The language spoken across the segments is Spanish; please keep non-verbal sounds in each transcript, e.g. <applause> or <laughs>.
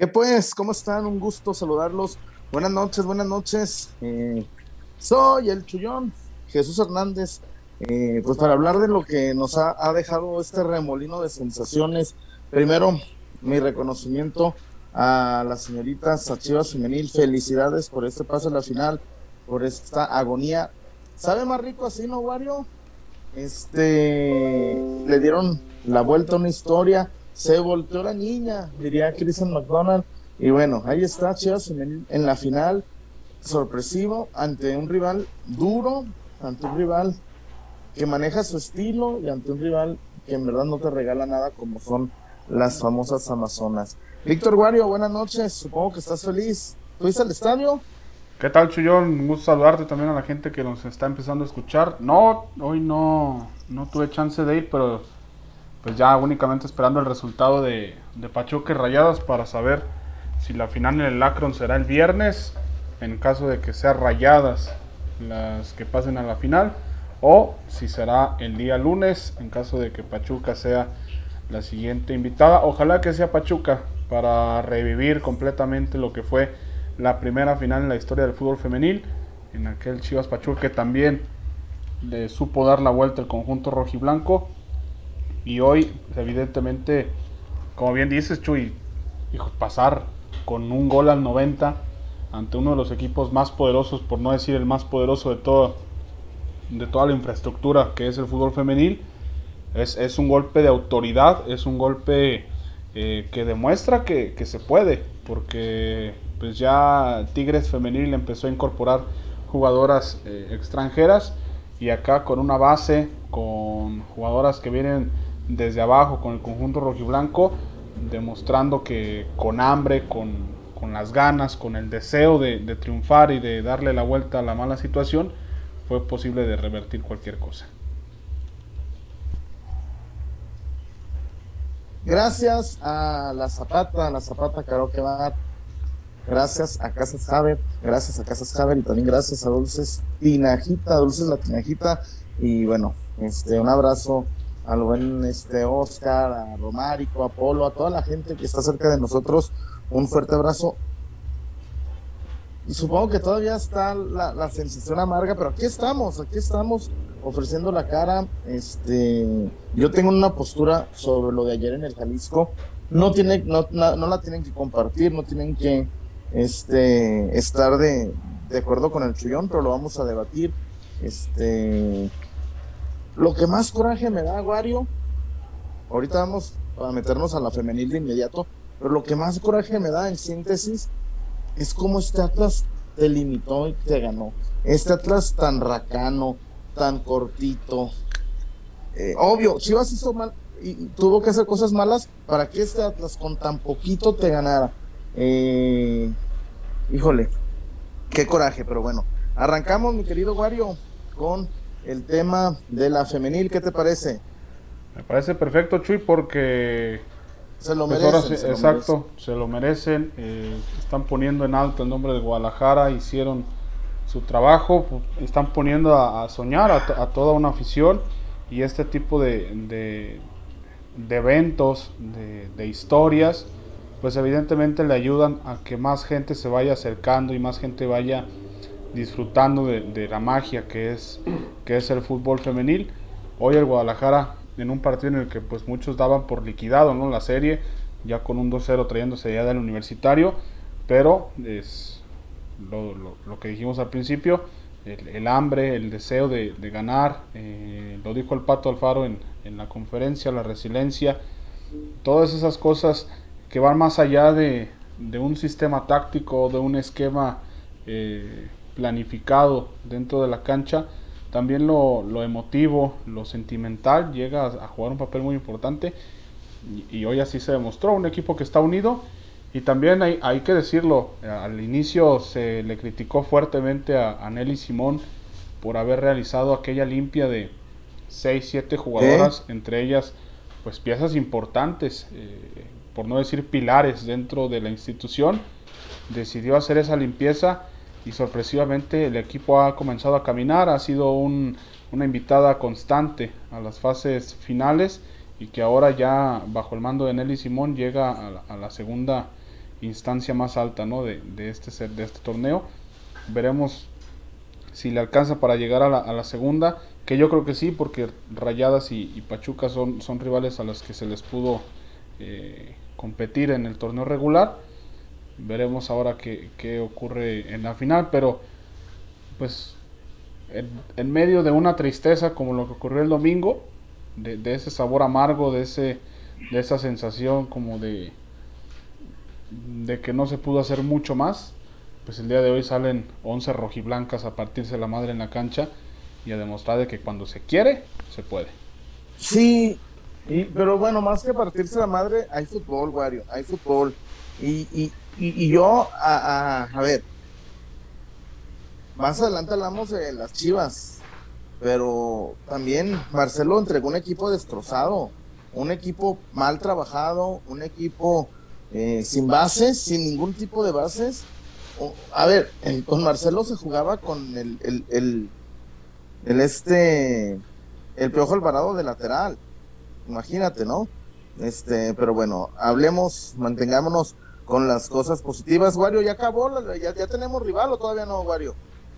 ¿Qué pues? ¿Cómo están? Un gusto saludarlos. Buenas noches, buenas noches. Eh, soy el Chullón, Jesús Hernández, eh, pues para hablar de lo que nos ha, dejado este remolino de sensaciones. Primero, mi reconocimiento a las señoritas Chivas Femenil. Felicidades por este paso a la final, por esta agonía. ¿Sabe más rico así, no, Wario? Este, le dieron la vuelta a una historia se volteó la niña, diría Christian McDonald. Y bueno, ahí está Chivas en, la final, sorpresivo, ante un rival duro, ante un rival que maneja su estilo y ante un rival que en verdad no te regala nada como son las famosas Amazonas. Víctor Guario, buenas noches, supongo que estás feliz. ¿Fuiste al estadio? ¿Qué tal, Chuyón? Un gusto saludarte también a la gente que nos está empezando a escuchar. No, hoy no, no tuve chance de ir, pero pues ya únicamente esperando el resultado de, de Pachuca y Rayadas para saber si la final en el Akron será el viernes, en caso de que sean Rayadas las que pasen a la final, o si será el día lunes, en caso de que Pachuca sea la siguiente invitada. Ojalá que sea Pachuca para revivir completamente lo que fue la primera final en la historia del fútbol femenil, en aquel Chivas Pachuca que también le supo dar la vuelta el conjunto rojiblanco y hoy, evidentemente, como bien dices, Chuy, pasar con un gol al 90 ante uno de los equipos más poderosos, por no decir el más poderoso de, todo, de toda la infraestructura que es el fútbol femenil, es, es un golpe de autoridad, es un golpe eh, que demuestra que, que, se puede, porque pues ya Tigres Femenil empezó a incorporar jugadoras eh, extranjeras y acá con una base, con jugadoras que vienen desde abajo con el conjunto rojiblanco, demostrando que con hambre, con, las ganas, con el deseo de, triunfar y de darle la vuelta a la mala situación, fue posible de revertir cualquier cosa. Gracias a la Zapata, a la Zapata que va gracias a Casas Javer, gracias a Casas Javer y también gracias a Dulces Tinajita, Dulces La Tinajita y bueno, este un abrazo al buen este Oscar, a Romárico, a Polo, a toda la gente que está cerca de nosotros, un fuerte abrazo. Y supongo que todavía está la, sensación amarga, pero aquí estamos, aquí estamos ofreciendo la cara. Este, yo tengo una postura sobre lo de ayer en el Jalisco. No tiene, no, no, la tienen que compartir, no tienen que este, estar de, de acuerdo con el chullón, pero lo vamos a debatir. Este, lo que más coraje me da, Wario, ahorita vamos a meternos a la femenil de inmediato, pero lo que más coraje me da en síntesis es cómo este Atlas te limitó y te ganó. Este Atlas tan racano, tan cortito. Eh, obvio, Chivas hizo mal y tuvo que hacer cosas malas para que este Atlas con tan poquito te ganara. Eh, híjole, qué coraje, pero bueno. Arrancamos, mi querido Wario, con el tema de la femenil. ¿Qué te parece? Me parece perfecto, Chuy, porque... Se lo pues merecen. exacto, se lo merecen. Eh, están poniendo en alto el nombre de Guadalajara, hicieron su trabajo, están poniendo a, soñar a, toda una afición y este tipo de, de, eventos, de, historias, pues evidentemente le ayudan a que más gente se vaya acercando y más gente vaya disfrutando de, la magia que es, que es el fútbol femenil. Hoy el Guadalajara en un partido en el que pues muchos daban por liquidado ¿no? la serie, ya con un 2-0 trayéndose ya del universitario, pero es lo, que dijimos al principio, el, hambre, el deseo de, ganar, eh, lo dijo el Pato Alfaro en, en, la conferencia, la resiliencia, todas esas cosas que van más allá de, de un sistema táctico, de un esquema eh, planificado dentro de la cancha, también lo, emotivo, lo sentimental llega a, jugar un papel muy importante y, hoy así se demostró, un equipo que está unido y también hay, hay que decirlo, al inicio se le criticó fuertemente a, Nelly Simón por haber realizado aquella limpia de 6, 7 jugadoras, entre ellas pues piezas importantes, eh, por no decir pilares dentro de la institución, decidió hacer esa limpieza y sorpresivamente el equipo ha comenzado a caminar, ha sido una invitada constante a las fases finales y que ahora ya bajo el mando de Nelly Simón llega a la, segunda instancia más alta ¿no? de, este, de este torneo. Veremos si le alcanza para llegar a la, segunda, que yo creo que sí, porque Rayadas y, Pachuca son, son rivales a los que se les pudo eh, competir en el torneo regular. Veremos ahora qué, qué, ocurre en la final, pero pues en, medio de una tristeza como lo que ocurrió el domingo, de, ese sabor amargo, de, ese, de esa sensación como de, de que no se pudo hacer mucho más, pues el día de hoy salen 11 rojiblancas a partirse la madre en la cancha y a demostrar de que cuando se quiere, se puede. Sí, pero bueno, más que partirse la madre, hay fútbol, Wario, hay fútbol. Y, y, yo, a, a, ver, más adelante hablamos de las chivas, pero también Marcelo entregó un equipo destrozado, un equipo mal trabajado, un equipo eh, sin bases, sin ningún tipo de bases. a ver, con Marcelo se jugaba con el, el este, el Piojo Alvarado de lateral. Imagínate, ¿no? Este, pero bueno, hablemos, mantengámonos con las cosas positivas. Wario, ya acabó, ya, ya tenemos rival o todavía no, Wario.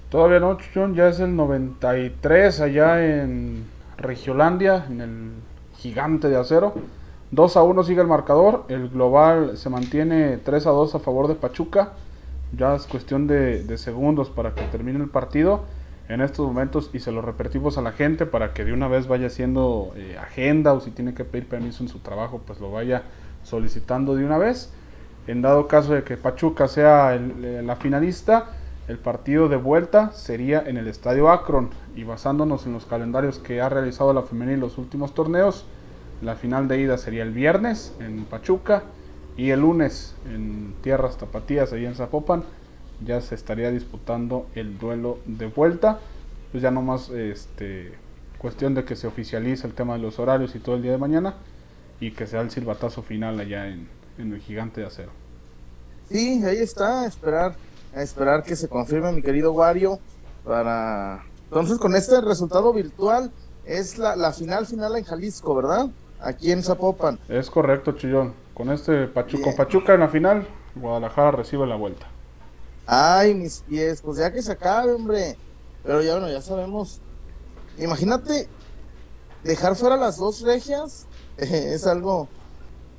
Todavía no, Chuchón, ya es el 93 allá en Regiolandia, en el gigante de acero. 2 a 1 sigue el marcador. El global se mantiene 3 a 2 a favor de Pachuca. Ya es cuestión de, segundos para que termine el partido. En estos momentos, y se lo repetimos a la gente para que de una vez vaya haciendo eh, agenda o si tiene que pedir permiso en su trabajo, pues lo vaya solicitando de una vez. En dado caso de que Pachuca sea eh, la finalista, el partido de vuelta sería en el Estadio Akron. Y basándonos en los calendarios que ha realizado la femenil los últimos torneos, la final de ida sería el viernes en Pachuca y el lunes en Tierras Tapatías, ahí en Zapopan, ya se estaría disputando el duelo de vuelta. Pues ya nomás este, cuestión de que se oficialice el tema de los horarios y todo el día de mañana y que sea el silbatazo final allá en, el Gigante de Acero. Sí, ahí está, a esperar, a esperar que se confirme mi querido Wario para... Entonces con este resultado virtual es la, la final final en Jalisco, ¿verdad? aquí en Zapopan. Es correcto, Chillón. Con este con Pachuca en la final, Guadalajara recibe la vuelta. Ay, mis pies, pues ya que se acabe, hombre. Pero ya bueno, ya sabemos. Imagínate dejar fuera las dos regias <laughs> es algo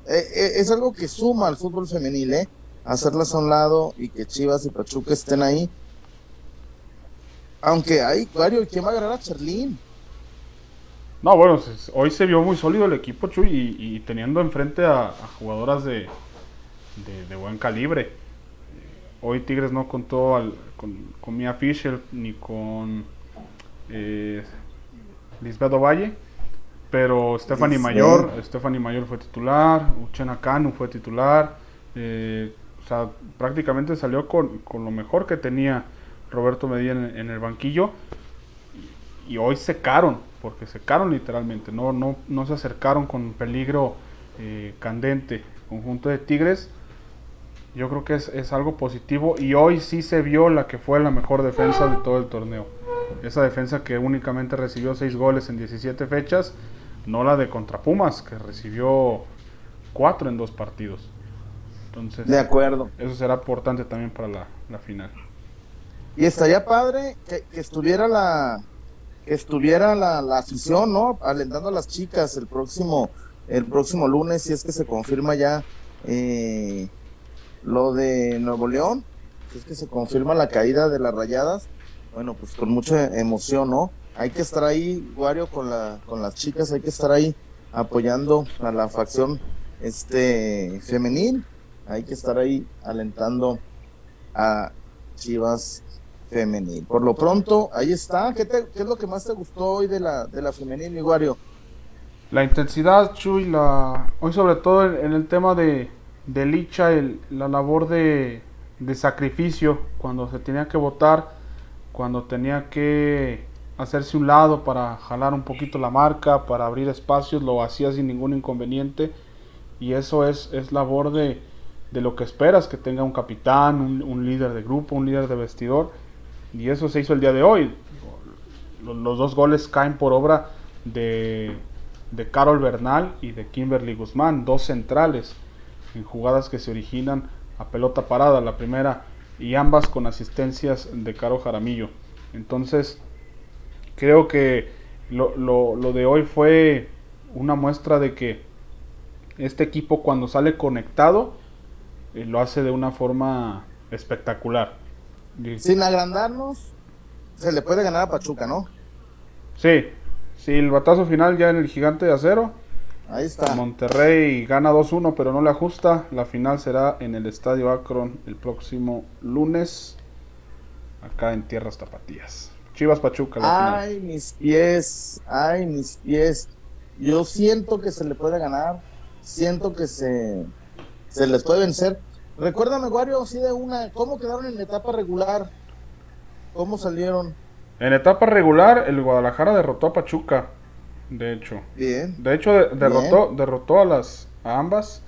eh, eh, es algo que suma al fútbol femenil, ¿eh? Hacerlas a un lado y que Chivas y Pachuca estén ahí. Aunque hay, Mario, ¿quién va a ganar a Cherlín? No, bueno, hoy se vio muy sólido el equipo, Chuy, y, teniendo enfrente a, jugadoras de, buen calibre. Hoy Tigres no contó con, Mia Fischer ni con eh, Lisbeth Ovalle, pero Stephanie Mayor, Stephanie Mayor fue titular, Uchena Kanu fue titular, eh, o sea, prácticamente salió con, lo mejor que tenía Roberto Medina en, el banquillo y hoy secaron porque secaron literalmente, no, no, no se acercaron con peligro eh, candente. Conjunto de Tigres, yo creo que es, algo positivo y hoy sí se vio la que fue la mejor defensa de todo el torneo. Esa defensa que únicamente recibió 6 goles en 17 fechas, no la de contra Pumas, que recibió 4 en dos partidos. Entonces, de acuerdo. Eso será importante también para la, final. Y estaría padre que estuviera la, que estuviera la, la, afición, ¿no? Alentando a las chicas el próximo, el próximo lunes, si es que se confirma ya eh, lo de Nuevo León, si es que se confirma la caída de las rayadas, bueno, pues con mucha emoción, ¿no? Hay que estar ahí, Wario, con, la, con las chicas, hay que estar ahí apoyando a la facción este femenil, hay que estar ahí alentando a Chivas femenil. Por lo pronto, ahí está. ¿Qué, es lo que más te gustó hoy de la, de la femenil? La intensidad, Chuy, la, hoy sobre todo en, el tema de, de Licha, la labor de, de sacrificio, cuando se tenía que votar, cuando tenía que hacerse un lado para jalar un poquito la marca, para abrir espacios, lo hacía sin ningún inconveniente. Y eso es, es labor de, de lo que esperas, que tenga un capitán, un, líder de grupo, un líder de vestidor. Y eso se hizo el día de hoy. Los, dos goles caen por obra de, de Carol Bernal y de Kimberly Guzmán, dos centrales, en jugadas que se originan a pelota parada, la primera, y ambas con asistencias de Caro Jaramillo. Entonces, creo que lo, lo, de hoy fue una muestra de que este equipo cuando sale conectado eh, lo hace de una forma espectacular. Sin agrandarnos, se le puede ganar a Pachuca, ¿no? Sí, sí, el batazo final ya en el gigante de acero. Ahí está. Monterrey gana 2-1, pero no le ajusta. La final será en el Estadio Akron el próximo lunes, acá en Tierras Tapatías. Chivas Pachuca. La ay, mis pies, ay, mis pies. Yo siento que se le puede ganar, siento que se, se les puede vencer. Recuérdame, Wario, así de una, ¿cómo quedaron en etapa regular? ¿Cómo salieron? En etapa regular, el Guadalajara derrotó a Pachuca, de hecho. Bien. De hecho, derrotó, derrotó a las a ambas,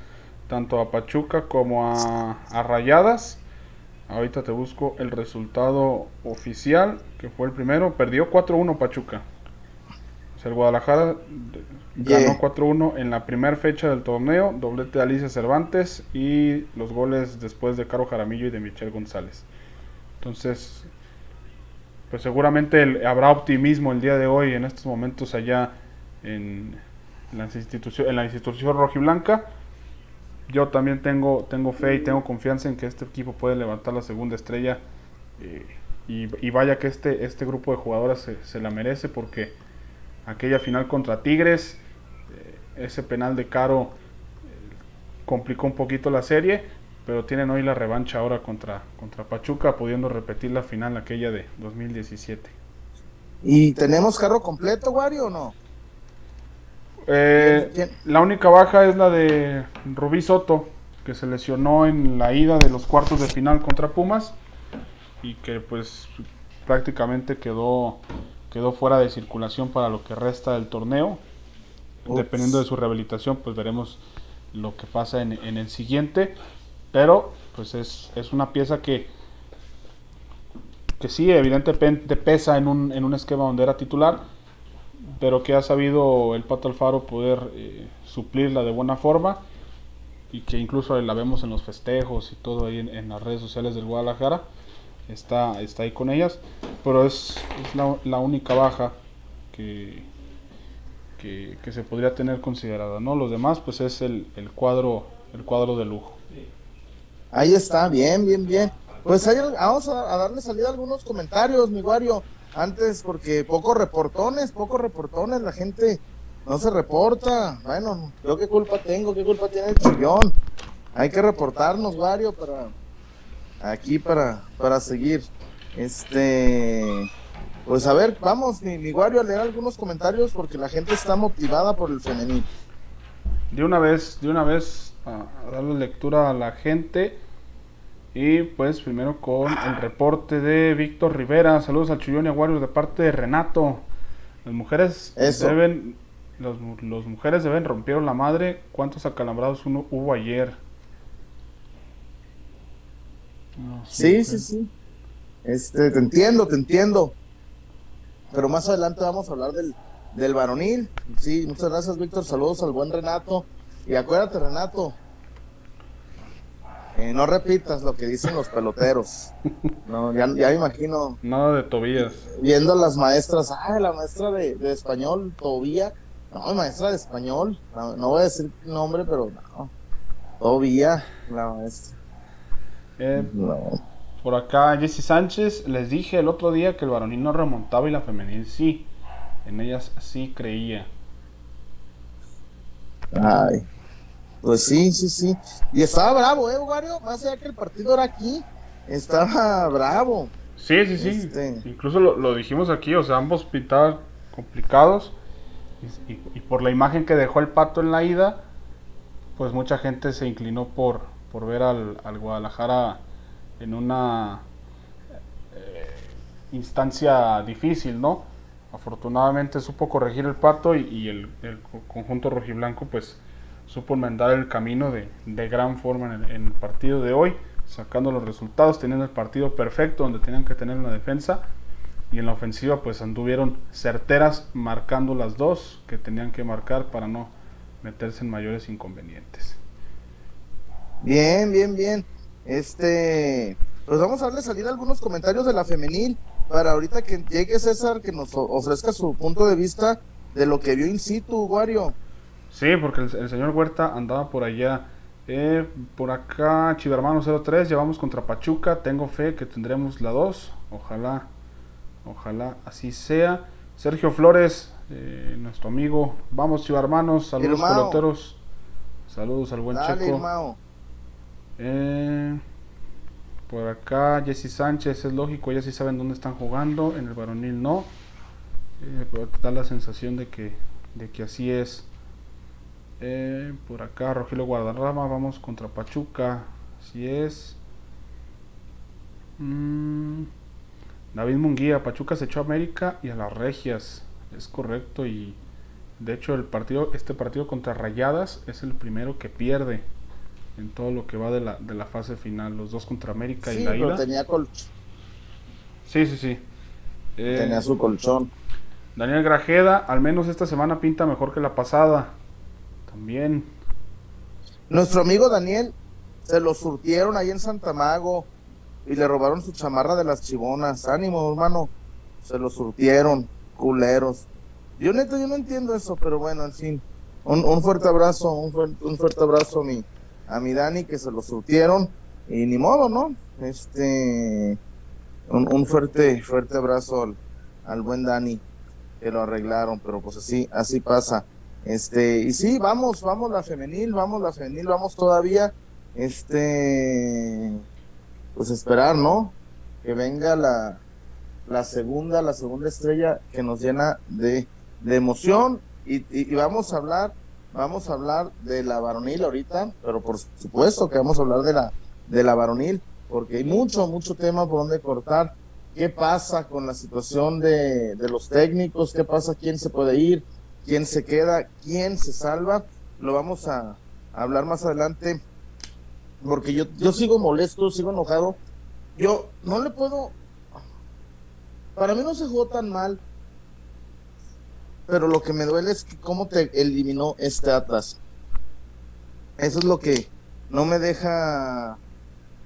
tanto a Pachuca como a, a Rayadas. Ahorita te busco el resultado oficial, que fue el primero. Perdió 4-1 Pachuca. O sea, el Guadalajara ganó 4-1 en la primera fecha del torneo. Doblete de Alicia Cervantes y los goles después de Caro Jaramillo y de Michel González. Entonces, pues seguramente habrá optimismo el día de hoy en estos momentos allá en, la, institución, en la institución rojiblanca yo también tengo, tengo fe y tengo confianza en que este equipo puede levantar la segunda estrella. Eh, y, vaya que este, este grupo de jugadoras se, la merece porque aquella final contra Tigres, ese penal de Caro eh, complicó un poquito la serie, pero tienen hoy la revancha ahora contra, contra Pachuca, pudiendo repetir la final aquella de 2017. ¿Y tenemos carro completo, Wario, o no? Eh, la única baja es la de Rubí Soto, que se lesionó en la ida de los cuartos de final contra Pumas y que pues prácticamente quedó, quedó fuera de circulación para lo que resta del torneo. Dependiendo de su rehabilitación, pues veremos lo que pasa en, el siguiente. Pero pues es, es, una pieza que, que sí, evidentemente pesa en un, en un esquema donde era titular pero que ha sabido el Pato Alfaro poder eh, suplirla de buena forma y que incluso la vemos en los festejos y todo ahí en, las redes sociales del Guadalajara. Está, está ahí con ellas, pero es, la, única baja que, que, se podría tener considerada. ¿no? Los demás, pues es el, el, cuadro, el cuadro de lujo. Ahí está, bien, bien, bien. Pues vamos a, darle salida a algunos comentarios, mi Guario antes porque pocos reportones, pocos reportones, la gente no se reporta. Bueno, yo qué culpa tengo, qué culpa tiene el chillón. Hay que reportarnos, Wario, para aquí para, para seguir. Este, pues a ver, vamos, mi, mi Wario, a leer algunos comentarios porque la gente está motivada por el femenino. De una vez, de una vez, a darle lectura a la gente. Y pues primero con el reporte de Víctor Rivera. Saludos al Chullón y Aguarios de parte de Renato. Las mujeres deben. Los, mujeres deben rompieron la madre. ¿Cuántos acalambrados uno hubo ayer? sí, sí, sí. Este, te entiendo, te entiendo. Pero más adelante vamos a hablar del, del varonil. Sí, muchas gracias, Víctor. Saludos al buen Renato. Y acuérdate, Renato, eh, no repitas lo que dicen los peloteros. No, ya, ya me imagino. Nada de Tobías. Viendo a las maestras, ah, la maestra de, español, Tobía. No, maestra de español. No, voy a decir nombre, pero no. Tobía, la maestra. Eh, por acá, Jesse Sánchez, les dije el otro día que el varonil no remontaba y la femenil sí. En ellas sí creía. Ay. Pues sí, sí, sí. Y estaba bravo, ¿eh, Wario? Más allá que el partido era aquí, estaba bravo. Sí, sí, sí. Este, Incluso lo, dijimos aquí, o sea, ambos pintaban complicados. Y, por la imagen que dejó el pato en la ida, pues mucha gente se inclinó por, por ver al, Guadalajara en una eh, instancia difícil, ¿no? Afortunadamente supo corregir el pato y, el, conjunto rojiblanco, pues supo enmendar el camino de, gran forma en el, partido de hoy, sacando los resultados, teniendo el partido perfecto donde tenían que tener la defensa y en la ofensiva pues anduvieron certeras marcando las dos que tenían que marcar para no meterse en mayores inconvenientes. Bien, bien, bien. Este, pues vamos a darle salida a algunos comentarios de la femenil para ahorita que llegue César que nos ofrezca su punto de vista de lo que vio in situ, Wario. Sí, porque el, señor Huerta andaba por allá. Eh, por acá, Chivermano 03, llevamos contra Pachuca. Tengo fe que tendremos la 2. Ojalá, ojalá así sea. Sergio Flores, eh, nuestro amigo. Vamos, Chivermanos, saludos peloteros. Saludos al buen Checo. Eh, por acá, Jesse Sánchez, es lógico, ya sí saben dónde están jugando. En el varonil no. Eh, pero da la sensación de que, de que así es. Eh, por acá, Rogelio Guadarrama, vamos contra Pachuca. Así es. Mm, David Munguía, Pachuca se echó a América y a las Regias. Es correcto y de hecho el partido, este partido contra Rayadas es el primero que pierde en todo lo que va de la, de la fase final. Los dos contra América y la ida. tenía colchón. Sí, sí, sí. tenía su colchón. Daniel Grajeda, al menos esta semana pinta mejor que la pasada. También. Nuestro amigo Daniel se lo surtieron ahí en Santa Mago y le robaron su chamarra de las chivonas. Ánimo, hermano. Se lo surtieron, culeros. Yo neto, yo no entiendo eso, pero bueno, en fin. Un, fuerte abrazo, un, fuerte, un fuerte abrazo a mi, a mi Dani que se lo surtieron y ni modo, ¿no? Este, un, fuerte, fuerte abrazo al, al buen Dani que lo arreglaron, pero pues así, así pasa. Este, y sí, vamos, vamos la femenil, vamos la femenil, vamos todavía, este, pues esperar, ¿no? Que venga la, la segunda, la segunda estrella que nos llena de, de emoción y, y, vamos a hablar, vamos a hablar de la varonil ahorita, pero por supuesto que vamos a hablar de la, de la varonil, porque hay mucho, mucho tema por donde cortar. Qué pasa con la situación de, los técnicos, qué pasa, quién se puede ir, quién se queda, quién se salva. Lo vamos a, hablar más adelante, porque yo, yo sigo molesto, sigo enojado. Yo no le puedo... Para mí no se jugó tan mal, pero lo que me duele es cómo te eliminó este Atlas. Eso es lo que no me deja,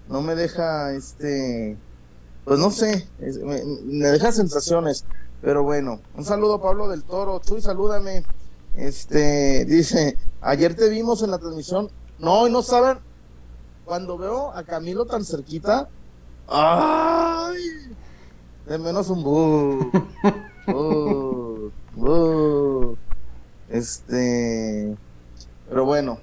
no me deja, este, pues no sé, me, deja sensaciones. Pero bueno, un saludo a Pablo del Toro. Chuy, salúdame. Este, dice, ayer te vimos en la transmisión. No, y no saben, cuando veo a Camilo tan cerquita, ¡ay! De menos un bu. <laughs> Este, pero bueno,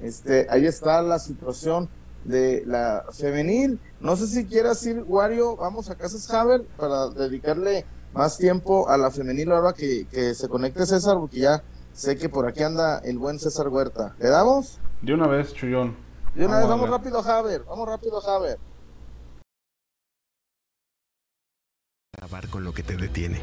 este, ahí está la situación de la femenil. No sé si quieras ir, Wario, vamos a Casas Haber para dedicarle más tiempo a la femenil ahora que, que se conecte César, porque ya sé que por aquí anda el buen César Huerta. ¿Le damos? De una vez, Chuyón. De una vez, vamos rápido a Haber, vamos rápido a Haber. Acabar con lo que te detiene.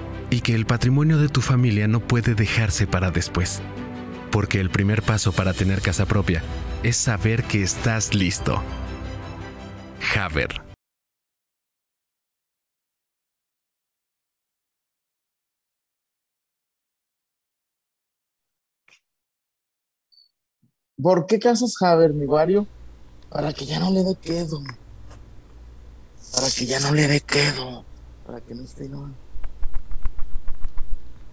y que el patrimonio de tu familia no puede dejarse para después porque el primer paso para tener casa propia es saber que estás listo. Haber. ¿Por qué casas Haber, mi barrio? Para que ya no le dé quedo. Para que ya no le dé quedo. Para que no esté no.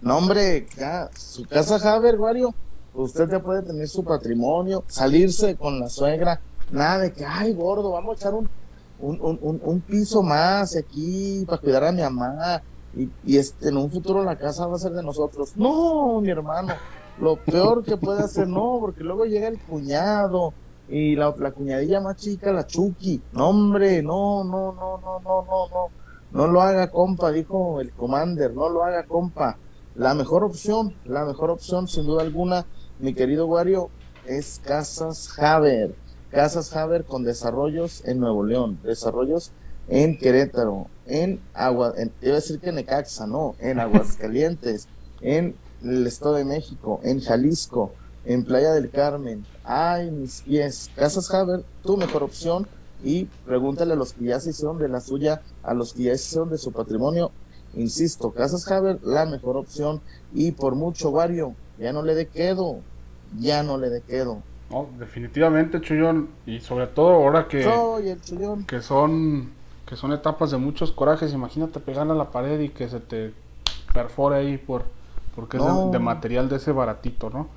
No, hombre, su casa Haber, Wario usted ya puede tener su patrimonio, salirse con la suegra, nada de que, ay, gordo, vamos a echar un, un, piso más aquí para cuidar a mi mamá y, y, este, en un futuro la casa va a ser de nosotros. No, mi hermano, lo peor que puede hacer, no, porque luego llega el cuñado y la, la cuñadilla más chica, la Chucky. No, hombre, no, no, no, no, no, no, no. No lo haga, compa, dijo el commander, no lo haga, compa. La mejor opción, la mejor opción, sin duda alguna, mi querido Wario, es Casas Haber. Casas Haber con desarrollos en Nuevo León, desarrollos en Querétaro, en Agua, en, iba a decir que en Necaxa, no, en <laughs> Aguascalientes, en el Estado de México, en Jalisco, en Playa del Carmen. Ay, mis pies. Casas Haber, tu mejor opción. Y pregúntale a los que ya se hicieron de la suya, a los que ya se hicieron de su patrimonio. Insisto, Casas Haber, la mejor opción. Y por mucho, Vario, ya no le de quedo. Ya no le de quedo. No, definitivamente, Chullón. Y sobre todo ahora que, Soy el chullón. que son que son etapas de muchos corajes. Imagínate pegarle a la pared y que se te perfore ahí por porque es de material de ese baratito, ¿no?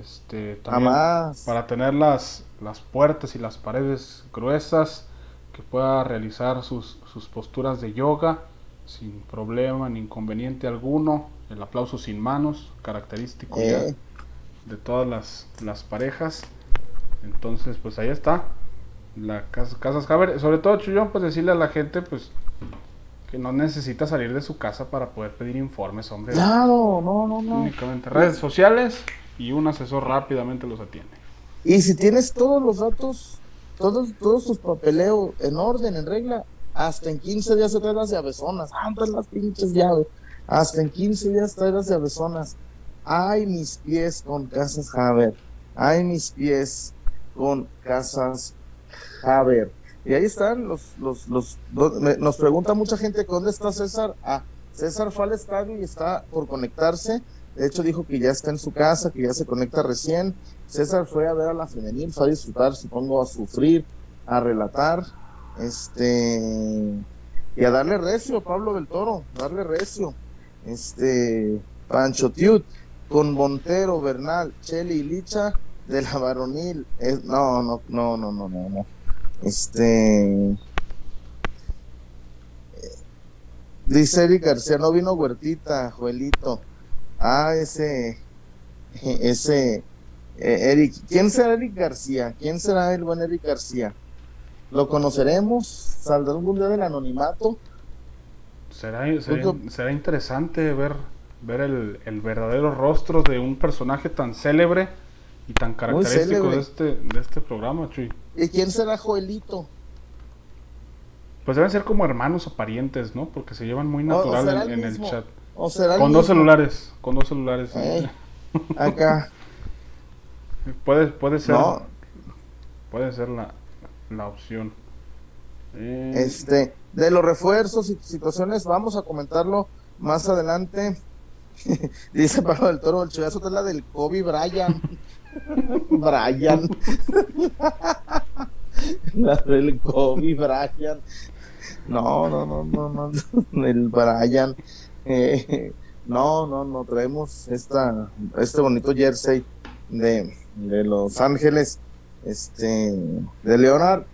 Este, también Jamás. para tener las, las puertas y las paredes gruesas, que pueda realizar sus, sus posturas de yoga sin problema ni inconveniente alguno. El aplauso sin manos, característico ya Eh, de todas las, las parejas. Entonces, pues ahí está. La casa, Casas Haber. Sobre todo, Chuyón, pues decirle a la gente, pues, que no necesita salir de su casa para poder pedir informes, hombre. claro, no, no, no. Únicamente redes sociales y un asesor rápidamente los atiende. Y si tienes todos los datos, todos, todos tus papeleos en orden, en regla, hasta en 15 días se traen las llavezonas. Antes las pinches llaves. Hasta en 15 días traen las llavezonas. Ay, mis pies con Casas Haber. Ay, mis pies con Casas Haber. Y ahí están los, los, los, me- nos pregunta mucha gente dónde está César. Ah, César fue al estadio y está por conectarse. De hecho, dijo que ya está en su casa, que ya se conecta recién. César fue a ver a la femenil, fue a disfrutar, supongo, a sufrir, a relatar, este, y a darle recio Pablo del Toro, darle recio. Este, Pancho Tiut, con Montero, Bernal, Cheli y Licha de la varonil. Es, no, no, no, no, no, no, no. Este. Dice Eric García, no vino Huertita, Joelito. Ah, ese, ese, eh, Eric, ¿quién será Eric García? ¿Quién será el buen Eric García? ¿Lo conoceremos? ¿Saldrá algún día del anonimato? Será, será, interesante ver, ver el, el verdadero rostro de un personaje tan célebre y tan característico de este, de este programa, Chuy. ¿Y quién será Joelito? Pues deben ser como hermanos o parientes, ¿no? Porque se llevan muy O- o natural en, el chat. ¿O será el Con dos mismo? celulares, con dos celulares. <laughs> Acá. Puede, puede ser, No, puede ser la, la opción. Este, de los refuerzos y situaciones, vamos a comentarlo más adelante. <laughs> Dice Pablo del Toro, el chullazo es la del Kobe Bryant. <laughs> Bryant. <laughs> la del Kobe Bryant. No, no, no, no, no, el Bryant. Eh, no, no, no, traemos esta, este bonito jersey de, de Los Ángeles, este, de Leonard.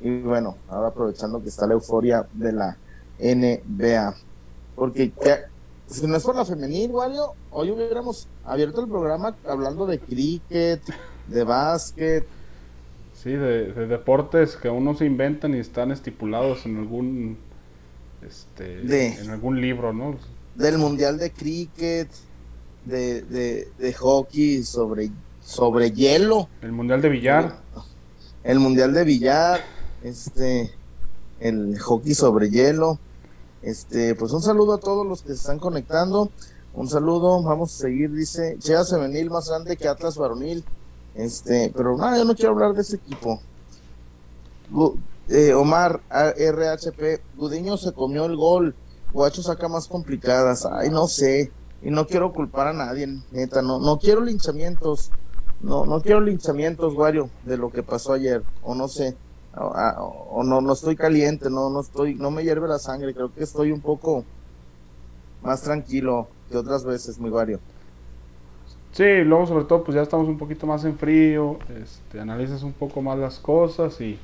Y bueno, ahora aprovechando que está la euforia de la NBA. Porque que- si no es por la femenil, Wario, hoy hubiéramos abierto el programa hablando de cricket, de básquet, Sí, de, de deportes que aún no se inventan y están estipulados en algún este De- en algún libro, ¿no? del mundial de cricket, de, de, de hockey sobre, sobre hielo. El mundial de billar. el mundial de billar, este, el hockey sobre hielo. Este, pues un saludo a todos los que se están conectando. Un saludo, vamos a seguir, dice, Chivas femenil más grande que Atlas varonil. Este, pero nada, yo no quiero hablar de ese equipo. Eh, Omar, RHP, Gudiño se comió el gol. Guacho saca más complicadas. Ay, no sé. Y no quiero culpar a nadie, neta. No, no quiero linchamientos. No, no quiero linchamientos, Wario, de lo que pasó ayer. O no sé. O, no, no estoy caliente, no, no estoy, no me hierve la sangre. Creo que estoy un poco más tranquilo que otras veces, mi Wario. Sí, luego sobre todo pues ya estamos un poquito más en frío, este, analizas un poco más las cosas y,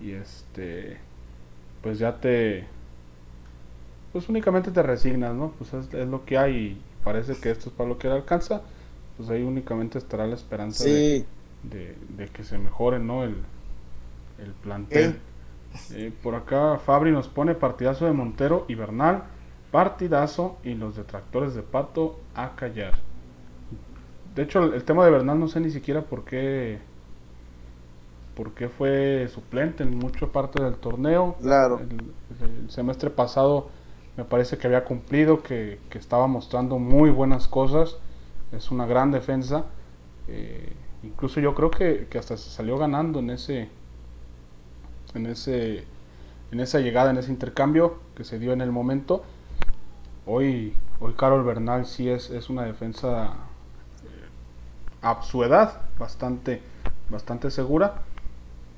y este, pues ya te, pues únicamente te resignas, ¿no? Pues es, es lo que hay y parece que esto es para lo que alcanza, pues ahí únicamente estará la esperanza de, Sí, de, de que se mejore, ¿no? El, el plantel. Eh, por acá Fabri nos pone partidazo de Montero y Bernal, partidazo y los detractores de Pato a callar. de hecho, el, tema de Bernal no sé ni siquiera por qué, por qué fue suplente en mucha parte del torneo. Claro. El, semestre pasado me parece que había cumplido, que, estaba mostrando muy buenas cosas. Es una gran defensa. Eh, incluso yo creo que, que, hasta se salió ganando en ese, en ese, en esa llegada, en ese intercambio que se dio en el momento. Hoy, hoy Carol Bernal sí es, es una defensa a su edad, bastante, bastante segura.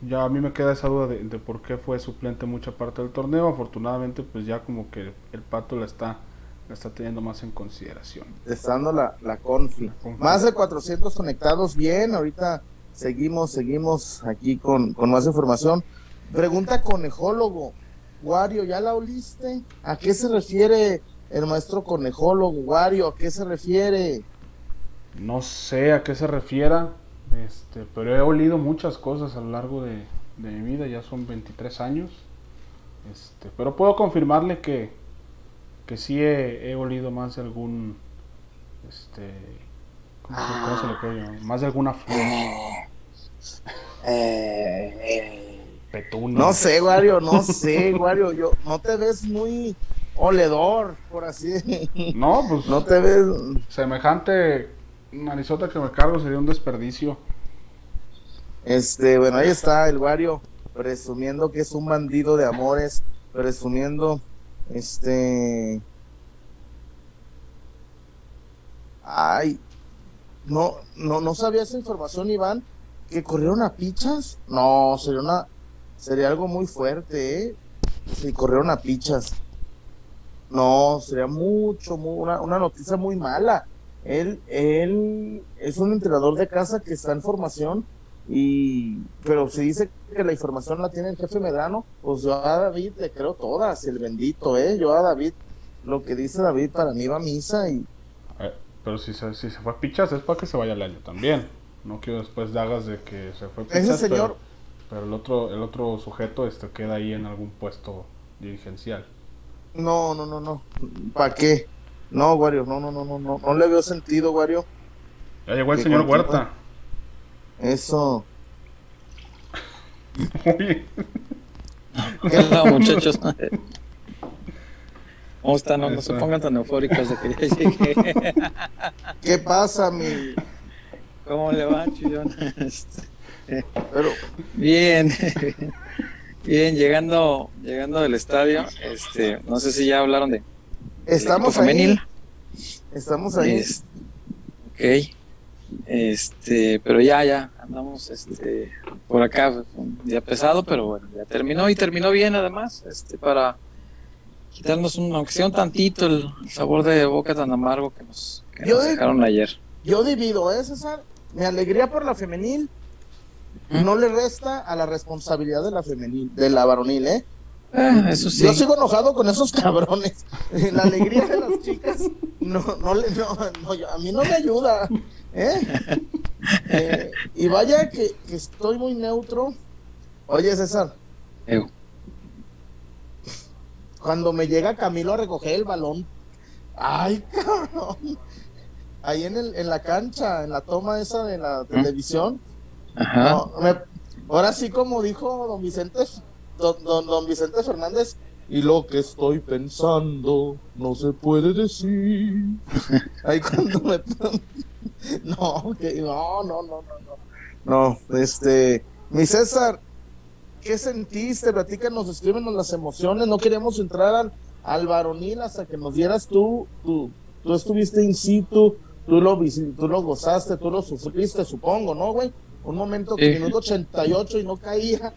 Ya a mí me queda esa duda de, por qué fue suplente mucha parte del torneo. Afortunadamente, pues ya como que el pato la está, la está teniendo más en consideración. Estando la, la, confi. Más de 400 conectados, bien. Ahorita seguimos, seguimos aquí con, con más información. Pregunta conejólogo. Wario, ¿ya la oliste? ¿A qué se refiere el maestro conejólogo? Wario, ¿a qué se refiere? No sé a qué se refiera, este, pero he olido muchas cosas a lo largo de, mi vida, ya son 23 años. Este, pero puedo confirmarle que, que sí he, olido más de algún. Este, ¿cómo, se le puede llamar? Más de alguna flor. <laughs> Eh, eh, No sé, Wario, no sé, Wario. Yo, no te ves muy oledor, por así. No, pues. No te ves. Semejante narizota que me cargo sería un desperdicio. Este, bueno, ahí está el Wario presumiendo que es un bandido de amores, presumiendo, este, ay, no, no, no sabía esa información, Iván, que corrieron a pichas. No, sería una, sería algo muy fuerte, ¿eh? Si corrieron a pichas. No, sería mucho, una, una noticia muy mala. Él, él es un entrenador de casa que está en formación y pero se dice que la información la tiene el jefe Medrano, pues yo a David le creo todas, el bendito, eh, yo a David, lo que dice David para mí va a misa y pero si se, si se fue a pichas es para que se vaya al año también. No quiero después de hagas de que se fue a pichas, Ese señor... pero, el otro el otro sujeto este queda ahí en algún puesto dirigencial. No, no, no, no. ¿Para qué? No, Wario, no, no, no, no, no, no le veo sentido, Wario. Ya llegó el señor Huerta. Eso. ¿Qué tal, <laughs> muchachos? <laughs> ¿Cómo están? No, no, se pongan tan eufóricos de que ya llegué. <laughs> ¿Qué pasa, mi? ¿Cómo le va, chillón? Este, Pero... Bien, bien, llegando, llegando del estadio, este, no sé si ya hablaron de Estamos ahí. Estamos ahí. ok. Este, pero ya, ya, andamos este, por acá, un día pesado, pero bueno, ya terminó y terminó bien además, este, para quitarnos un, aunque sea un tantito el sabor de boca tan amargo que nos, dejaron ayer. Yo divido, ¿eh, César? Mi alegría por la femenil ¿Mm? no le resta a la responsabilidad de la femenil, de la varonil, ¿eh? Ah, eso sí. Yo sigo enojado con esos cabrones. <laughs> La alegría de las chicas no, no, no, a mí no me ayuda. ¿Eh? <laughs> Eh, y vaya que, estoy muy neutro. Oye, César. Cuando me llega Camilo a recoger el balón. Ay, cabrón. Ahí en, el, en la cancha, en la toma esa de la televisión. Ajá. ahora sí, como dijo don Vicente don, don, Vicente Fernández, y lo que estoy pensando no se puede decir. <laughs> Ahí cuando me... <laughs> no, que, no, no, no, no, no. No, este, mi César, ¿qué sentiste? Platícanos, escríbenos las emociones. No queremos entrar al, al varonil hasta que nos dieras tú, tú, tú estuviste in situ, tú lo, tú lo gozaste, tú lo sufriste, supongo, ¿no, güey? Un momento que minuto 88 y no caía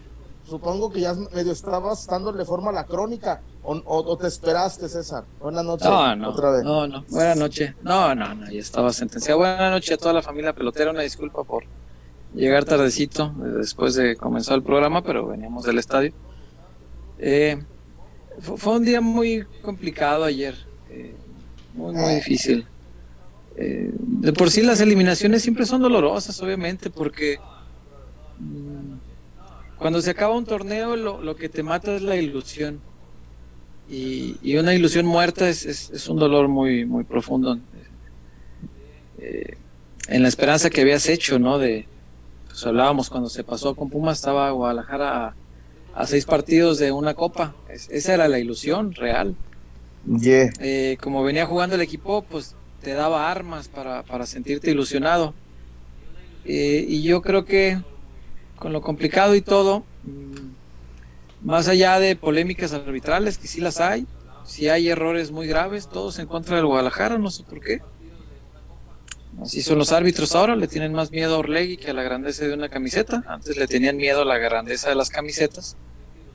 supongo que ya medio estabas dándole forma a la crónica o, te esperaste, César. Buenas noches. No, no, otra vez. no, no. Buenas noches. No, no, no, ya estaba sentenciado. Buenas noches a toda la familia pelotera. Una disculpa por llegar tardecito eh, después de comenzar el programa, pero veníamos del estadio. Eh, fue un día muy complicado ayer, eh, muy, muy difícil. de por sí las eliminaciones siempre son dolorosas, obviamente, porque mm, cuando se acaba un torneo, lo, que te mata es la ilusión. Y, una ilusión muerta es, un dolor muy, muy profundo. Eh, en la esperanza que habías hecho, ¿no? De, pues hablábamos cuando se pasó con Pumas, estaba Guadalajara a, a seis partidos de una copa. esa era la ilusión real. Eh, como venía jugando el equipo, pues te daba armas para, para sentirte ilusionado. Eh, y yo creo que con lo complicado y todo, mm, más allá de polémicas arbitrales, que sí las hay, si hay errores muy graves, todos en contra del Guadalajara, no sé por qué. Así son los árbitros ahora, le tienen más miedo a Orlegui que a la grandeza de una camiseta. Antes le tenían miedo a la grandeza de las camisetas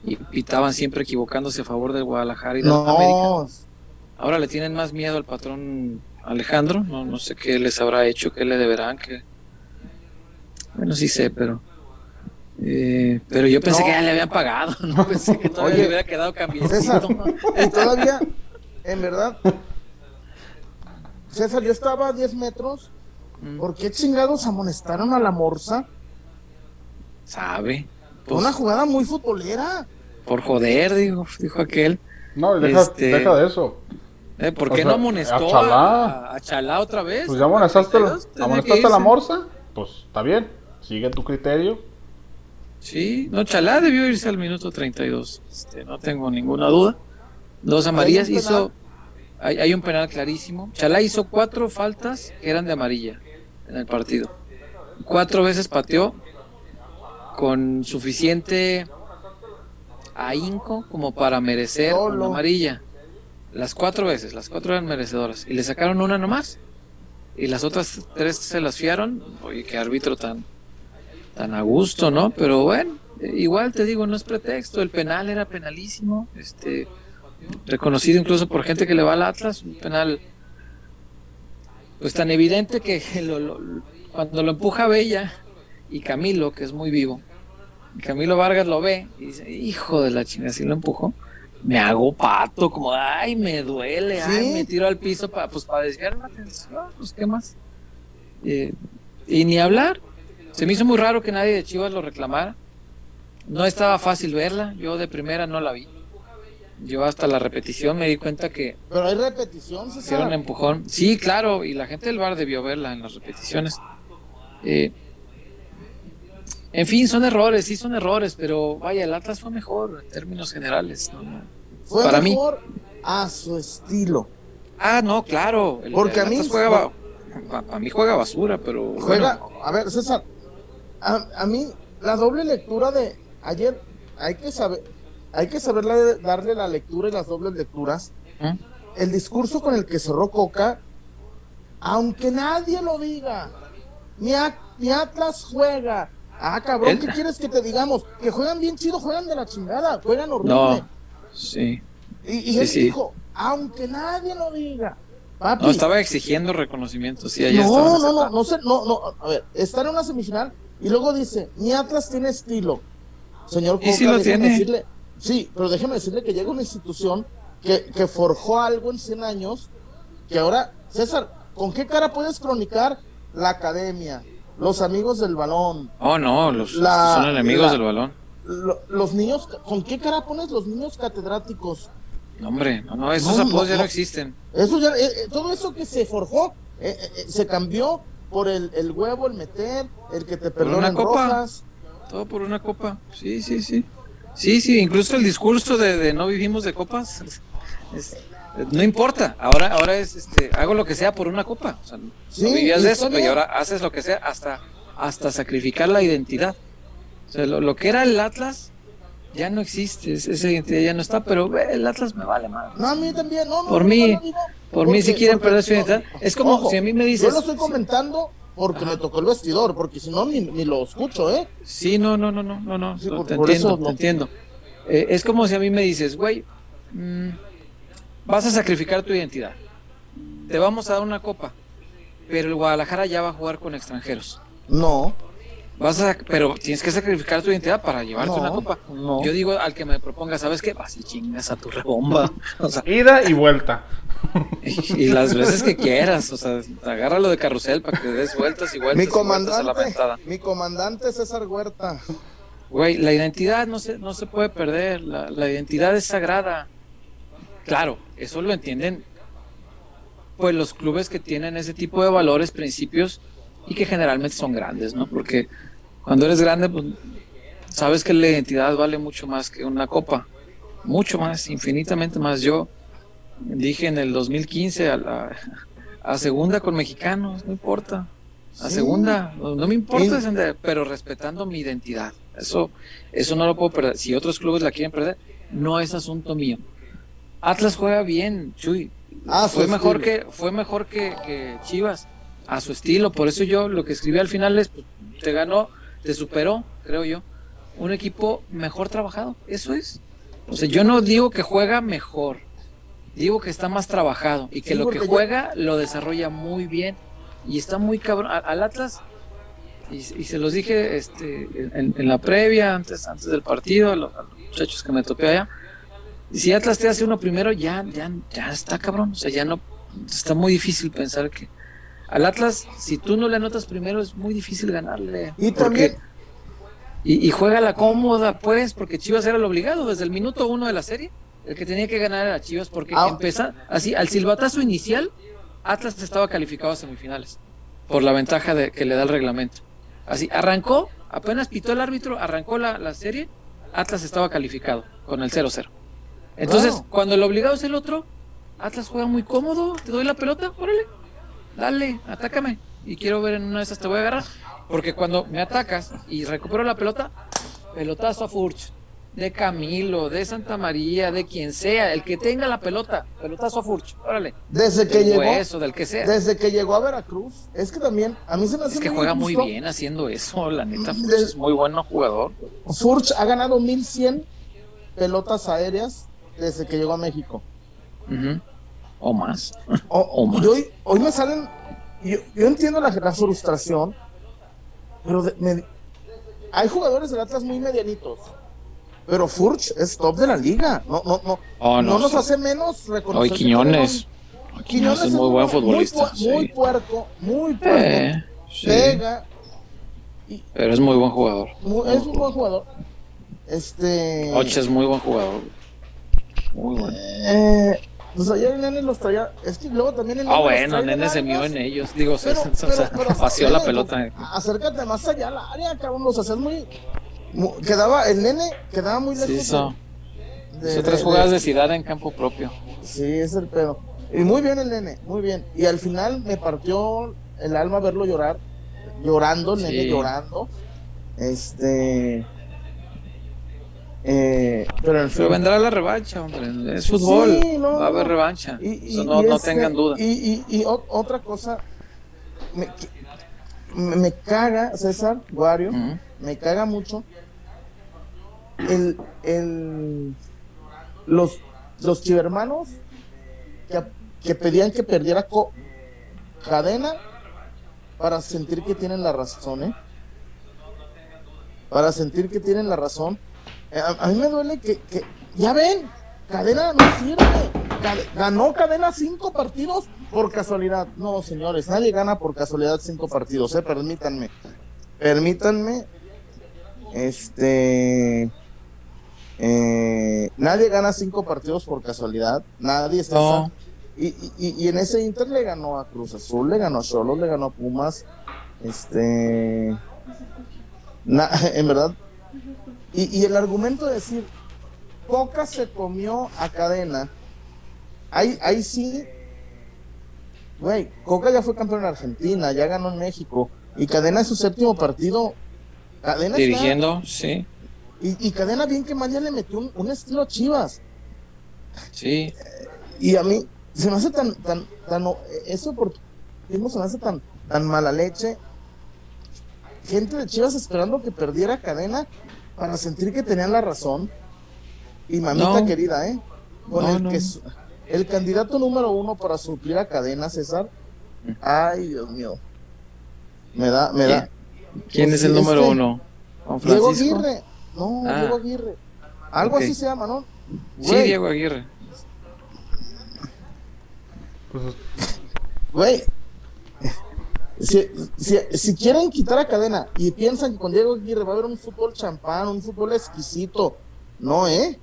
y pitaban siempre equivocándose a favor del Guadalajara y de América. Ahora le tienen más miedo al patrón Alejandro, no, no sé qué les habrá hecho, qué le deberán, que bueno, sí sé, pero eh, pero yo pensé que ya le habían pagado, no <laughs> pensé que todavía le hubiera quedado cambiecito. y todavía, en verdad, César, yo estaba a 10 metros. Mm. ¿Por qué chingados amonestaron a la morsa? Sabe. Pues, una jugada muy futbolera. Por joder, dijo, dijo aquel. No, deja, este, deja de eso. Eh, ¿Por qué no amonestó a Chalá. otra vez? Pues ya amonestaste, amonestaste a la morsa. Pues está bien, sigue tu criterio. Sí, no, Chalá debió irse al minuto 32. Este, no tengo ninguna duda. Dos amarillas hizo. Hay, un penal clarísimo. Chalá hizo cuatro faltas que eran de amarilla en el partido. Cuatro veces pateó con suficiente ahínco como para merecer una amarilla. Las cuatro veces, las cuatro eran merecedoras. Y le sacaron una nomás. Y las otras tres se las fiaron. Oye, qué árbitro tan, tan a gusto, ¿no? Pero bueno, igual te digo, no es pretexto. El penal era penalísimo. Este reconocido incluso por gente que le va al Atlas, un penal pues tan evidente que <laughs> cuando lo empuja Bella y Camilo, que es muy vivo, Camilo Vargas lo ve y dice, hijo de la chingada, si lo empujó, me hago pato, como, ay, me duele, ay, me tiro al piso para pues, para desviar la atención, pues, ¿qué más? Eh, y ni hablar, se me hizo muy raro que nadie de Chivas lo reclamara, no estaba fácil verla, yo de primera no la vi. Yo hasta la repetición me di cuenta que... Pero hay repetición, César. un empujón. Sí, claro, y la gente del bar debió verla en las repeticiones. Eh, en fin, son errores, sí son errores, pero vaya, el Atlas fue mejor en términos generales. Fue Para mejor a su estilo. Ah, no, claro. Porque a mí... Juega, a, mí juega basura, pero... Juega, a ver, César, a, a mí la doble lectura de ayer, hay que saber hay que saber darle la lectura y las dobles lecturas. ¿Eh? El discurso con el que cerró Coca, aunque nadie lo diga, mi, Atlas juega. Ah, cabrón, ¿qué quieres que te digamos? Que juegan bien chido, juegan de la chingada, juegan horrible. No, sí. Y, él dijo, aunque nadie lo diga. no, estaba exigiendo reconocimiento, sí, no, no, no, no, sé, no, no, a ver, está en una semifinal y luego dice, mi Atlas tiene estilo. Señor Coca, ¿Y lo tiene? decirle, Sí, pero déjeme decirle que llega una institución que, que forjó algo en 100 años, que ahora, César, ¿con qué cara puedes cronicar la academia, los amigos del balón? Oh, no, los son enemigos del balón. los niños, ¿con qué cara pones los niños catedráticos? No, hombre, no, no, esos apodos ya no existen. Eso ya, eh, eh, todo eso que se forjó, eh, se cambió por el, el, huevo, el meter, el que te perdonan rojas. Todo por una copa, sí, sí, sí. Sí, sí, incluso el discurso de, no vivimos de copas, no importa, ahora ahora es, este, hago lo que sea por una copa. O sea, no vivías de eso, y ahora haces lo que sea hasta, hasta sacrificar la identidad. O sea, lo, que era el Atlas ya no existe, esa identidad ya no está, pero el Atlas me vale más. No, a mí también, no, no. Por mí, por mí si quieren perder su identidad, es como si a mí me dices... Yo lo estoy comentando porque me tocó el vestidor, porque si no ni, lo escucho, ¿eh? Sí, no, no, no, no, no, no, te, entiendo, te entiendo. Eh, es como si a mí me dices, güey, mm, vas a sacrificar tu identidad, te vamos a dar una copa, pero el Guadalajara ya va a jugar con extranjeros. No. Vas a, pero tienes que sacrificar tu identidad para llevarte una copa. No. Yo digo al que me proponga, ¿sabes qué? Vas y chingas a tu rebomba. <laughs> O sea, Ida y vuelta. <laughs> Y, las veces que quieras, o sea, agárralo de carrusel para que des vueltas y vueltas. Mi comandante, mi comandante César Huerta. Güey, la identidad no se, no se puede perder, la, la identidad es sagrada. Claro, eso lo entienden pues los clubes que tienen ese tipo de valores, principios y que generalmente son grandes, ¿no? Porque cuando eres grande, pues sabes que la identidad vale mucho más que una copa, mucho más, infinitamente más. Yo dije en el 2015 a, la, a segunda con mexicanos, no importa, a segunda, no, me importa, pero respetando mi identidad. Eso, eso no lo puedo perder. Si otros clubes la quieren perder, no es asunto mío. Atlas juega bien, Chuy. Ah, fue mejor que fue mejor que, Chivas a su estilo. Por eso yo lo que escribí al final es pues, te ganó, te superó, creo yo. Un equipo mejor trabajado. Eso es. O sea, yo no digo que juega mejor. Digo que está más trabajado y que lo que juega lo desarrolla muy bien y está muy cabrón. Al Atlas, y, se los dije este, en, la previa, antes, antes del partido, a los, muchachos que me topé allá. Si Atlas te hace uno primero, ya, ya, ya está cabrón. O sea, ya no. Está muy difícil pensar que. Al Atlas, si tú no le anotas primero, es muy difícil ganarle. Y también. Y, juega la cómoda, pues, porque Chivas era el obligado desde el minuto uno de la serie. El que tenía que ganar era Chivas, porque ah. empieza así, al silbatazo inicial, Atlas estaba calificado a semifinales por la ventaja de, que le da el reglamento. Así, arrancó, apenas pitó el árbitro, arrancó la, serie, Atlas estaba calificado con el 0-0. Entonces, cuando el obligado es el otro, Atlas juega muy cómodo, te doy la pelota, órale, dale, atácame. Y quiero ver en una de esas te voy a agarrar. Porque cuando me atacas y recupero la pelota, pelotazo a Furch de Camilo, de Santa María, de quien sea, el que tenga la pelota, pelotazo a Furch, órale. Desde que llegó, eso, del que sea. Desde que llegó a Veracruz, es que también, a mí se me hace Es que juega muy bien haciendo eso, la neta, Furch es muy bueno jugador. Furch ha ganado 1100 pelotas aéreas desde que llegó a México. O más. O, <laughs> más. hoy, hoy me salen, yo, entiendo la, frustración, pero hay jugadores de Atlas muy medianitos pero Furch es top de la liga. No, no, no. Oh, no, nos hace menos reconocer. Hoy Quiñones. Quiñones es muy buen futbolista. Muy, puerco, muy puerco. Pega. pero es muy buen jugador. es un buen jugador. Este. Oche es muy buen jugador. Muy bueno. Eh, pues ayer el nene los traía. Es que luego también el nene. Ah, bueno, el nene se mió en ellos. Digo, pero, se, vació la pelota. Acércate más allá al área, cabrón. Los haces muy quedaba, el nene quedaba muy lejos. Sí, eso. De, tres jugadas de, ciudad en campo propio. Sí, es el pedo. Y muy bien el nene, muy bien. Y al final me partió el alma verlo llorar, llorando, el nene llorando. Este. Eh, pero, vendrá la revancha, hombre. Es fútbol. Va a haber revancha. Y, no, no tengan duda. Y, otra cosa, me, me, caga, César, Guario, me caga mucho el, el, los, los chivermanos que, que pedían que perdiera cadena para sentir que tienen la razón, ¿eh? Para sentir que tienen la razón. Eh, a, mí me duele que, que, ya ven, cadena no sirve. ganó cadena cinco partidos por casualidad. No, señores, nadie gana por casualidad cinco partidos, ¿eh? Permítanme. Permítanme este. Eh, nadie gana cinco partidos por casualidad. Nadie está. Y, y, en ese Inter le ganó a Cruz Azul, le ganó a Cholos, le ganó a Pumas. Este. <laughs> en verdad. Y, el argumento de decir, Coca se comió a cadena. Ahí, ahí sí. Güey, Coca ya fue campeón en Argentina, ya ganó en México. Y cadena es su séptimo partido Cadena Dirigiendo, sí. Y, Cadena bien que mal ya le metió un, estilo a Chivas. Sí. y a mí se me hace tan, tan, tan, eso por se me hace tan, tan mala leche. Gente de Chivas esperando que perdiera Cadena para sentir que tenían la razón. Y mamita querida, ¿eh? Con el que el candidato número uno para suplir a Cadena, César. Ay, Dios mío. Me da, me da. ¿Quién pues es el número este, uno? Diego Aguirre. No, ah. Diego Aguirre. Algo así se llama, ¿no? Sí, Diego Aguirre. Güey. Si, si, quieren quitar a cadena y piensan que con Diego Aguirre va a haber un fútbol champán, un fútbol exquisito, no, ¿eh?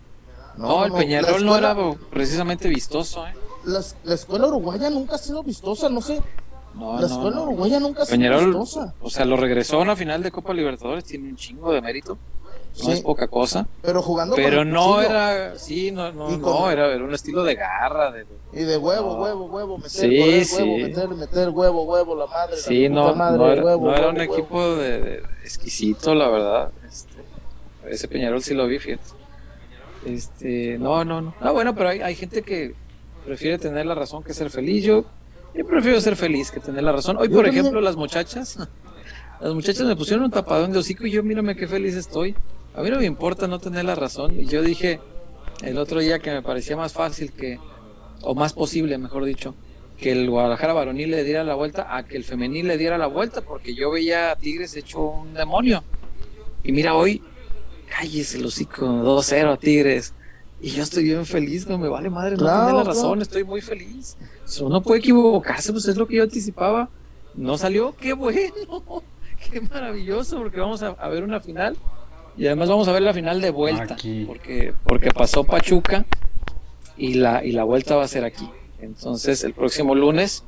No, el Peñarol no era precisamente vistoso, ¿eh? La, la, escuela uruguaya nunca ha sido vistosa, no sé No, la escuela uruguaya nunca se Peñarol, O sea, lo regresó a una final de Copa Libertadores, tiene un chingo de mérito. No es poca cosa. Pero jugando Pero no era, sí, no, no, no era, era, un estilo de garra. De, y de huevo, huevo, huevo, meter, sí, sí. huevo, meter, meter, huevo, huevo, la madre. Sí, no, madre, no, era, huevo, no era un equipo de, exquisito, la verdad. Este, ese Peñarol sí lo vi, fíjate. Este, no, no, no. Ah, bueno, pero hay, hay gente que prefiere tener la razón que ser feliz. Yo, yo prefiero ser feliz que tener la razón. Hoy, por ejemplo, las muchachas, <laughs> las muchachas me pusieron un tapadón de hocico y yo, mírame qué feliz estoy. A mí no me importa no tener la razón. Y yo dije el otro día que me parecía más fácil que, o más posible, mejor dicho, que el Guadalajara varonil le diera la vuelta a que el femenil le diera la vuelta, porque yo veía a Tigres hecho un demonio. Y mira, hoy, cállese el hocico, 2-0 a Tigres. Y yo estoy bien feliz, no me vale madre, no tener la razón, estoy muy feliz. Uno puede equivocarse, pues es lo que yo anticipaba. No salió, qué bueno, <laughs> qué maravilloso, porque vamos a ver una final y además vamos a ver la final de vuelta, porque porque pasó Pachuca y la y la vuelta va a ser aquí. Entonces, el próximo lunes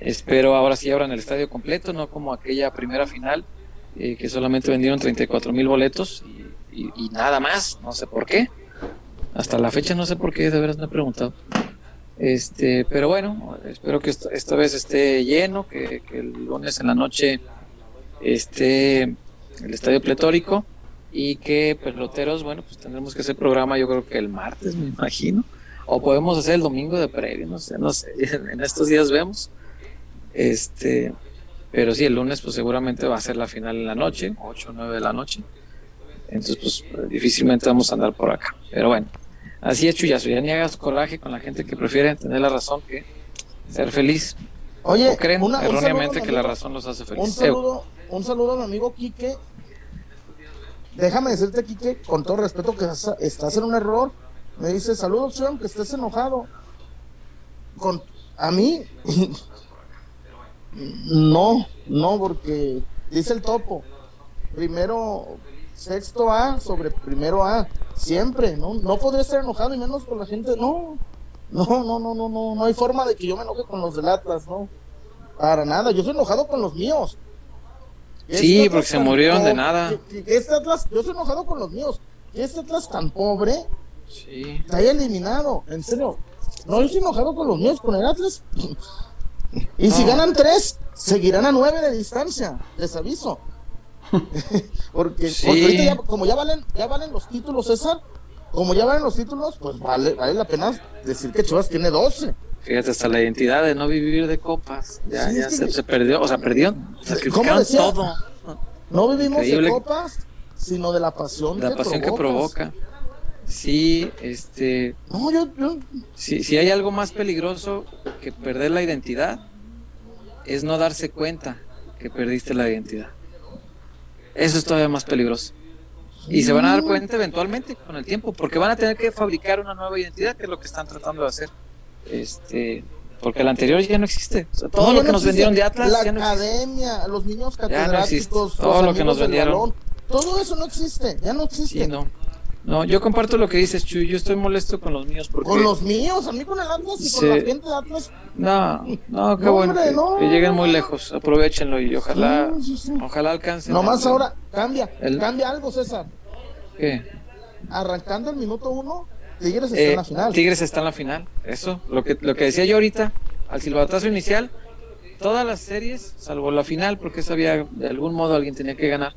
espero ahora sí abran el estadio completo, no como aquella primera final eh, que solamente vendieron 34 mil boletos y, nada más, no sé por qué. Hasta la fecha no sé por qué, de veras me he preguntado. Este, pero bueno, espero que esta, vez esté lleno, que, que, el lunes en la noche esté el estadio pletórico y que peloteros, bueno, pues tendremos que hacer programa yo creo que el martes, me imagino, o podemos hacer el domingo de previo, no sé, no sé, <laughs> en estos días vemos. Este, pero sí, el lunes pues seguramente va a ser la final en la noche, 8 o 9 de la noche. Entonces pues difícilmente vamos a andar por acá. Pero bueno, así es Chuyazo, ya ni hagas coraje con la gente que prefiere tener la razón que ser feliz. Oye, o creen erróneamente que la razón los hace felices. Un saludo, un saludo a mi amigo Quique déjame decirte aquí que con todo respeto que estás en un error. Me dice, saludos, Sean, que estés enojado. Con, a mí, <laughs> no, no, porque dice el topo. Primero, sexto A sobre primero A. Siempre, ¿no? No podría estar enojado y menos con la gente, no. No, no, no, no, no, no hay forma de que yo me enoje con los del Atlas, no. Para nada, yo soy enojado con los míos. Sí, porque se murieron de nada. Este Atlas, yo estoy enojado con los míos. Este Atlas tan pobre sí. está ahí eliminado. En serio. No, yo estoy enojado con los míos, con el Atlas. y si ganan tres, seguirán a nueve de distancia. Les aviso. <laughs> porque, ahorita como ya valen, ya valen los títulos, César, como ya valen los títulos, pues vale, vale la pena decir que Chivas tiene 12. Fíjate, hasta la identidad de no vivir de copas. Ya, ya se, perdió, o sea, perdió. Sacrificaron todo. No vivimos de copas, sino de la pasión, la pasión que provoca. Sí, este. No, yo, yo. Si, si hay algo más peligroso que perder la identidad, es no darse cuenta que perdiste la identidad. Eso es todavía más peligroso. Y se van a dar cuenta eventualmente con el tiempo, porque van a tener que fabricar una nueva identidad, que es lo que están tratando de hacer. Este, porque el anterior ya no existe. todo lo que nos vendieron de Atlas. La academia, los niños catedráticos, todo lo que nos vendieron. todo eso no existe, ya no existe. no. No, yo comparto lo que dices, Chuy. Yo estoy molesto con los míos. Porque... ¿Con los míos? ¿A mí con el Atlas y con la gente de Atlas? No, no, qué bueno. que, lleguen muy lejos. Aprovechenlo y ojalá, ojalá alcancen. Nomás ahora, cambia. Cambia algo, César. ¿Qué? Arrancando el minuto uno, Tigres está en la eh, final. Tigres está en la final, eso. Lo que, lo que decía yo ahorita, al silbatazo inicial, todas las series, salvo la final, porque sabía de algún modo alguien tenía que ganar,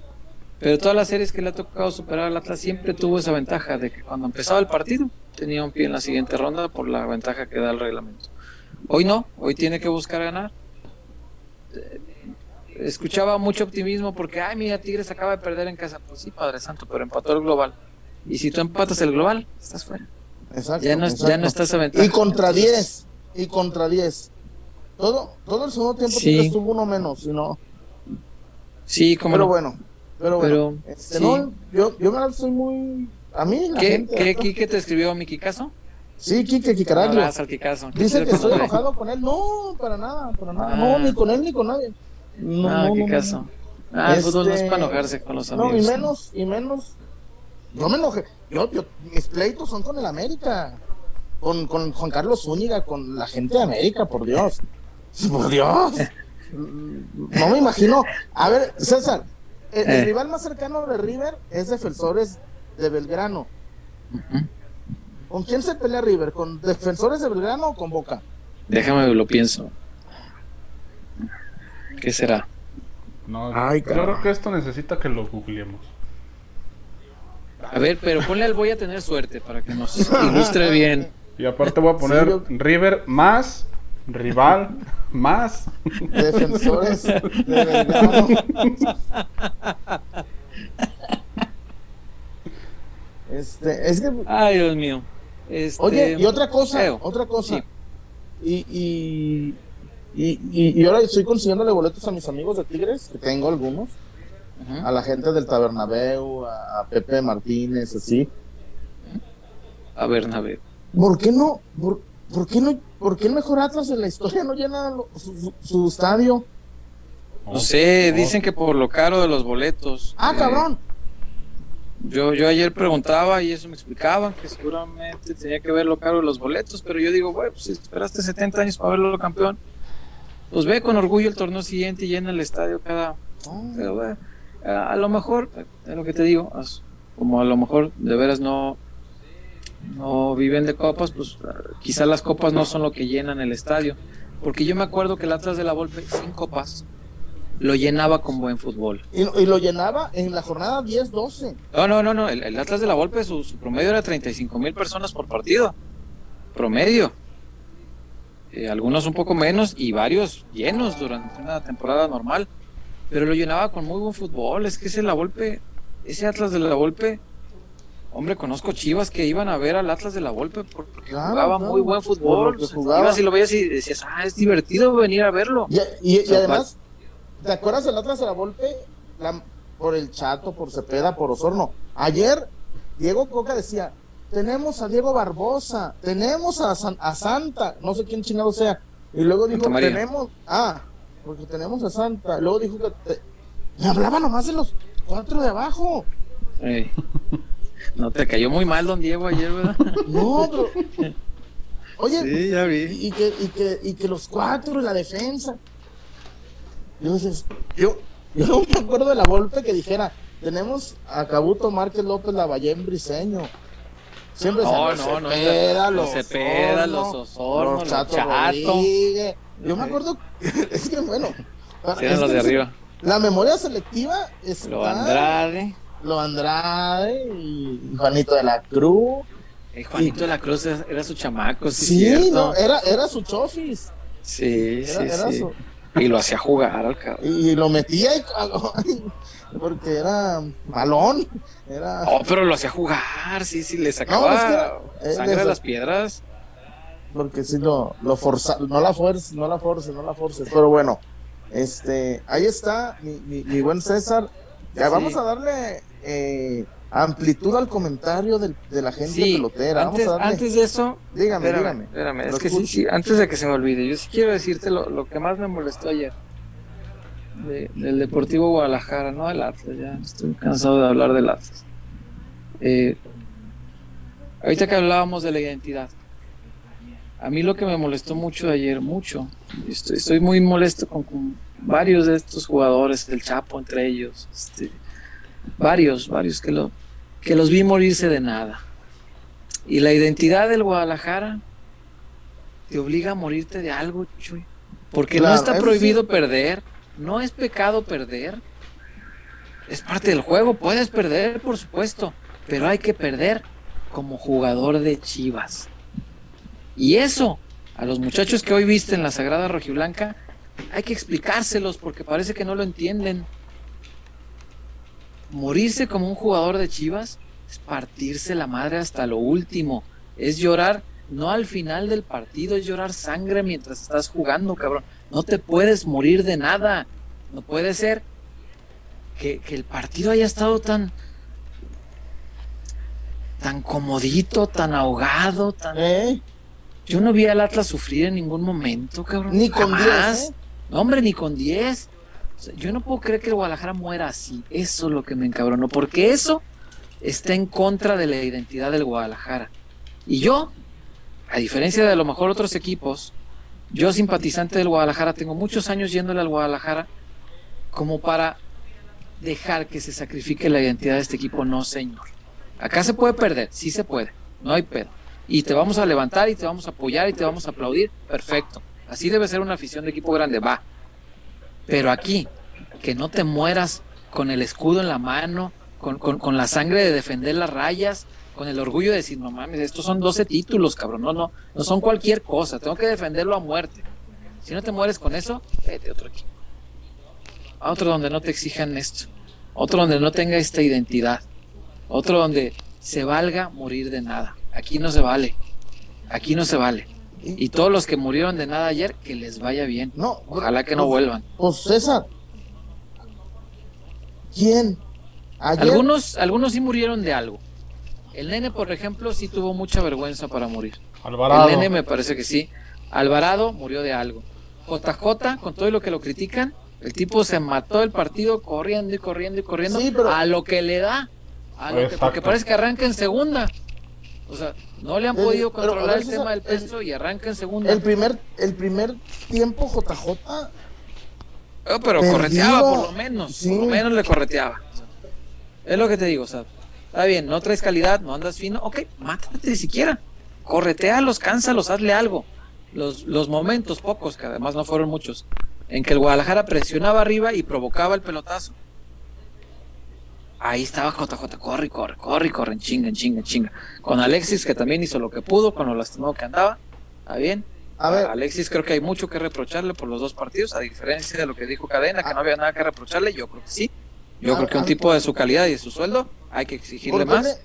pero todas las series que le ha tocado superar al Atlas siempre tuvo esa ventaja de que cuando empezaba el partido tenía un pie en la siguiente ronda por la ventaja que da el reglamento. Hoy no, hoy tiene que buscar ganar. Escuchaba mucho optimismo porque, ay, mira, Tigres acaba de perder en casa. Pues sí, Padre Santo, pero empató el global. Y si tú empatas el global, estás fuera. Exacto, ya, no, ya no estás aventando. Y contra 10. Y contra 10. Todo, todo el segundo tiempo sí. estuvo uno menos, sino. Sí, como. Pero bueno. Pero, bueno. Este, no, yo, yo me soy muy. A mí, la ¿Qué, gente, ¿qué, Quique te escribió mi Kikazo? Sí, Quique Kikaraglio. Dice que estoy enojado con él. No, para nada, para nada. Ah. No, ni con él ni con nadie. No, ah, no, Kikazo. Ah, el fútbol no es para este, enojarse con los amigos. No, y menos, y menos yo me enojé. Yo, mis pleitos son con el América. Con, con Juan Carlos Zúñiga, con la gente de América, por Dios. <laughs> Por Dios. No me imagino. A ver, César, el, el Eh. rival más cercano de River es Defensores de Belgrano. ¿Con quién se pelea River? ¿Con Defensores de Belgrano o con Boca? Déjame lo pienso. ¿Qué será? No, Ay, creo que esto necesita que lo googleemos. A ver, pero ponle al voy a tener suerte para que nos <laughs> ilustre bien. Y aparte voy a poner Sí, yo- River más rival más. Defensores de Belgrano. Este, es que, Ay, Dios mío. Este, oye, y otra cosa, Eo. otra cosa. Sí. Y, y, y, y- y ahora estoy consiguiéndole boletos a mis amigos de Tigres, que tengo algunos, A la gente del Tabernabeu, a, a Pepe Martínez, así. A Bernabéu. ¿Por qué no? ¿Por, por qué no? ¿Por qué el mejor Atlas en la historia no llena lo- su, su- su estadio? No sé, dicen que por lo caro de los boletos. Ah, Eh, cabrón. Yo, yo ayer preguntaba y eso me explicaban que seguramente tenía que ver lo caro de los boletos, pero yo digo, bueno, pues si esperaste 70 años para verlo campeón, pues ve con orgullo el torneo siguiente y llena el estadio cada... Pero bueno, a, a lo mejor, es lo que te digo, as- como a lo mejor de veras no, no viven de copas, pues ah, quizá las copas no son lo que llenan el estadio. Porque yo me acuerdo que el Atlas de la Volpe, sin copas, lo llenaba con buen fútbol. Y, y lo llenaba en la jornada 10-12. No, no, no, no. El, el Atlas de la Volpe, su, su promedio era 35 mil personas por partido. Promedio. Eh, algunos un poco menos y varios llenos durante una temporada normal. Pero lo llenaba con muy buen fútbol. Es que ese la Volpe, ese Atlas de la Volpe, hombre, conozco chivas que iban a ver al Atlas de la Volpe porque Claro, jugaba claro, muy buen fútbol. lo jugaba. ibas y lo veías y decías, ah, es divertido venir a verlo. Y, además, ¿te acuerdas del Atlas de la Volpe? La- por el Chato, por Cepeda, por Osorno. Ayer, Diego Coca decía: Tenemos a Diego Barbosa, tenemos a, San- a Santa, no sé quién chingado sea. Y luego dijo. Tenemos, ah, porque tenemos a Santa. Luego dijo que. te- me hablaba nomás de los cuatro de abajo. No te cayó muy mal, don Diego, ayer, ¿verdad? No, pero. Oye, Sí, ya vi. y, que, y, que, y que los cuatro la defensa. Yo, dices, yo, yo no me acuerdo de la golpe que dijera, tenemos a Cabuto Márquez López Lavallén Briseño. Siempre No, decían, no, no, Cepeda, los Cepeda, los Osorno, los Chato Chato. Rodríguez. Yo me acuerdo, <laughs> es que bueno, Sí, es los que de arriba. La memoria selectiva está Lo Andrade. Lo Andrade y Juanito de la Cruz. Eh, Juanito de la Cruz era, era su chamaco, sí, Sí, cierto. no, era, era su chofis. Sí, Era, sí, era sí. su- Y lo hacía jugar al cabrón. y lo metía y, <laughs> porque era malón era Oh, pero lo hacía jugar, sí, sí, le No, sacaba es que era- eh, sangre le- de las piedras. Porque si lo lo forza no la fuerza no la force no la force pero bueno este ahí está mi, mi, mi buen César. Ya Sí. vamos a darle eh, amplitud al comentario del- de la gente Sí, pelotera. Antes, vamos a darle. antes de eso, dígame espérame, dígame. espérame, es que sí, sí, antes de que se me olvide, yo sí quiero decirte lo, lo que más me molestó ayer de- del Deportivo Guadalajara, no del Atlas, ya estoy cansado de hablar del Atlas. Eh, ahorita que hablábamos de la identidad, a mí lo que me molestó mucho de ayer, mucho, estoy, estoy muy molesto con, con varios de estos jugadores, el Chapo entre ellos, este, varios, varios que, lo, que los vi morirse de nada. Y la identidad del Guadalajara te obliga a morirte de algo, Chuy. Porque Claro, no está prohibido sí. perder, no es pecado perder. Es parte del juego, puedes perder, por supuesto, pero hay que perder como jugador de Chivas. Y eso, a los muchachos que hoy viste en la Sagrada Rojiblanca, hay que explicárselos porque parece que no lo entienden. Morirse como un jugador de Chivas es partirse la madre hasta lo último. Es llorar, no al final del partido, es llorar sangre mientras estás jugando, cabrón. No te puedes morir de nada. No puede ser que, que el partido haya estado tan tan comodito, tan ahogado, tan... ¿Eh? Yo no vi al Atlas sufrir en ningún momento, cabrón. ni con Jamás. 10 ¿eh? No, hombre, ni con 10. O sea, yo no puedo creer que el Guadalajara muera así. Eso es lo que me encabronó. Porque eso está en contra de la identidad del Guadalajara. Y yo, a diferencia de a lo mejor otros equipos, yo simpatizante del Guadalajara, tengo muchos años yéndole al Guadalajara como para dejar que se sacrifique la identidad de este equipo, no señor. Acá se puede perder, sí se puede, no hay pedo. Y te vamos a levantar y te vamos a apoyar y te vamos a aplaudir, perfecto. Así debe ser una afición de equipo grande, va. Pero aquí, que no te mueras con el escudo en la mano, con, con, la sangre de defender las rayas, con el orgullo de decir, no mames, estos son 12 títulos, cabrón, no, no, no son cualquier cosa, tengo que defenderlo a muerte. Si no te mueres con eso, vete a otro equipo. A otro donde no te exijan esto. Otro donde no tenga esta identidad. Otro donde se valga morir de nada. Aquí no se vale. Aquí no se vale. Y todos los que murieron de nada ayer, que les vaya bien. No, Ojalá que no vuelvan. Pues César. ¿Quién? Algunos, algunos sí murieron de algo. El nene, por ejemplo, sí tuvo mucha vergüenza para morir. Alvarado. El nene me parece que sí. Alvarado murió de algo. JJ, con todo lo que lo critican, el tipo se mató el partido corriendo y corriendo y corriendo a lo que le da. A lo que, porque parece que arranca en segunda. O sea, no le han podido controlar el tema del peso y arranca en segunda. El primer, el primer tiempo JJ. Oh, pero correteaba por lo menos. Por lo menos le correteaba. Es lo que te digo, o sea, está bien, no traes calidad, no andas fino, ok, mátate ni siquiera. Corretealos, cánsalos, hazle algo. Los, los momentos, pocos, que además no fueron muchos, en que el Guadalajara presionaba arriba y provocaba el pelotazo ahí estaba JJ, corre, corre, corre, corre, en chinga, en chinga, en chinga. Con Alexis, que también hizo lo que pudo, con lo lastimado que andaba, está bien. A ver. Alexis creo que hay mucho que reprocharle por los dos partidos, a diferencia de lo que dijo Cadena, que no había nada que reprocharle, yo creo que sí. Yo creo que un tipo de su calidad y de su sueldo hay que exigirle más.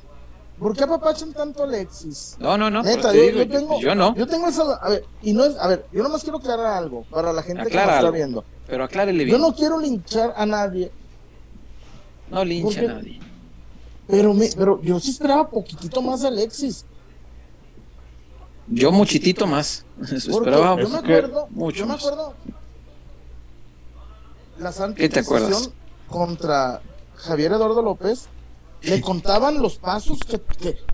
¿Por qué apapachan tanto Alexis? No, no, no. Neta, yo, tengo, yo, no. Yo tengo esa. A ver, y no es. A ver, yo nomás quiero aclarar algo para la gente que nos está viendo. Pero aclárele bien. Yo no quiero linchar a nadie no lincha a nadie. Pero, me, pero yo sí esperaba poquitito más a Alexis. Yo muchitito más. <laughs> esperaba. Yo me acuerdo, mucho yo me acuerdo la santa ¿Qué te acuerdas? contra Javier Eduardo López le contaban los pasos que,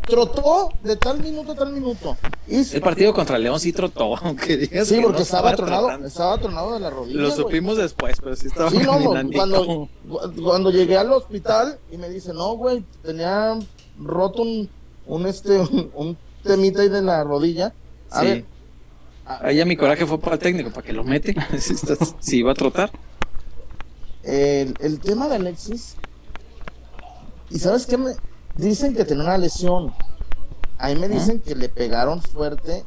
trotó de tal minuto a tal minuto. el partido contra León sí trotó, <laughs> aunque digas Sí, porque estaba, tronado, estaba tronado de la rodilla. Lo supimos después, pero sí estaba sí, no, cuando, cuando llegué al hospital y me dice, no, güey, tenía roto un, un este, <laughs> un, temita ahí de la rodilla. A sí. ver. Ahí ya mi coraje fue para el técnico, para que lo mete, <laughs> si, iba a trotar. El, el tema de Alexis y sabes qué me dicen que tiene una lesión. Ahí me dicen que le pegaron fuerte.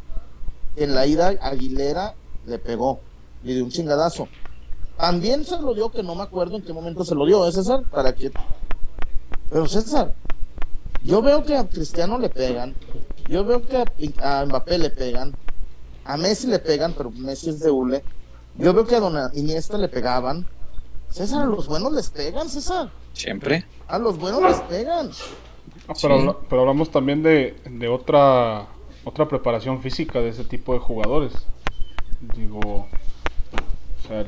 En la ida Aguilera le pegó, le dio un chingadazo. También se lo dio, que no me acuerdo en qué momento se lo dio, ¿eh, César? Para que. Pero César, yo veo que a Cristiano le pegan, yo veo que a, Mbappé le pegan, a Messi le pegan, pero Messi es de hule. Yo veo que a Don Iniesta le pegaban. César, a los buenos les pegan, César. Siempre. A los buenos les pegan. Ah, pero, pero, hablamos también de, otra otra preparación física de ese tipo de jugadores. Digo, o sea,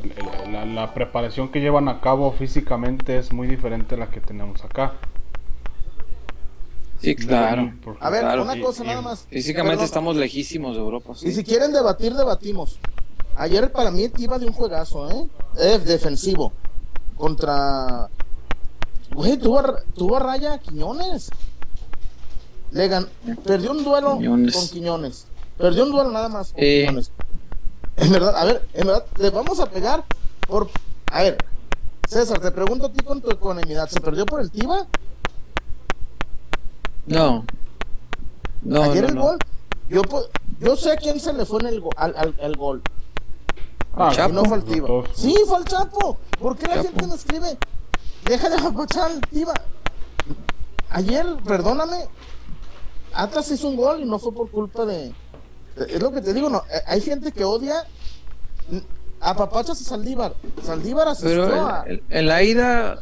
la, preparación que llevan a cabo físicamente es muy diferente a la que tenemos acá. Sí, claro. a ver, una cosa nada más. Físicamente estamos lejísimos de Europa. Y si quieren debatir, debatimos. Ayer para mí iba de un juegazo, ¿eh? Es defensivo. Contra Güey, tuvo, raya a Quiñones. Le perdió un duelo con Quiñones. Perdió un duelo nada más con Quiñones. En verdad, a ver, en verdad, le vamos a pegar por. A ver, César, te pregunto a ti con tu ecuanimidad. ¿Se perdió por el Tiba? No. No. Ayer el gol. Yo, yo sé a quién se le fue en el al, al, gol. Ah, Chapo. No fue el Tiba. Sí, fue el Chapo. ¿Por qué la gente no escribe? Deja de apachar, Tiva. Ayer, perdóname, Atlas hizo un gol y no fue por culpa de. Es lo que te digo, no. Eh, hay gente que odia a Papachas a Saldívar. Saldívar asistió Pero a... en la ida,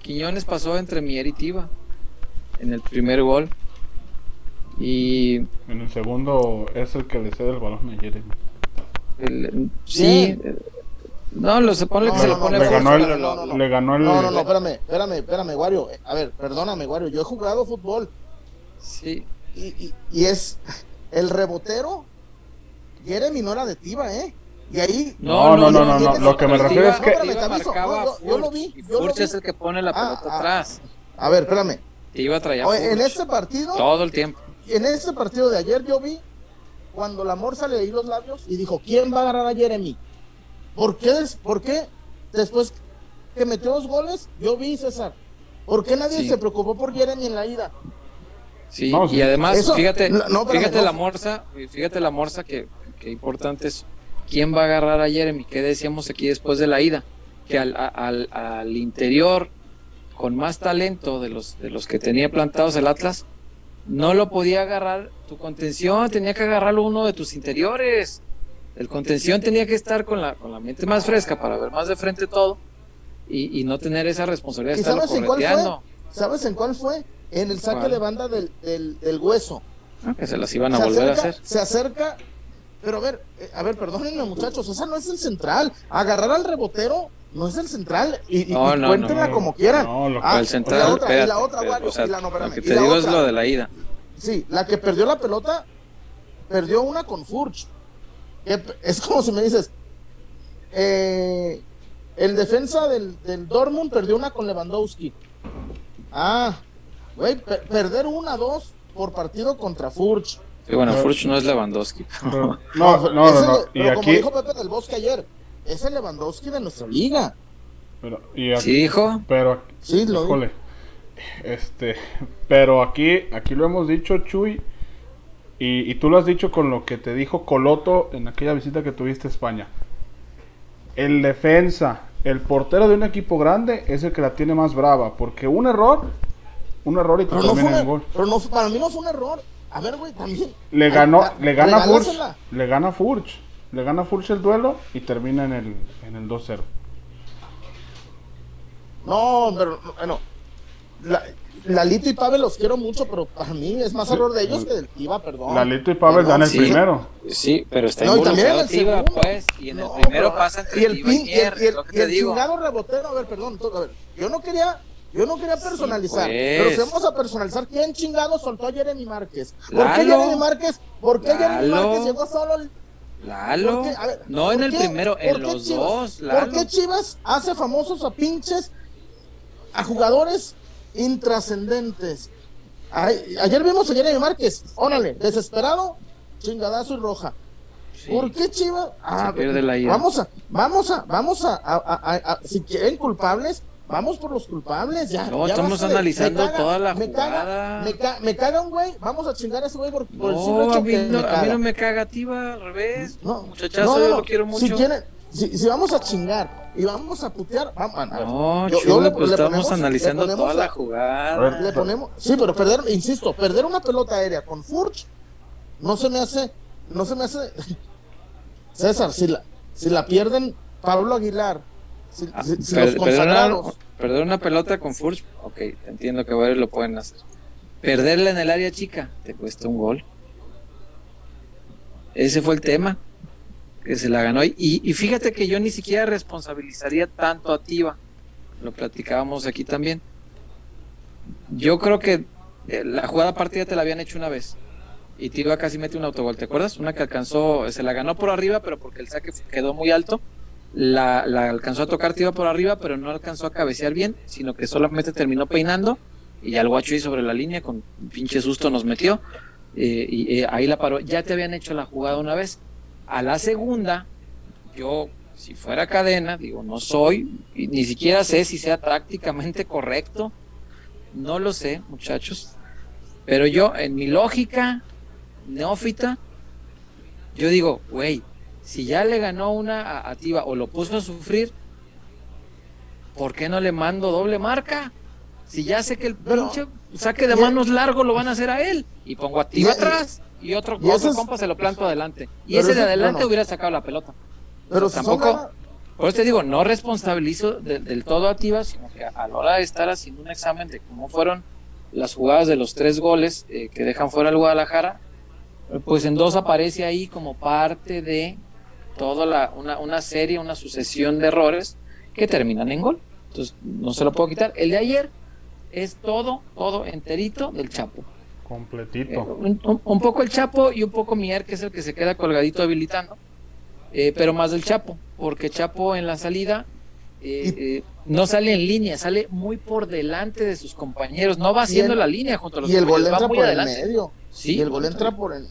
Quiñones pasó entre Mier y Tiva en el primer gol. Y. En el segundo es el que le cede el balón a Jeremy. sí, no, lo se pone que se lo pone le ganó el, le ganó el... No, no, no, espérame, espérame, espérame, Wario. A ver, perdóname, Wario. Yo he jugado fútbol. Sí. Y, y, y es el rebotero Jeremy no era de Tiva, ¿eh? Y ahí. No, no, no, no, no, lo que me refiero es que. yo, lo vi. Yo lo vi. es el que pone la ah, pelota ah, atrás. A ver, espérame. Tiva traía. en este partido. Todo el tiempo. En este partido de ayer yo vi cuando la morsa le di los labios y dijo: ¿Quién va a agarrar a Jeremy? ¿Por qué? ¿Por qué? Después que metió dos goles, yo vi César. ¿Por qué nadie se preocupó por Jeremy en la ida? Sí, y además, fíjate, fíjate la morsa, fíjate la morsa que, que importante es quién va a agarrar a Jeremy, ¿Qué decíamos aquí después de la ida, que al, al, al, interior con más talento de los, de los que tenía plantados el Atlas, no lo podía agarrar tu contención, tenía que agarrarlo uno de tus interiores. El contención tenía que estar con la, con la mente más fresca para ver más de frente todo y, y no tener esa responsabilidad de estarlo correteando. ¿Sabes en cuál fue? En el saque de banda del, del, hueso. Ah, que se las iban a volver a hacer. Se acerca, pero a ver, eh, a ver, perdónenme muchachos, esa no es el central. Agarrar al rebotero no es el central. Y, y, cuéntenla como quieran. No, lo ah, el central, la otra, y la otra, o sea, la, no, lo que te digo es lo de la ida. Sí, la que perdió la pelota, perdió una con Furch. Es como si me dices, eh, el defensa del, del Dortmund perdió una con Lewandowski. Ah, güey, perder una, dos por partido contra Furch. Sí, bueno, Furch no es Lewandowski. no, <laughs> no, no, no, Y pero como dijo Pepe del Bosque ayer, es el Lewandowski de nuestra liga. Pero, y aquí, ¿Sí dijo? Pero, sí, lo híjole, este, pero aquí, aquí lo hemos dicho, Chuy, y, y, tú lo has dicho con lo que te dijo Coloto en aquella visita que tuviste a España. El defensa, el portero de un equipo grande es el que la tiene más brava, porque un error, un error y te no el gol. Pero no, para mí no fue un error. A ver, güey, también. Le ganó, le gana Furch, le gana Furch, le gana Furch el duelo y termina en el, en el 2-0. No, pero bueno, la, Lalito y Pavel los quiero mucho, pero para mí es más error de ellos que del Tiva, perdón. Lalito y Pavel dan el primero. Sí, pero está no, y también en el Tiva, pues, y en el primero pasa y el pin, y el, y el, chingado rebotero, a ver, perdón, a ver, yo no quería yo no quería personalizar, pero si pues. vamos a personalizar, ¿quién chingado soltó a Jeremy Márquez? ¿Por qué Jeremy Márquez? ¿Por qué Jeremy Márquez llegó solo el... Lalo, no en el primero, en los dos. Lalo. ¿Por qué Chivas hace famosos a pinches, a jugadores intrascendentes. ayer vimos a Jeremy Márquez, órale, desesperado, chingadazo y roja. ¿Por qué Chivas? Ah, vamos a, vamos a, vamos a, si quieren culpables, vamos por los culpables, ya. No, estamos analizando toda la me jugada. me, caga, un güey, vamos a chingar a ese güey por, por no, a mí no, a mí no me caga, Tiva, al revés. No, muchachazo, yo lo quiero mucho. Si quieren, si, si, vamos a chingar y vamos a putear, vamos, no, yo, chulo, le, pues estamos analizando toda la jugada. Le ponemos, sí, pero perder, insisto, perder una pelota aérea con Furch no se me hace, no se me hace. <laughs> César, si la, si la pierden Pablo Aguilar, si, ah, si, los consagrados... perder una pelota con Furch, ok, entiendo que varios lo pueden hacer. Perderla en el área chica, te cuesta un gol. Ese fue el tema que se la ganó. Y, y fíjate que yo ni siquiera responsabilizaría tanto a Tiva, lo platicábamos aquí también. Yo creo que eh, la jugada partida te la habían hecho una vez. Y Tiva casi mete un autogol, ¿te acuerdas? Una que alcanzó, se la ganó por arriba, pero porque el saque quedó muy alto. La, la alcanzó a tocar Tiva por arriba, pero no alcanzó a cabecear bien, sino que solamente terminó peinando. Y ya el guacho ahí sobre la línea, con pinche susto nos metió. Eh, y eh, ahí la paró. Ya te habían hecho la jugada una vez a la segunda, yo, si fuera cadena, digo, no soy, ni siquiera sé si sea prácticamente correcto, no lo sé, muchachos, pero yo, en mi lógica neófita, yo digo, güey, si ya le ganó una a, Tiva o lo puso a sufrir, ¿por qué no le mando doble marca? Si ya sé que el pinche saque de manos largo lo van a hacer a él y pongo a Tiva atrás y otro, compa se lo planto adelante. Y ese de adelante hubiera sacado la pelota. Pero tampoco. Por eso te digo, no responsabilizo del todo a Tiva, sino que a la hora de estar haciendo un examen de cómo fueron las jugadas de los tres goles eh, que dejan fuera el Guadalajara, pues en dos aparece ahí como parte de toda la, una, una serie, una sucesión de errores que terminan en gol. Entonces, no se lo puedo quitar. El de ayer es todo, todo enterito del Chapo Completito. Eh, un, poco el Chapo y un poco Mier, que es el que se queda colgadito habilitando. Eh, pero más del Chapo, porque Chapo en la salida eh, no sale en línea, sale muy por delante de sus compañeros, no va haciendo la línea junto a los Y el gol entra por el medio. Sí, y el gol entra por el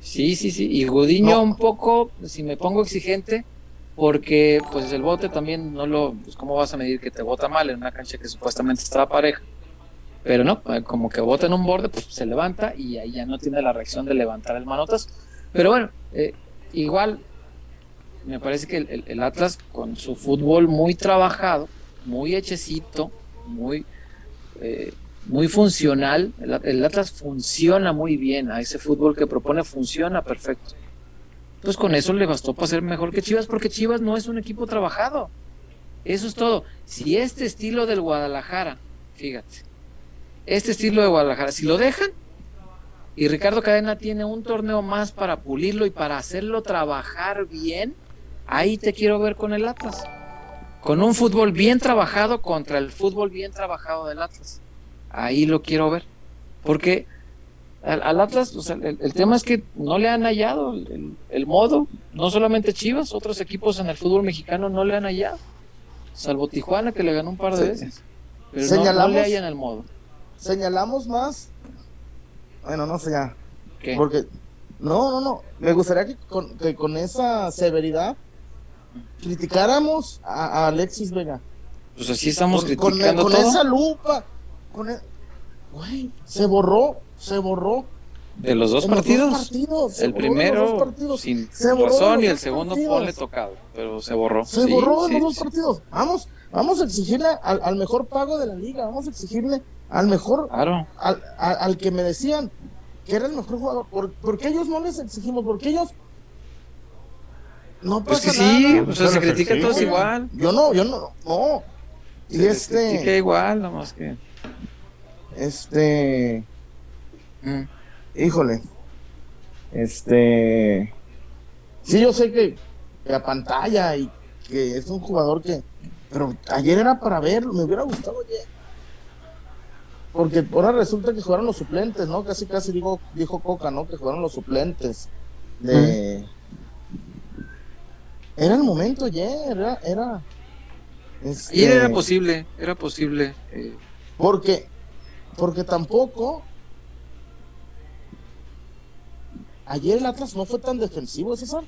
Sí, sí, sí. Y Gudiño un poco, si me pongo exigente, porque pues el bote también no lo, pues cómo vas a medir que te bota mal en una cancha que supuestamente estaba pareja. Pero no, eh, como que bota en un borde, pues se levanta y ahí ya no tiene la reacción de levantar el manotas. Pero bueno, eh, igual me parece que el, Atlas con su fútbol muy trabajado, muy hechecito, muy, eh, muy funcional, el, Atlas funciona muy bien, a ese fútbol que propone funciona perfecto. Pues con eso le bastó para ser mejor que Chivas, porque Chivas no es un equipo trabajado. Eso es todo. Si este estilo del Guadalajara, fíjate, este estilo de Guadalajara, si lo dejan, y Ricardo Cadena tiene un torneo más para pulirlo y para hacerlo trabajar bien, ahí te quiero ver con el Atlas. Con un fútbol bien trabajado contra el fútbol bien trabajado del Atlas. Ahí lo quiero ver. Porque al, Atlas, el, tema es que no le han hallado el, modo, no solamente Chivas, otros equipos en el fútbol mexicano no le han hallado, salvo Tijuana que le ganó un par de veces, pero no, le hallan el modo. Señalamos más, bueno, no sé ya, porque, no, no, no, me gustaría que con, que con esa severidad criticáramos a, Alexis Vega. Pues así estamos criticando con, esa lupa, con e, se borró se borró. De los dos, partidos? El primero sin razón y el segundo ponle tocado, pero se borró. Se borró en los dos partidos. Vamos, vamos a exigirle al, mejor pago de la liga, vamos a exigirle al mejor, claro. al, al, que me decían que era el mejor jugador. ¿Por, qué ellos no les exigimos? Porque ellos no pues pasa pues que sí, o sea, se critica todos igual. Yo no, yo no, no. y este. critica igual, nomás que. Este. Mm. Híjole. Este. Sí, yo sé que, la pantalla y que es un jugador que. Pero ayer era para verlo, me hubiera gustado ayer. Porque ahora resulta que jugaron los suplentes, ¿no? Casi, casi digo, dijo Coca, ¿no? Que jugaron los suplentes. De. Era el momento ayer, era. era este... Ayer era posible, era posible. Eh. Porque. Porque tampoco Ayer el Atlas no fue tan defensivo, César,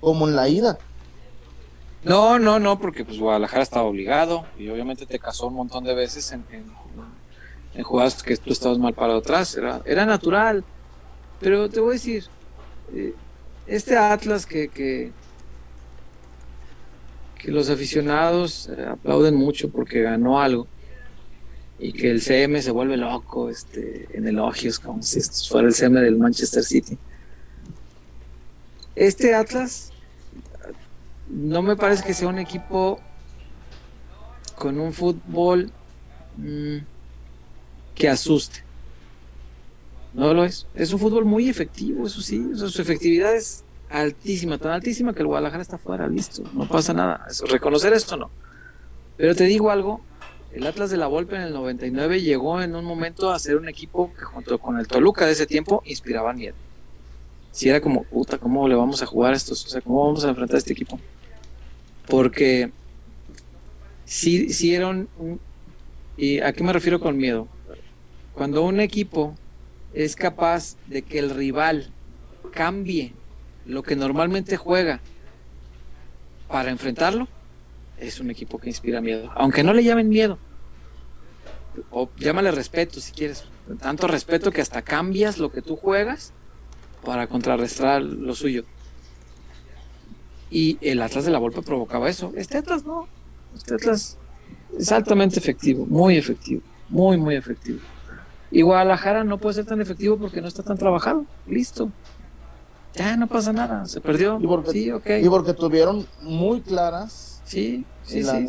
como en la ida. No, no, no, porque pues Guadalajara estaba obligado y obviamente te casó un montón de veces en, en, jugadas que tú estabas mal parado atrás, era, era natural. Pero te voy a decir, eh, este Atlas que, que, los aficionados eh, aplauden mucho porque ganó algo, y que el CM se vuelve loco este, en elogios como si esto fuera el CM del Manchester City. Este Atlas no me parece que sea un equipo con un fútbol mm, que asuste. No lo es. Es un fútbol muy efectivo, eso sí. su efectividad es altísima, tan altísima que el Guadalajara está fuera, listo. No pasa nada. reconocer esto no. Pero te digo algo, el Atlas de la Volpe en el 99 llegó en un momento a ser un equipo que junto con el Toluca de ese tiempo inspiraba miedo. Si era como, puta, ¿cómo le vamos a jugar a estos? O sea, ¿cómo vamos a enfrentar a este equipo? Porque si, si era un, ¿Y a qué me refiero con miedo? Cuando un equipo es capaz de que el rival cambie lo que normalmente juega para enfrentarlo, es un equipo que inspira miedo. Aunque no le llamen miedo. O llámale respeto si quieres. Tanto respeto que hasta cambias lo que tú juegas para contrarrestar lo suyo. Y el Atlas de la Volpe provocaba eso. Este Atlas no. Este Atlas es altamente efectivo, muy efectivo, muy, muy efectivo. Y Guadalajara no puede ser tan efectivo porque no está tan trabajado. Listo. Ya no pasa nada, se perdió. Y porque, sí, y porque tuvieron muy claras Sí, sí, sí.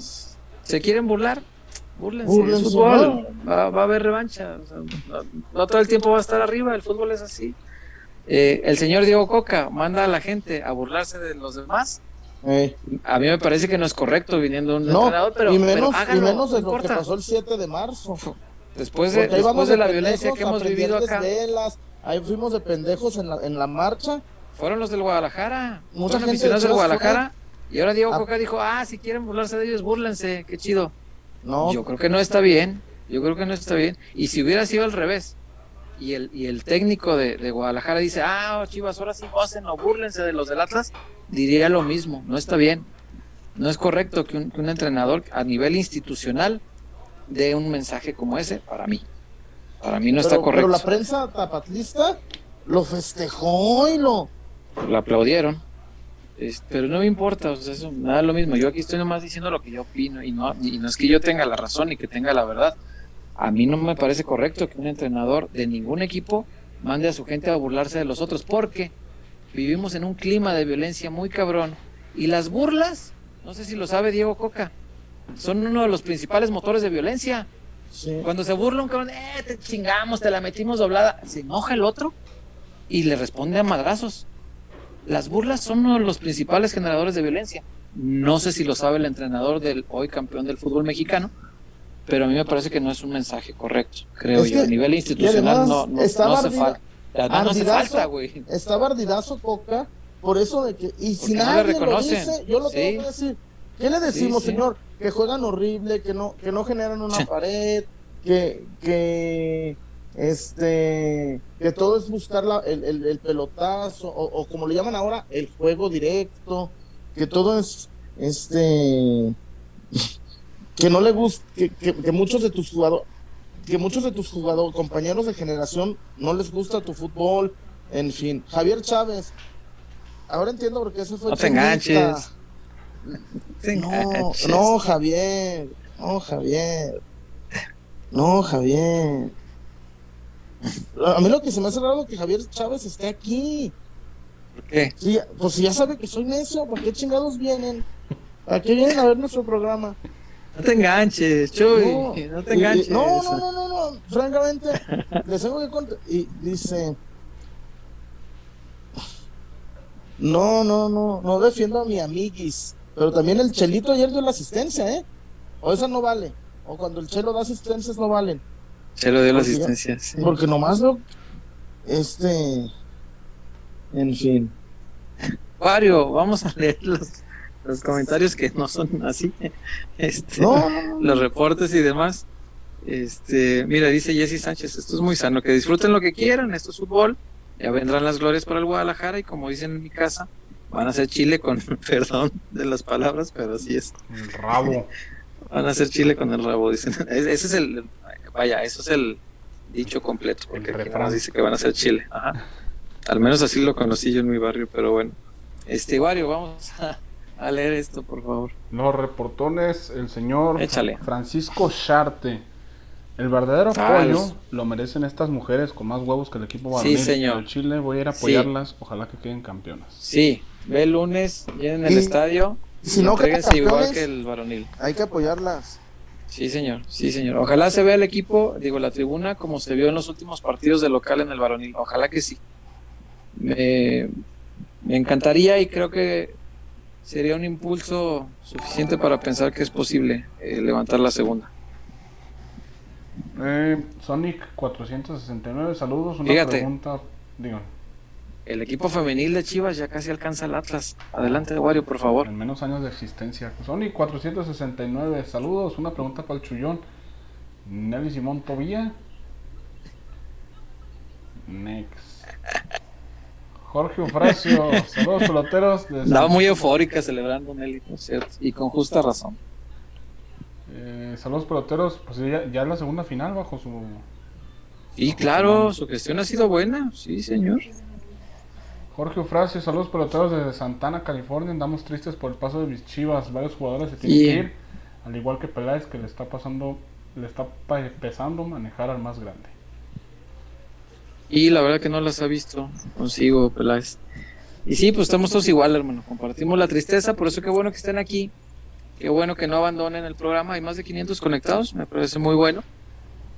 ¿Se quieren burlar? Búrlense. el fútbol. Va, a haber revancha. no, todo el tiempo va a estar arriba. El fútbol es así. Eh, el señor Diego Coca manda a la gente a burlarse de los demás. Eh. A mí me parece que no es correcto viniendo un entrenador, pero, y menos, y menos de lo que pasó el 7 de marzo. <laughs> Después de, después de la violencia que hemos vivido acá, velas, ahí fuimos de pendejos en la, en la marcha. fueron los del Guadalajara. Gente aficionados de del Guadalajara. Y ahora Diego Ah. Coca dijo, ah, si quieren burlarse de ellos, búrlense, qué chido. No, Yo creo que no está bien, yo creo que no está bien. Y si hubiera sido al revés, y el, y el técnico de, de Guadalajara dice, ah, Chivas, ahora sí gocen o búrlense de los del Atlas, diría lo mismo, no está bien. No es correcto que un, que un entrenador a nivel institucional dé un mensaje como ese para mí. Para mí no está correcto. pero la prensa tapatlista lo festejó y lo... Lo aplaudieron. Es- pero no me importa, o sea, eso me da lo mismo. Yo aquí estoy nomás diciendo lo que yo opino y no, y no es que yo tenga la razón y que tenga la verdad. A mí no me parece correcto que un entrenador de ningún equipo mande a su gente a burlarse de los otros, porque vivimos en un clima de violencia muy cabrón. Y las burlas, no sé si lo sabe Diego Coca, son uno de los principales motores de violencia. Sí. Cuando se burla un cabrón, eh, te chingamos, te la metimos doblada, se enoja el otro y le responde a madrazos. Las burlas son uno de los principales generadores de violencia. No sé si lo sabe el entrenador del hoy campeón del fútbol mexicano, pero a mí me parece que no es un mensaje correcto, creo Es yo. que- A nivel institucional no, no, estaba no hace ardida- falta. No, hace falta, güey. Estaba ardidazo Coca por eso de que... Y si Porque no le nadie lo dice, yo lo Sí. tengo que decir. ¿Qué le decimos, sí. señor? Que juegan horrible, que no, que no generan una Sí. pared, que, que este que todo es buscar la- el, el- el pelotazo o, o como le llaman ahora el juego directo que todo es este <laughs> que no le gusta que, que- que muchos de tus jugadores que muchos de tus jugadores compañeros de generación no les gusta tu fútbol en fin Javier Chávez ahora entiendo por qué ese fue No te enganches. No, no, Javier. No, Javier. No, Javier. A mí lo que se me hace raro es que Javier Chávez esté aquí. ¿Por qué? Sí, pues si ya sabe que soy necio, ¿por qué chingados vienen? ¿A qué vienen a ver nuestro programa? No te enganches, Chuy. No, No, te y- enganches. no, no, no, no, no. Francamente, les tengo que contar. Y dice. No, no, no, no defiendo a mi amiguis. Pero también el Chelito ayer dio la asistencia, ¿eh? O esa no vale. O cuando el Chelo da asistencias no valen. Se lo dio la asistencia. sí. Porque nomás lo. Este. En fin. Wario, vamos a leer los, los comentarios que no son así. Este, No, no, no. los reportes y demás. Este, mira, dice Jesse Sánchez, esto es muy sano, que disfruten lo que quieran, esto es fútbol, ya vendrán las glorias para el Guadalajara y como dicen en mi casa, van a hacer Chile con <laughs> perdón de las palabras, pero así es, El rabo. van a hacer Chile con el rabo, dicen. <laughs> Es- Ese es el, vaya, eso es el dicho completo, porque El aquí refrán. nos dice que van a hacer Chile. Ajá. Al menos así lo conocí yo en mi barrio, pero bueno. Este, Wario, vamos a, a leer esto, por favor. Los reportones, el señor Échale. Francisco Charte. El verdadero Ah, apoyo lo merecen estas mujeres con más huevos que el equipo Sí, varonil. señor. Al Chile voy a ir a Sí. apoyarlas. Ojalá que queden campeonas. Sí, ve el lunes, llenen el Y- estadio. y si no entréguense igual que el varonil. Hay que apoyarlas. Sí, señor, sí, señor. Ojalá se vea el equipo, digo, la tribuna, como se vio en los últimos partidos de local en el varonil. Ojalá que sí. Me, me encantaría y creo que sería un impulso suficiente para pensar que es posible eh, levantar la segunda. Eh, Sonic 469, saludos. Una Fíjate. pregunta. Digo, El equipo femenil de Chivas ya casi alcanza el Atlas. Adelante, Wario, por favor. en menos años de existencia. Sonic 469, saludos. Una pregunta para el chullón. Nelly Simón Tobía. Next. Jorge Ofracio, <laughs> saludos peloteros. San- muy eufórica celebrando Nelly, por cierto, y con justa razón. Eh, saludos peloteros, pues ya, ya es la segunda final bajo su... Y claro, su gestión ha sido buena, sí, señor. Jorge Ofracio, saludos peloteros desde Santana, California. Andamos tristes por el paso de mis chivas. Varios jugadores se tienen que ir. Al igual que Peláez, que le está pasando, le está pa- pesando manejar al más grande. Y la verdad que no las ha visto consigo, Peláez. Y sí, pues estamos todos igual, hermano. Compartimos la tristeza, por eso qué bueno que estén aquí. Qué bueno que no abandonen el programa. Hay más de 500 conectados, me parece muy bueno.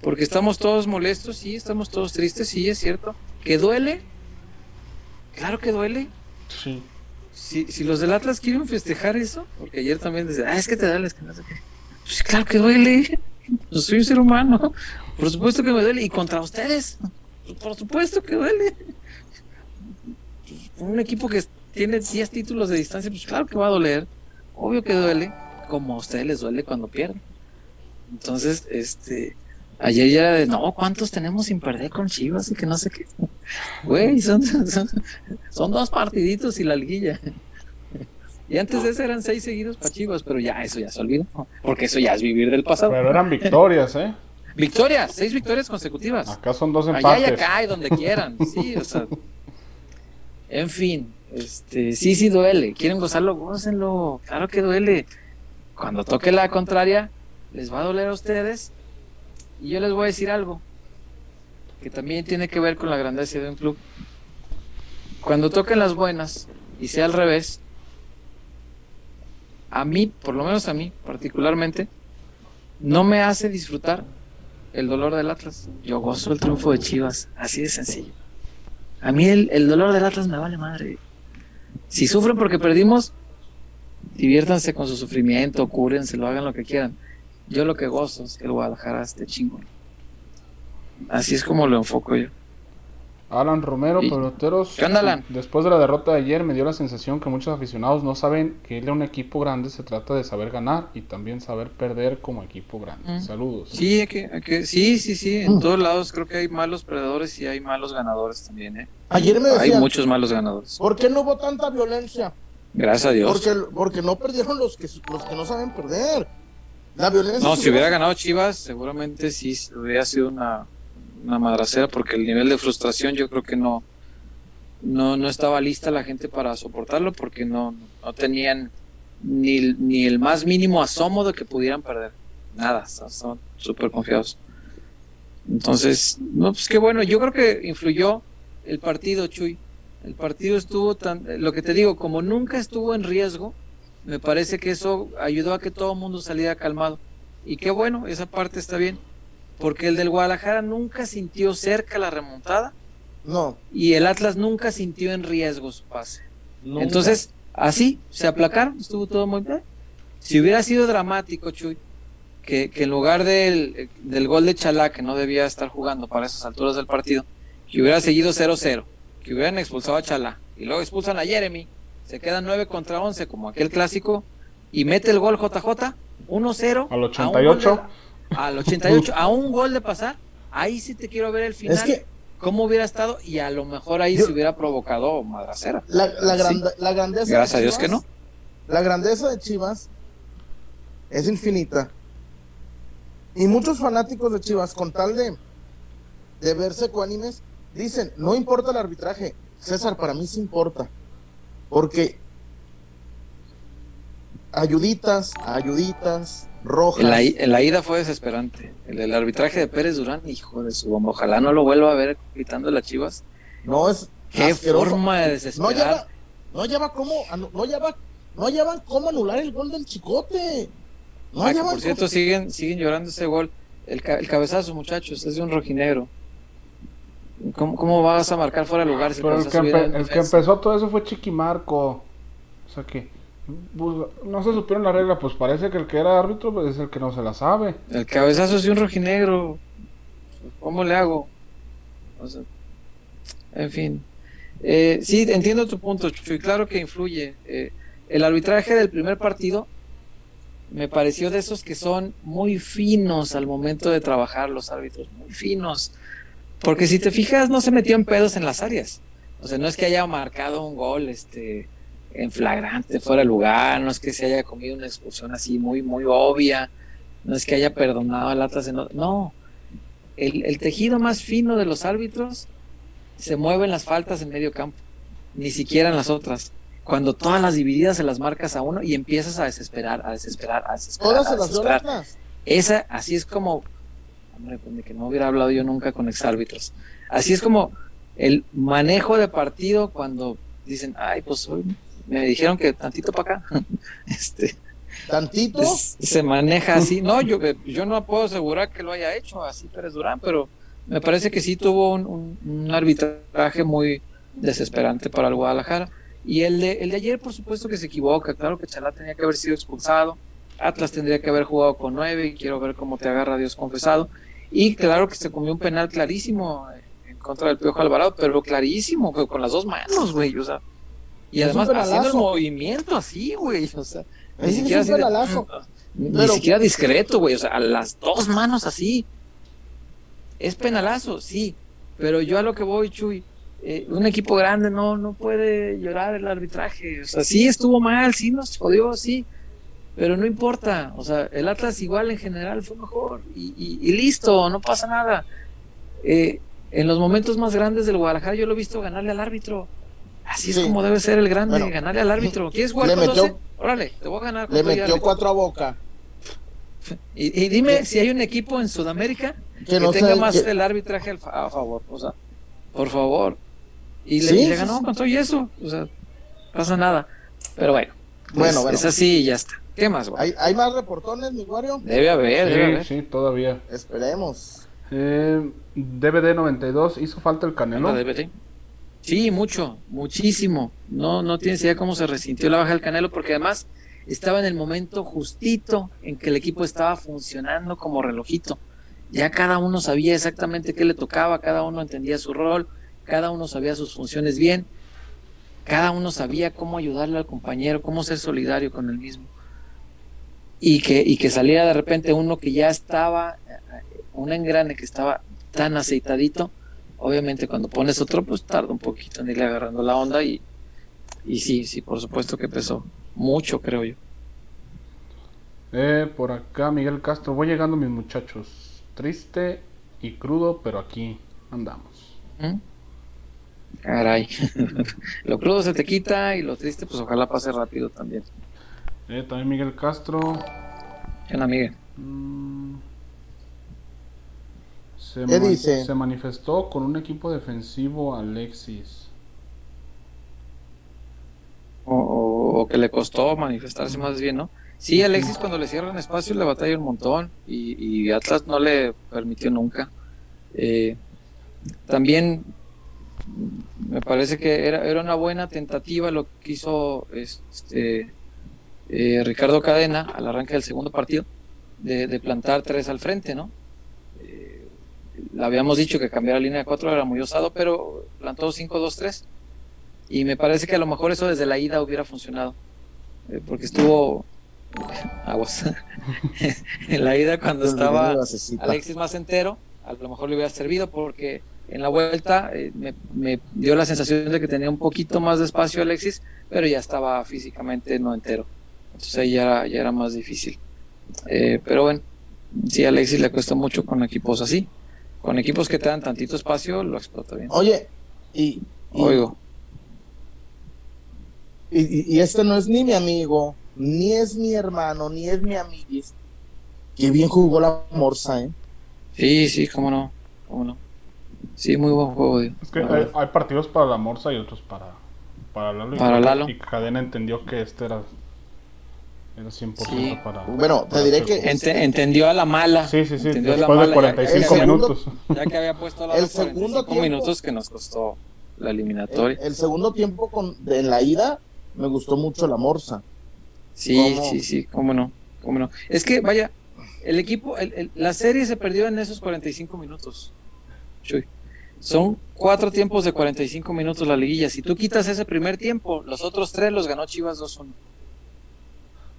Porque estamos todos molestos, sí, estamos todos tristes, sí, es cierto. ¿Que duele? Claro que duele. Sí. Si, si los del Atlas quieren festejar eso, porque ayer también decían, ah, es que te duele, es que no sé qué. Pues claro que duele. Yo soy un ser humano. Por supuesto que me duele. Y contra ustedes. Por supuesto que duele. Un equipo que tiene 10 títulos de distancia, pues claro que va a doler. Obvio que duele. Como a ustedes les duele cuando pierden. Entonces, este. Ayer ya era de, no, ¿cuántos tenemos sin perder con Chivas? Y que no sé qué. Güey, son, son, dos partiditos y la liguilla. Y antes de eso eran seis seguidos para Chivas, pero ya eso ya se olvidó. Porque eso ya es vivir del pasado. Pero eran victorias, ¿eh? Victorias, seis victorias consecutivas. Acá son dos empates. Allá y acá y donde quieran. Sí, o sea. En fin, este, sí, sí duele. ¿Quieren gozarlo? Gócenlo. Claro que duele. Cuando toque la contraria, les va a doler a ustedes y yo les voy a decir algo que también tiene que ver con la grandeza de un club. Cuando toquen las buenas y sea al revés, a mí, por lo menos a mí particularmente, no me hace disfrutar el dolor del Atlas. Yo gozo el triunfo de Chivas, así de sencillo. A mí el, el dolor del Atlas me vale madre. Si sufren porque perdimos, diviértanse con su sufrimiento, lo hagan lo que quieran. Yo lo que gozo es que el Guadalajara esté chingón. Así es como lo enfoco yo. Alan Romero, peloteros. ¿Qué onda, Alan? Después de la derrota de ayer, me dio la sensación que muchos aficionados no saben que ir a un equipo grande se trata de saber ganar y también saber perder como equipo grande. Mm. Saludos. Sí, que, sí, sí, sí. En mm. todos lados creo que hay malos perdedores y hay malos ganadores también. ¿eh? Ayer me Hay muchos malos ganadores. ¿Por qué no hubo tanta violencia? Gracias a Dios. Porque, porque no perdieron los que, los que no saben perder. No, si hubiera ganado Chivas, seguramente sí hubiera sido una, una madracera, porque el nivel de frustración yo creo que no, no, no estaba lista la gente para soportarlo, porque no, no tenían ni, ni el más mínimo asomo de que pudieran perder. Nada, estaban súper confiados. Entonces, no, pues qué bueno, yo creo que influyó el partido, Chuy. El partido estuvo tan, lo que te digo, como nunca estuvo en riesgo, me parece que eso ayudó a que todo el mundo saliera calmado. Y qué bueno, esa parte está bien. Porque el del Guadalajara nunca sintió cerca la remontada. No. Y el Atlas nunca sintió en riesgo su pase. Entonces, así, se aplacaron, estuvo todo muy bien. Si hubiera sido dramático, Chuy, que, que en lugar del, del, gol de Chalá, que no debía estar jugando para esas alturas del partido, que hubiera seguido 0-0, que hubieran expulsado a Chalá, y luego expulsan a Jeremy, se quedan 9 contra 11 como aquel clásico y mete el gol JJ 1-0 al 88 al 88 a un gol de pasar. Ahí sí te quiero ver el final es cómo hubiera estado y a lo mejor ahí se hubiera provocado madracera. La, la, grandeza gracias a Dios que no la grandeza de Chivas es infinita. Y muchos fanáticos de Chivas con tal de de verse ecuánimes dicen no importa el arbitraje César para mí sí importa porque ayuditas, ayuditas, rojas. En la, ida fue desesperante. El, arbitraje de Pérez Durán, hijo de su bomba. Ojalá no lo vuelva a ver gritando las chivas. No es. Qué forma de desesperar. No lleva, cómo, no lleva, no llevan cómo anular el gol del chicote. No ah, por cierto, siguen, siguen llorando ese gol. El, el cabezazo, muchachos, es de un rojinegro. ¿Cómo, vas a marcar fuera de lugar? el, que, empezó todo eso fue Chiquimarco. O sea que pues, no se supieron la regla, pues parece que el que era árbitro pues, es el que no se la sabe. El cabezazo es un rojinegro. ¿Cómo le hago? en fin. Eh, sí, entiendo tu punto, y claro que influye. Eh, el arbitraje del primer partido me pareció de esos que son muy finos al momento de trabajar los árbitros, muy finos. Porque si te fijas, no se metió en pedos en las áreas. O sea, no es que haya marcado un gol este, en flagrante, fuera de lugar, no es que se haya comido una expulsión así muy, muy obvia, no es que haya perdonado al Atlas. No, el, el tejido más fino de los árbitros se mueve en las faltas en medio campo, ni siquiera en las otras. Cuando todas las divididas se las marcas a uno y empiezas a desesperar, a desesperar, a desesperar. Todas se las Esa, así es como hombre, pues, que no hubiera hablado yo nunca con exárbitros. Así es como el manejo de partido cuando dicen, ay, pues me dijeron que tantito para acá. <laughs> este, ¿Tantito? se maneja así. No, yo, yo no puedo asegurar que lo haya hecho así Pérez Durán, pero me parece que sí tuvo un, arbitraje muy desesperante para el Guadalajara. Y el de, el de ayer, por supuesto que se equivoca. Claro que Chalá tenía que haber sido expulsado. Atlas tendría que haber jugado con nueve y quiero ver cómo te agarra Dios confesado. Y claro que se comió un penal clarísimo en contra del Piojo Alvarado, pero clarísimo, con las dos manos, güey, o sea. Y además haciendo el movimiento así, güey, o sea. Ni siquiera, <laughs> ni siquiera discreto, güey, o sea, a las dos manos así. Es penalazo, sí, pero yo a lo que voy, Chuy, eh, un equipo grande no, no puede llorar el arbitraje. O sea, sí estuvo mal, sí nos jodió, sí, pero no importa. O sea, el Atlas igual en general fue mejor y, listo, no pasa nada. Eh, en los momentos más grandes del Guadalajara yo lo he visto ganarle al árbitro. Así es como debe ser el grande, ganarle al árbitro. ¿Quieres jugar con metió, Órale, te voy a ganar. le metió cuatro a boca. Y, dime si hay un equipo en Sudamérica que, tenga más el arbitraje a favor. O sea, por favor. Y le, ganó con todo y eso. O sea, pasa nada. Pero bueno. Pues, bueno, Es así y ya está. ¿Qué más, güey? ¿Hay, más reportones, mi Wario? Debe haber, sí, debe haber. Sí, todavía. Esperemos. Eh, DVD 92, ¿hizo falta el Canelo? DVD. Sí, mucho, muchísimo. No, no tienes idea cómo se resintió la baja del Canelo, porque además estaba en el momento justito en que el equipo estaba funcionando como relojito. Ya cada uno sabía exactamente qué le tocaba, cada uno entendía su rol, cada uno sabía sus funciones bien, cada uno sabía cómo ayudarle al compañero, cómo ser solidario con el mismo. Y que, y que saliera de repente uno que ya estaba, un engrane que estaba tan aceitadito, obviamente cuando pones otro, pues tarda un poquito en irle agarrando la onda y, y sí, sí, por supuesto que pesó mucho, creo yo. Eh, por acá, Miguel Castro, voy llegando mis muchachos. Triste y crudo, pero aquí andamos. ¿Mm? Caray. <laughs> lo crudo se te quita y lo triste, pues ojalá pase rápido también. Eh, también Miguel Castro. ¿Qué Miguel? Mm. Se, ¿Qué dice? se manifestó con un equipo defensivo Alexis. o, que le costó manifestarse más bien, ¿no? Sí, Alexis cuando le cierran espacio le batalla un montón y, Atlas no le permitió nunca. Eh, también me parece que era, era una buena tentativa lo que hizo este, eh, Ricardo Cadena al arranque del segundo partido, de, plantar tres al frente, ¿no? Eh, le habíamos dicho que cambiar la línea de cuatro era muy osado, pero plantó 5-2-3 y me parece que a lo mejor eso desde la ida hubiera funcionado. Eh, porque estuvo aguas <laughs> en la ida cuando estaba Alexis más entero, a lo mejor le hubiera servido porque en la vuelta eh, me, dio la sensación de que tenía un poquito más de espacio Alexis, pero ya estaba físicamente no entero. Entonces ahí ya era, ya era más difícil. Eh, pero bueno, sí, a Alexis le cuesta mucho con equipos así. Con equipos que te dan tantito espacio, lo explota bien. Oye, y, y Oigo. Y, este no es ni mi amigo, ni es mi hermano, ni es mi amiguis. Que bien jugó la Morsa, ¿eh? Sí, sí, cómo no, cómo no. Sí, muy buen juego. Es que hay, partidos para la Morsa y otros para, para Lalo. Para y, Lalo. Y Cadena entendió que este era, era 100% para. Bueno, te diré que. entendió a la mala. Sí, sí, sí. Después de 45 minutos. Ya que había puesto la el segundo tiempo, minutos que nos costó la eliminatoria. El, segundo tiempo con, en la ida me gustó mucho la Morsa. Sí, sí, sí, cómo no, cómo no. Es que, vaya, el equipo, la serie se perdió en esos 45 minutos. Chuy. Son cuatro tiempos de 45 minutos la liguilla. Si tú quitas ese primer tiempo, los otros tres los ganó Chivas 2-1.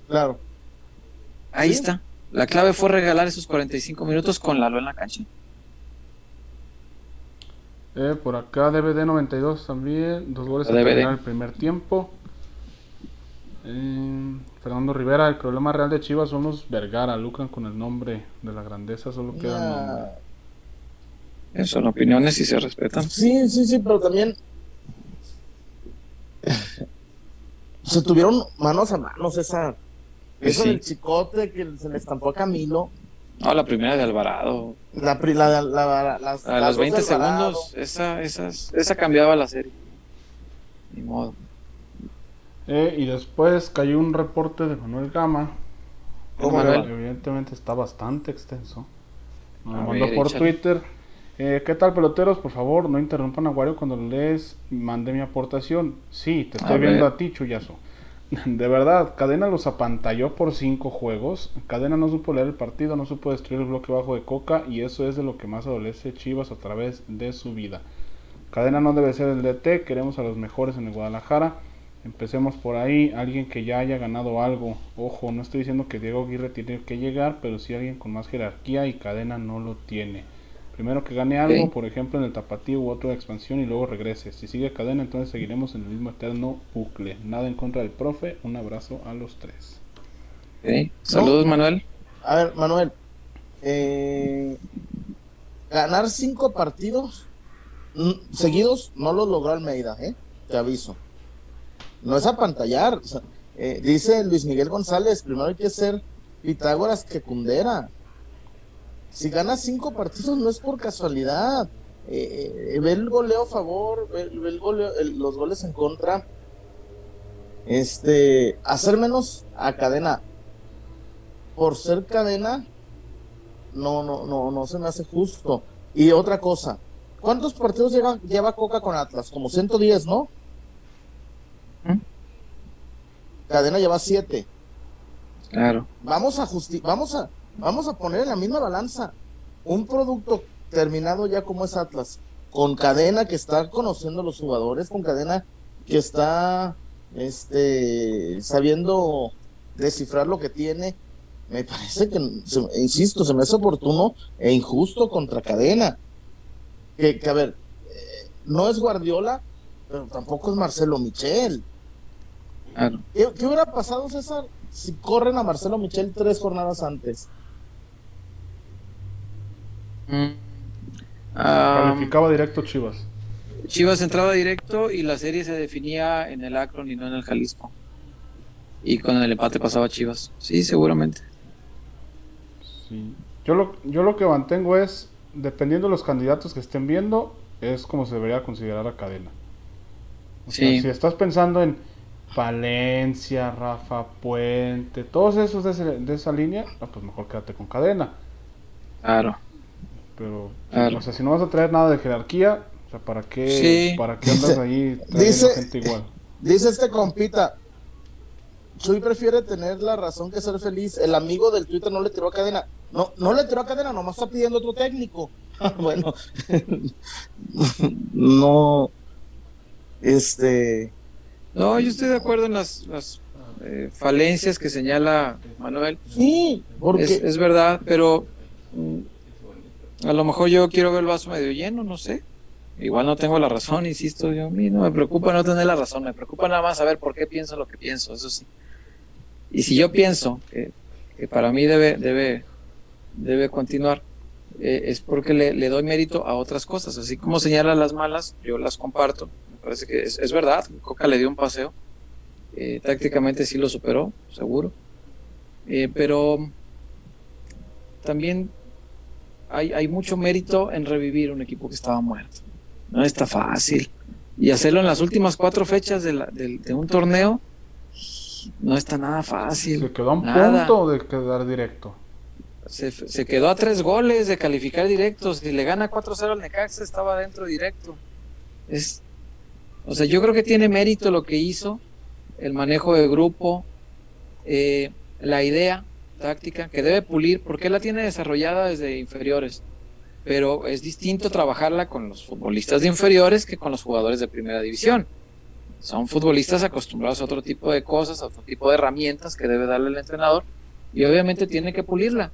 Claro. Ahí está. La clave fue regalar esos 45 minutos con Lalo en la cancha. Eh, por acá DVD 92 también, dos goles en el primer tiempo. Eh, Fernando Rivera, el problema real de Chivas son los Vergara, lucran con el nombre de la grandeza, solo queda el nombre. Son opiniones y se respetan. Sí, sí, sí, pero también <laughs> se tuvieron manos a manos esa eso del chicote que se le estampó a Camilo. No, la primera de Alvarado. La, la, la, las, a los 20 segundos, esa, esa, esa cambiaba la serie. Ni modo. Eh, y después cayó un reporte de Manuel Gama. Evidentemente está bastante extenso. Me mandó por Twitter. Eh, ¿Qué tal, peloteros? Por favor, no interrumpan a Wario cuando lees. Mandé mi aportación. Sí, te estoy viendo a ti, Chuyazo. De verdad, Cadena los apantalló por cinco juegos. Cadena no supo leer el partido, no supo destruir el bloque bajo de Coca y eso es de lo que más adolece Chivas a través de su vida. Cadena no debe ser el DT, queremos a los mejores en el Guadalajara. Empecemos por ahí, alguien que ya haya ganado algo. Ojo, no estoy diciendo que Diego Aguirre tiene que llegar, pero sí alguien con más jerarquía y Cadena no lo tiene. Primero que gane algo, por ejemplo en el tapatío u otra expansión y luego regrese. Si sigue cadena, entonces seguiremos en el mismo eterno bucle. Nada en contra del profe. Un abrazo a los tres. Saludos, Manuel. A ver, Manuel. Eh, ganar cinco partidos mm, seguidos no lo logró Almeida, ¿eh? Te aviso. No es apantallar. Eh, dice Luis Miguel González, primero hay que ser Pitágoras que Cundera. Si gana cinco partidos no es por casualidad. Eh, eh, ve el goleo a favor, ve, el goleo, los goles en contra. Este, hacer menos a cadena por ser cadena no, no, no, no se me hace justo. Y otra cosa, ¿cuántos partidos lleva, lleva Coca con Atlas? Como 110, ¿no? ¿Mm? Cadena lleva 7. Claro. Vamos a justi vamos a vamos a poner en la misma balanza un producto terminado ya como es Atlas, con cadena que está conociendo a los jugadores, con cadena que está este sabiendo descifrar lo que tiene. Me parece que, insisto, se me hace oportuno e injusto contra cadena. Que, a ver, eh, no es Guardiola, pero tampoco es Marcelo Michel. ¿Qué, ¿Qué, hubiera pasado, César, si corren a Marcelo Michel tres jornadas antes? Mm. Calificaba directo Chivas. Chivas entraba directo y la serie se definía en el Akron y no en el Jalisco. Y con el empate pasaba Chivas. Sí, seguramente. Yo lo, yo lo que mantengo es, dependiendo de los candidatos que estén viendo, es como se debería considerar a cadena. si estás pensando en Valencia, Rafa Puente, todos esos de, de esa línea, pues mejor quédate con cadena. Claro. Pero, o sea, si no vas a traer nada de jerarquía, o sea, ¿para qué, ¿para qué andas ahí dice, gente igual? Dice este compita, Chuy prefiere tener la razón que ser feliz. El amigo del Twitter no le tiró a cadena. No, no le tiró a cadena, nomás está pidiendo otro técnico. <laughs> bueno, <laughs> no, este... No, yo estoy de acuerdo en las, las eh, falencias que señala Manuel. Sí, porque... Es, es verdad, pero mm, a lo mejor yo quiero ver el vaso medio lleno, no sé. Igual no tengo la razón, insisto, yo a mí no me preocupa no tener la razón, me preocupa nada más saber por qué pienso lo que pienso, eso sí. Y si yo pienso que, para mí debe, debe, debe continuar, eh, es porque le, doy mérito a otras cosas. Así como señala las malas, yo las comparto. Me parece que es, verdad, Coca le dio un paseo. Eh, tácticamente sí lo superó, seguro. Eh, pero también hay, mucho mérito en revivir un equipo que estaba muerto. No está fácil. Y hacerlo en las últimas cuatro fechas de, un torneo no está nada fácil. Se quedó a un punto de quedar directo. Se, quedó a tres goles de calificar directos. Si le gana 4-0 al Necaxa, estaba dentro directo. Es, o sea, yo creo que tiene mérito lo que hizo, el manejo de grupo, eh, la idea táctica que debe pulir porque la tiene desarrollada desde inferiores. Pero es distinto trabajarla con los futbolistas de inferiores que con los jugadores de primera división. Son futbolistas acostumbrados a otro tipo de cosas, a otro tipo de herramientas que debe darle el entrenador y obviamente tiene que pulirla.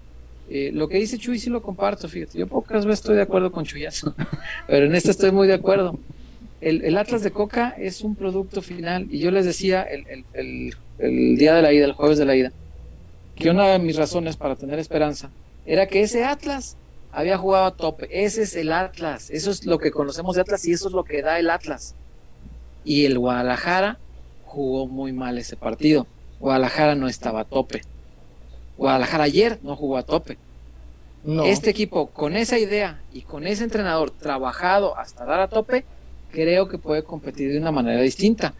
Eh, lo que dice Chuy sí lo comparto, fíjate, yo pocas veces estoy de acuerdo con Chuyazo, <laughs> pero en esta estoy muy de acuerdo. El, Atlas de Coca es un producto final y yo les decía el, el día de la ida, el jueves de la ida, que una de mis razones para tener esperanza era que ese Atlas había jugado a tope. Ese es el Atlas. Eso es lo que conocemos de Atlas y eso es lo que da el Atlas. Y el Guadalajara jugó muy mal ese partido. Guadalajara no estaba a tope. Guadalajara ayer no jugó a tope. Este equipo, con esa idea y con ese entrenador trabajado hasta dar a tope, creo que puede competir de una manera distinta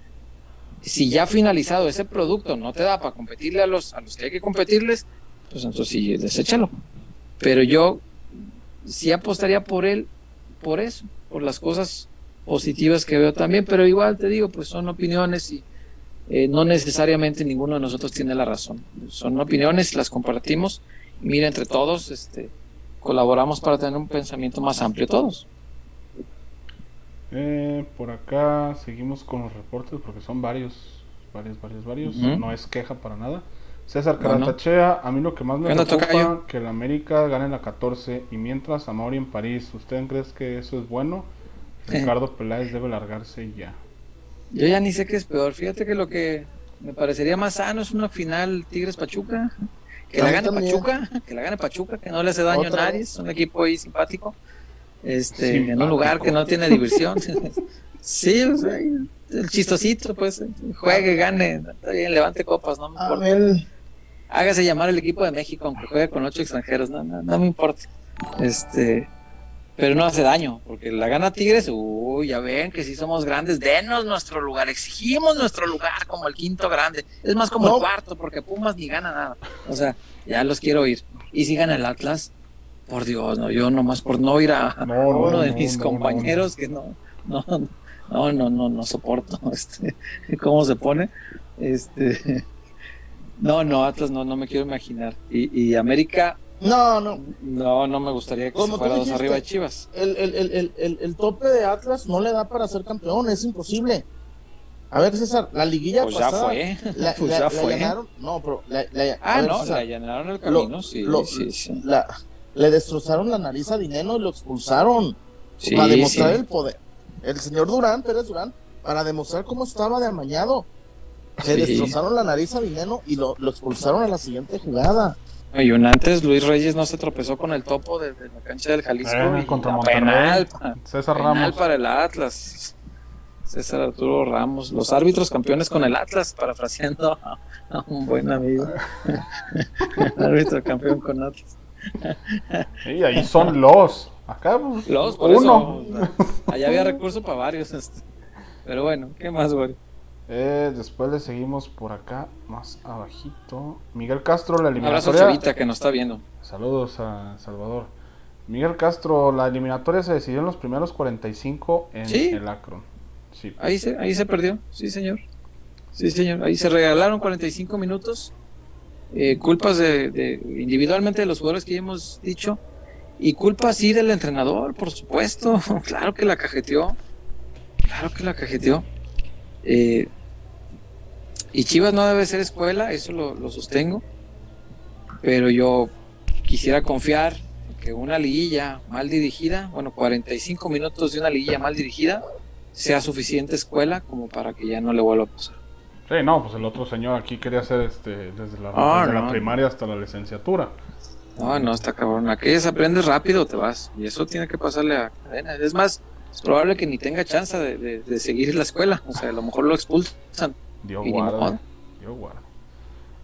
si ya finalizado ese producto no te da para competirle a los, a los que hay que competirles, pues entonces sí, deséchalo. Pero yo sí apostaría por él, por eso, por las cosas positivas que veo también, pero igual te digo, pues son opiniones y, eh, no necesariamente ninguno de nosotros tiene la razón. Son opiniones, las compartimos. Mira, entre todos, este, colaboramos para tener un pensamiento más amplio todos. Eh, por acá seguimos con los reportes porque son varios, varios, varios, varios. No es queja para nada. César Caratachea, a mí lo que más me preocupa que el América gane la 14 y mientras Amaury en París, ¿usted cree que eso es bueno? Eh. Ricardo Peláez debe largarse ya. Yo ya ni sé qué es peor. Fíjate que lo que me parecería más sano es una final Tigres Pachuca. Que la gane Pachuca, que la gane Pachuca, que no le hace daño a nadie, es un equipo ahí simpático. Este, en un lugar que no tiene diversión. <laughs> sí, el chistosito, pues, juegue, gane, está bien, levante copas, no me importa. Hágase llamar el equipo de México, aunque juegue con ocho extranjeros, no, no, no me importa. Este, pero no hace daño, porque la gana Tigres, uy, ya ven que si somos grandes, denos nuestro lugar, exigimos nuestro lugar como el quinto grande, es más como el cuarto, porque Pumas ni gana nada, o sea, ya los quiero ir. Y si gana el Atlas, por Dios, no, yo nomás por no ir a, <laughs> uno de mis compañeros que no, no, no, no, no, no soporto, <laughs> este, cómo se pone, este, <laughs> no, no, Atlas no, no me quiero imaginar, y, y América, no, no. No, no me gustaría que se fuera dos arriba de Chivas. El, el, el, el, el tope de Atlas no le da para ser campeón, es imposible. A ver, César, la liguilla pues pasada. Ya fue. La, pues ya fue. no, pero. La, ah, no, la allanaron el camino, sí, sí, sí. Le destrozaron la nariz a Dineno y lo expulsaron. para demostrar el poder. El señor Durán, Pérez Durán, para demostrar cómo estaba de amañado. Le destrozaron la nariz a Dineno y lo, lo expulsaron a la siguiente jugada. Y un antes, Luis Reyes no se tropezó con el topo desde la cancha del Jalisco. Eh, contra penal, César Ramos. para el Atlas. César Arturo Ramos. Los árbitros campeones con el Atlas, parafraseando a, un buen amigo. <laughs> <laughs> árbitro campeón con Atlas. Y ahí son los. Acá, pues, los, uno. allá había recurso para varios. Este. Pero bueno, ¿qué más, güey? Eh, después le seguimos por acá, más abajito. Miguel Castro, la eliminatoria. Un que nos está viendo. Saludos a Salvador. Miguel Castro, la eliminatoria se decidió en los primeros 45 en el Acron. Sí. Ahí se, ahí se perdió, sí señor. Sí señor, ahí se regalaron 45 minutos. Eh, culpas de, individualmente de los jugadores que ya hemos dicho. Y culpa sí del entrenador, por supuesto. <laughs> claro que la cajeteó. Claro que la cajeteó. Eh, y Chivas no debe ser escuela, eso lo, sostengo. Pero yo quisiera confiar que una liguilla mal dirigida, bueno, 45 minutos de una liguilla mal dirigida, sea suficiente escuela como para que ya no le vuelva a pasar. Sí, no, pues el otro señor aquí quería hacer este, desde la, ah, la primaria hasta la licenciatura. No, no, está cabrón. Aquellas aprendes rápido, te vas. Y eso tiene que pasarle a cadena. Es más, es probable que ni tenga chance de, de, seguir la escuela. O sea, a lo mejor lo expulsan. Dios guarde. Dios guarde.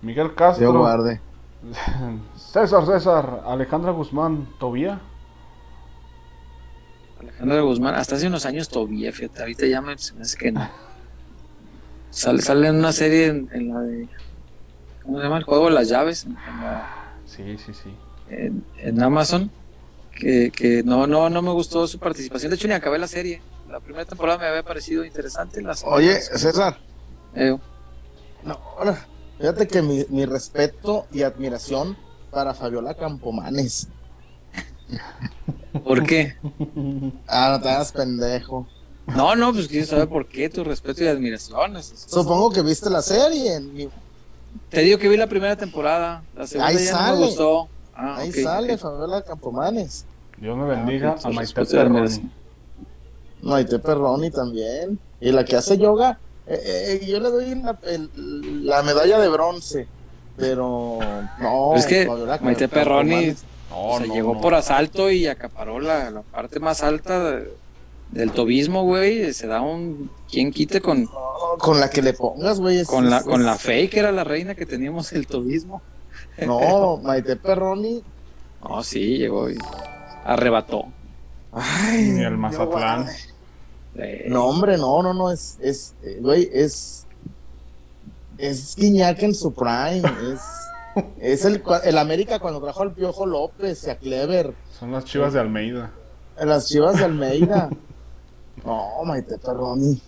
Miguel Castro. Dios guarde. <laughs> César, César. Alejandra Guzmán, ¿Tobía? Alejandra Guzmán, hasta hace unos años Tobía, fíjate. Ahorita ya me, se me hace que no. <laughs> Sale, sale en una serie en, la de. ¿Cómo se llama? El juego de las llaves. sí, sí, sí. En, en Amazon que, no, no, no me gustó su participación. De hecho, ni acabé la serie. La primera temporada me había parecido interesante. Oye, César. Eh. No, fíjate que mi, mi, respeto y admiración para Fabiola Campomanes. ¿Por qué? Ah, no te hagas pendejo. No, no, pues quiero saber por qué tu respeto y admiración. Supongo que viste la serie. Te digo que vi la primera temporada. La segunda ya no me gustó. Ah, Ahí sale Fabiola Campomanes. Dios me bendiga ah, a Maite Perroni. Maite Perroni también. Y la que hace yoga, eh, eh, yo le doy la, medalla de bronce. Pero no, es que Maite Perroni se llegó por asalto y acaparó la, parte más alta del tobismo, güey. Se da un. ¿Quién quite con.? con la que le pongas, güey. Con, la, con la fe que era la reina que teníamos el tobismo. No, <laughs> Maite Perroni. No, sí, llegó y arrebató. Ay, Ni el Mazatlán. No, hombre, no, no, no, es, es, eh, güey, es, es Guiñac en su prime, es, es el, el América cuando trajo al Piojo López y a Clever. Son las chivas de Almeida. Las chivas de Almeida. No, Maite Perroni.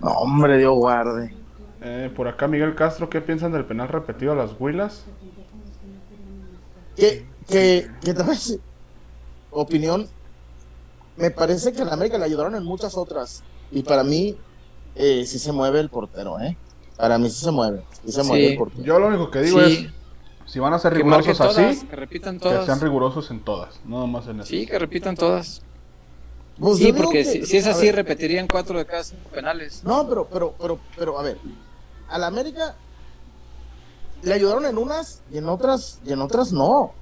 No, hombre, Dios guarde. Eh, por acá Miguel Castro, ¿qué piensan del penal repetido a las Huilas? Que, que, que tal vez, opinión, me parece que a la América le ayudaron en muchas otras. Y para mí, eh, sí se mueve el portero, ¿eh? Para mí sí se mueve. Sí se Sí. mueve el portero. Yo lo único que digo Sí. es, si van a ser Que rigurosos todas, así, que repitan que sean todas. rigurosos en todas, no nomás en eso. Sí, que repitan todas. Pues Sí, porque que- si, si es así, ver, repetirían cuatro de cada cinco penales. No, pero, pero, pero, pero, a ver, a la América le ayudaron en unas y en otras, y en otras no.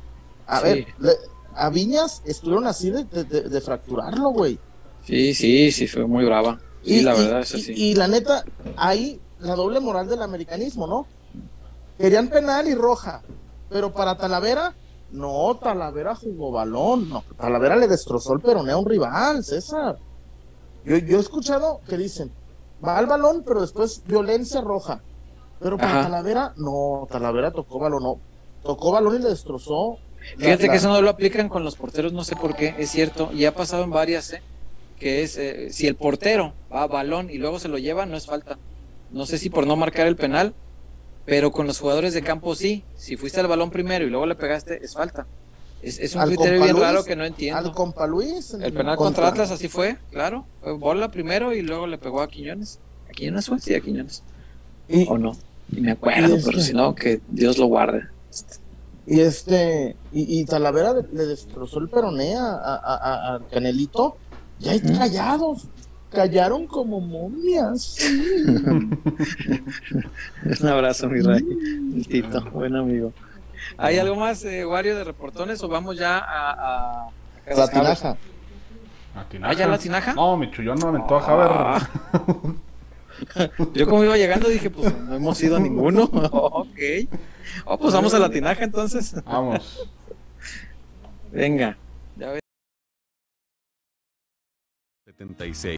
A Sí. ver, le- a Viñas estuvieron así de, de- de- de fracturarlo, güey. Sí, sí, sí, fue muy brava. Sí, Y, la y- verdad es y- así. y la neta, ahí la doble moral del americanismo, ¿no? Querían penal y roja, pero para Talavera, no, Talavera jugó balón, no, Talavera le destrozó el peroné a un rival, César. Yo, yo he escuchado que dicen, va al balón, pero después violencia roja. Pero para Ajá. Talavera, no, Talavera tocó balón, no, tocó balón y le destrozó. Fíjate la- que eso no lo aplican con los porteros, no sé por qué, es cierto, y ha pasado en varias, ¿eh? que es, eh, si el portero va a balón y luego se lo lleva, no es falta. No sé si por no marcar el penal, pero con los jugadores de campo sí. Si fuiste al balón primero y luego le pegaste, es falta. Es, es un Al criterio bien Luis, raro que no Al entiendo. compa Luis. El penal contra Atlas así fue, claro. Fue bola primero y luego le pegó a Quiñones. ¿A Quiñones fue? Sí, a Quiñones. Y, ¿O no? Y me acuerdo, Y pero que- si no, que Dios lo guarde. Y este, y, y Talavera le, le destrozó el peroné a, a, a- a Canelito. Ya hay callados. Callaron como momias. <laughs> Un abrazo, mi rey. Tito, buen amigo. ¿Hay algo más, eh, Wario, de reportones o vamos ya a. a, a La tinaja. ¿Ah, ya la tinaja? No, mi chullón no aventó a Javer. <laughs> Yo como iba llegando dije, pues no hemos ido a ninguno. <laughs> ok. Oh, pues vamos a la tinaja entonces. Vamos. Venga. Ya ves. 76.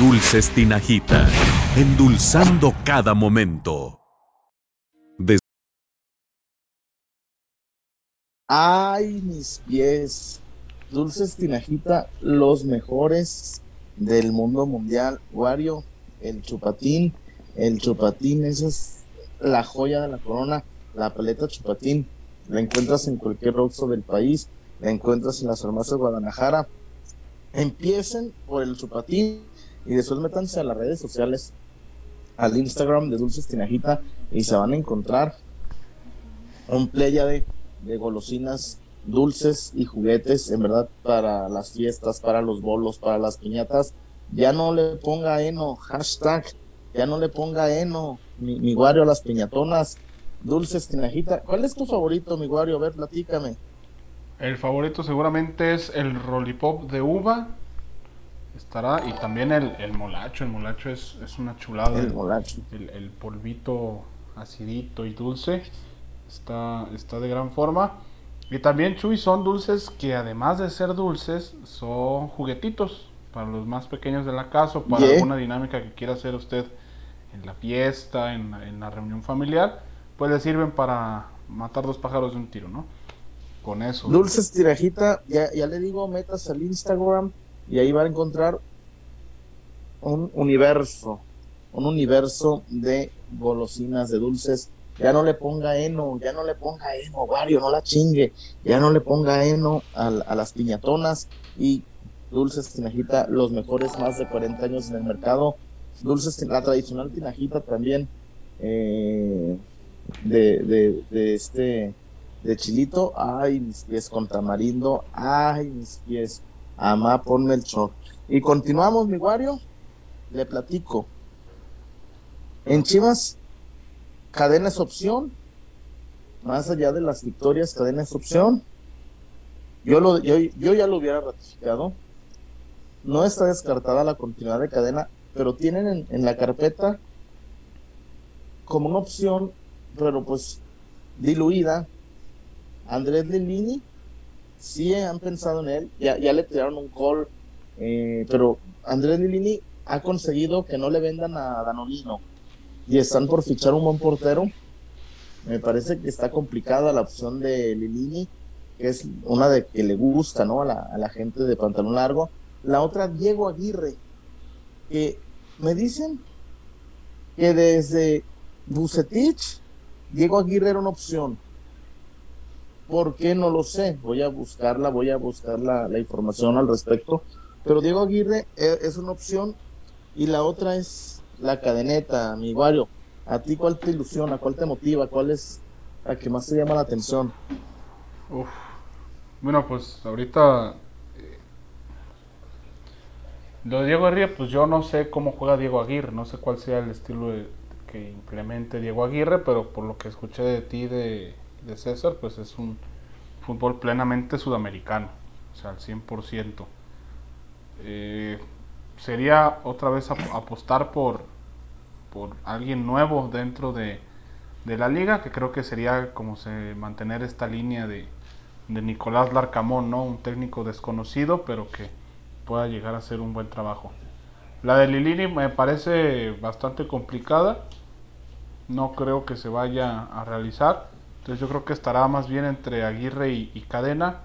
Dulces Tinajita, endulzando cada momento. Ay, mis pies. Dulces Tinajita, los mejores del mundo mundial. Wario, el chupatín. El chupatín, esa es la joya de la corona. La paleta chupatín. La encuentras en cualquier Oxxo del país. La encuentras en las farmacias de Guadalajara. Empiecen por el chupatín y después métanse a las redes sociales, al Instagram de Dulces Tinajita y se van a encontrar un pléyade de golosinas dulces y juguetes, en verdad, para las fiestas, para los bolos, para las piñatas. Ya no le ponga eno, hashtag, ya no le ponga eno, mi, mi Wario a las piñatonas, dulces tinajita. ¿Cuál es tu favorito, mi Wario? A ver, platícame. El favorito seguramente es el Rollipop de uva. Estará. Y también el, el molacho. El molacho es, es una chulada. El molacho. el, el polvito acidito y dulce está, está de gran forma. Y también, Chuy, son dulces que además de ser dulces, son juguetitos para los más pequeños de la casa o para Yeah. alguna dinámica que quiera hacer usted en la fiesta, en, en, la reunión familiar, pues le sirven para matar dos pájaros de un tiro, ¿no? Con eso. Dulces Tirajita, ya, ya le digo, metas al Instagram y ahí va a encontrar un universo, un universo de golosinas, de dulces. Ya no le ponga heno, ya no le ponga heno, Wario, no la chingue. Ya no le ponga heno a, a las piñatonas y dulces tinajita, los mejores más de 40 años en el mercado. Dulces, la tradicional tinajita también, eh, de, de, este, de chilito. Ay, mis pies con tamarindo. Ay, mis pies. Amá, ponme el show. Y continuamos, mi Wario. Le platico. En Chivas, cadena es opción. Más allá de las victorias, cadena es opción. Yo, lo, yo, yo ya lo hubiera ratificado no está descartada la continuidad de cadena, pero tienen en, la carpeta como una opción, pero pues diluida, Andrés Lilini, sí han pensado en él, ya, ya le tiraron un call, eh, pero Andrés Lilini ha conseguido que no le vendan a Danolino y están por fichar un buen portero. Me parece que está complicada la opción de Lilini, que es una de que le gusta ¿no? a, la, a la gente de pantalón largo la otra Diego Aguirre, que me dicen que desde Bucetich, Diego Aguirre era una opción. ¿Por qué? No lo sé. Voy a buscarla, voy a buscar la, información al respecto. Pero Diego Aguirre e, es una opción y la otra es la cadeneta, mi Wario. ¿A ti cuál te ilusiona? ¿Cuál te motiva? ¿Cuál es la que más te llama la atención? Bueno, pues ahorita lo de Diego Aguirre, pues yo no sé cómo juega Diego Aguirre, no sé cuál sea el estilo que implemente Diego Aguirre, pero por lo que escuché de ti, de, César, pues es un fútbol plenamente sudamericano, o sea, al 100%. Eh, sería otra vez apostar por, por alguien nuevo dentro de, de, la liga, que creo que sería como se mantener esta línea de, de Nicolás Larcamón, ¿no? Un técnico desconocido, pero que pueda llegar a ser un buen trabajo. La de Lilini me parece bastante complicada. No creo que se vaya a realizar. Entonces yo creo que estará más bien entre Aguirre y, Cadena.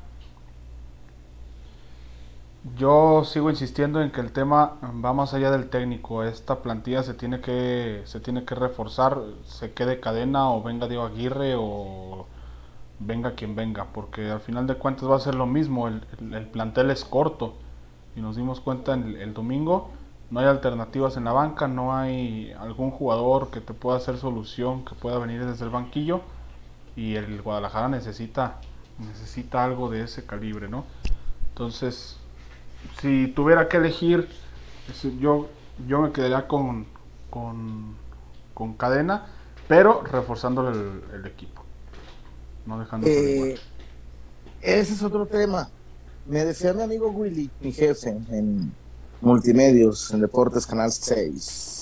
Yo sigo insistiendo en que el tema va más allá del técnico. Esta plantilla se tiene que se tiene que reforzar, se quede Cadena o venga Diego Aguirre o venga quien venga, porque al final de cuentas va a ser lo mismo. el plantel es corto y nos dimos cuenta el, domingo, no hay alternativas en la banca, no hay algún jugador que te pueda hacer solución, que pueda venir desde el banquillo y el Guadalajara necesita necesita algo de ese calibre, ¿no? Entonces, si tuviera que elegir, yo, yo me quedaría con, con, con cadena, pero reforzando el, equipo, no dejando. Eh, ese es otro tema. Me decía mi amigo Willy, mi jefe en Multimedios, en Deportes Canal 6,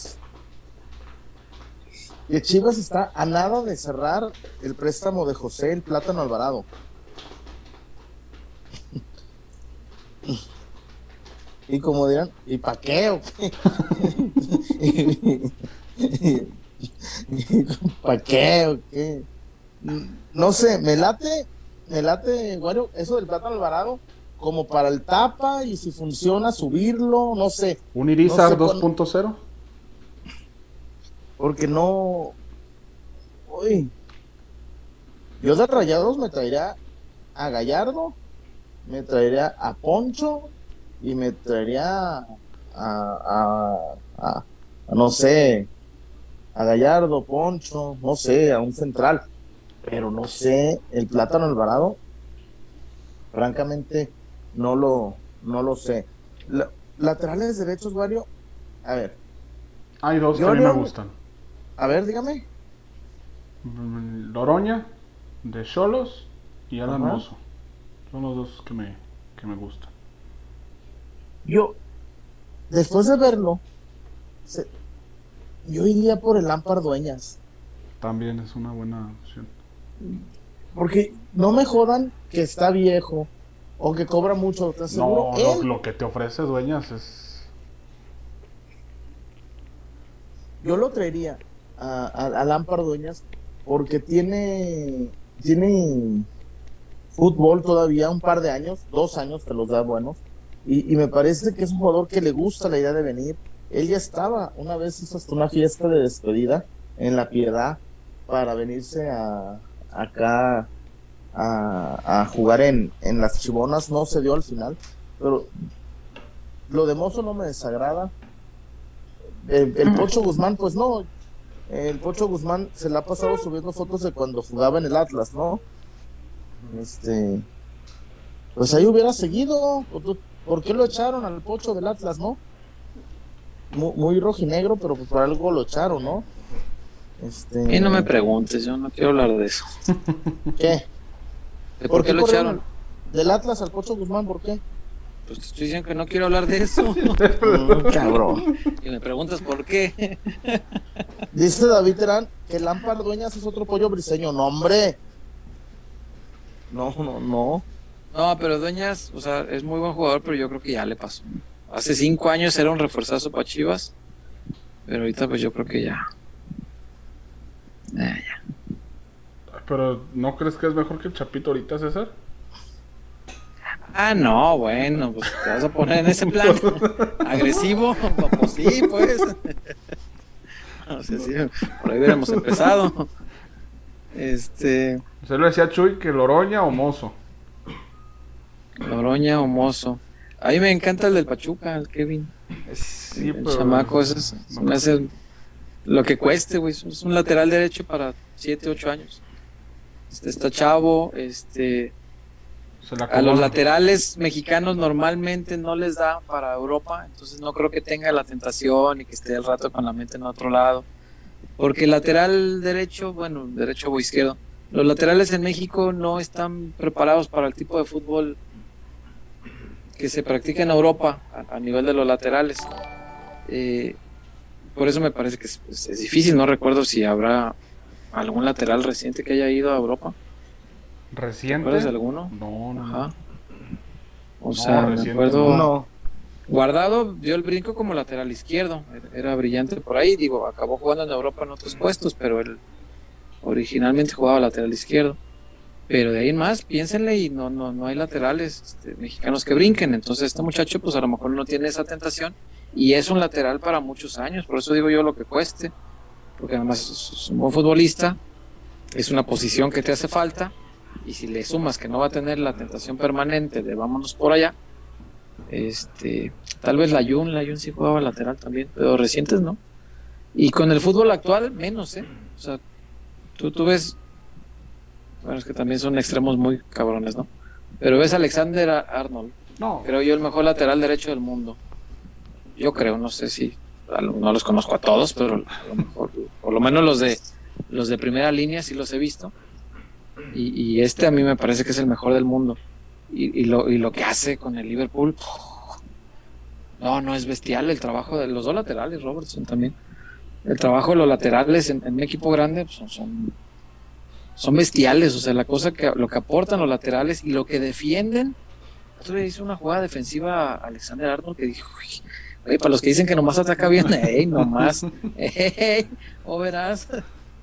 que Chivas está a nada de cerrar el préstamo de José el Plátano Alvarado. Y como dirán, ¿y para qué? O ¿Para qué o qué? No sé, me late, me late, bueno, eso del plátano alvarado, como para el tapa y si funciona subirlo, no sé. ¿Un Irizar 2.0? Porque no... Uy. Yo de rayados me traería a Gallardo, me traería a Poncho y me traería a, a, a, no sé, a Gallardo, Poncho, no sé, a un central. Pero no sé, el plátano Alvarado, francamente, no lo, no lo sé. laterales derechos, Wario. A ver. Hay dos que a mí me gustan. A ver, dígame. Loroña, de Cholos y Alan Mozo. Son los dos que me, que me gustan. Yo, después de verlo, yo iría por el Lampard Dueñas. También es una buena opción. Porque no me jodan que está viejo, o que cobra mucho, No, lo, que te ofrece Dueñas es. yo lo traería a, a, Lampard Dueñas porque tiene, tiene fútbol todavía un par de años, dos años que los da buenos, y, me parece que es un jugador que le gusta la idea de venir. Él ya estaba, una vez hizo hasta una fiesta de despedida en La Piedad para venirse a, acá a, jugar en, en las Chibonas, no se dio al final, pero lo de Mozo no me desagrada. El, el Pocho Guzmán, pues no, el Pocho Guzmán se le ha pasado subiendo fotos de cuando jugaba en el Atlas, ¿no? Este, pues ahí hubiera seguido. ¿Por qué lo echaron al Pocho del Atlas, no? Muy, muy rojinegro, pero pues por algo lo echaron, ¿no? Este... Y no me preguntes, yo no quiero hablar de eso. ¿Qué? ¿Por, qué, lo echaron? Del Atlas al Pocho Guzmán, ¿por qué? Pues te estoy diciendo que no quiero hablar de eso. <laughs> cabrón. Y me preguntas por qué. Dice David Terán que Lampard Dueñas es otro pollo briseño. No, hombre. No, no, no. No, pero Dueñas, o sea, es muy buen jugador, pero yo creo que ya le pasó. Hace cinco años era un refuerzazo para Chivas, pero ahorita pues yo creo que ya. Eh, ya. Pero, ¿no crees que es mejor que el Chapito ahorita, César? Ah, no, bueno, pues te vas a poner en ese plan. Agresivo, pues sí, pues. No sé si por ahí hubiéramos empezado. Este. Se lo decía Chuy que Loroña o Mozo. Loroña o Mozo. A mí me encanta el del Pachuca, el Kevin. Sí, el pero... chamaco, eso me hace lo que cueste, güey. Es un lateral derecho para 7, 8 años. Este está chavo, este a los laterales mexicanos normalmente no les da para Europa, entonces no creo que tenga la tentación y que esté el rato con la mente en otro lado. Porque el lateral derecho, bueno, derecho o izquierdo, los laterales en México no están preparados para el tipo de fútbol que se practica en Europa a, nivel de los laterales. Eh, por eso me parece que es, es, difícil, no recuerdo si habrá algún lateral reciente que haya ido a Europa. ¿Reciente? ¿Recuerdas alguno? No, no. Ajá. O sea, me acuerdo. No. Guardado dio el brinco como lateral izquierdo. Era brillante por ahí. Digo, acabó jugando en Europa en otros puestos, pero él originalmente jugaba lateral izquierdo. Pero de ahí en más, piénsenle y no, no, no hay laterales este, mexicanos que brinquen. Entonces este muchacho pues a lo mejor no tiene esa tentación y es un lateral para muchos años. Por eso digo yo lo que cueste. Porque además es un buen futbolista. Es una posición que te hace falta y si le sumas que no va a tener la tentación permanente de vámonos por allá, este, tal vez la Jun, la Jun sí jugaba lateral también, pero recientes no. Y con el fútbol actual, menos, ¿eh? O sea, tú, tú ves, bueno, es que también son extremos muy cabrones, ¿no? Pero ves a Alexander Arnold, no. creo yo el mejor lateral derecho del mundo. Yo creo, no sé si, no los conozco a todos, pero a lo mejor, por lo menos los de, los de primera línea sí los he visto y, este a mí me parece que es el mejor del mundo. Y, lo, y lo que hace con el Liverpool, no, no es bestial el trabajo de los dos laterales, Robertson también. El trabajo de los laterales en, un equipo grande pues, son, son, bestiales. O sea, la cosa que lo que aportan los laterales y lo que defienden. Otro día hizo una jugada defensiva a Alexander Arnold que dijo, para los que dicen que nomás ataca bien, <laughs> nomás, o verás.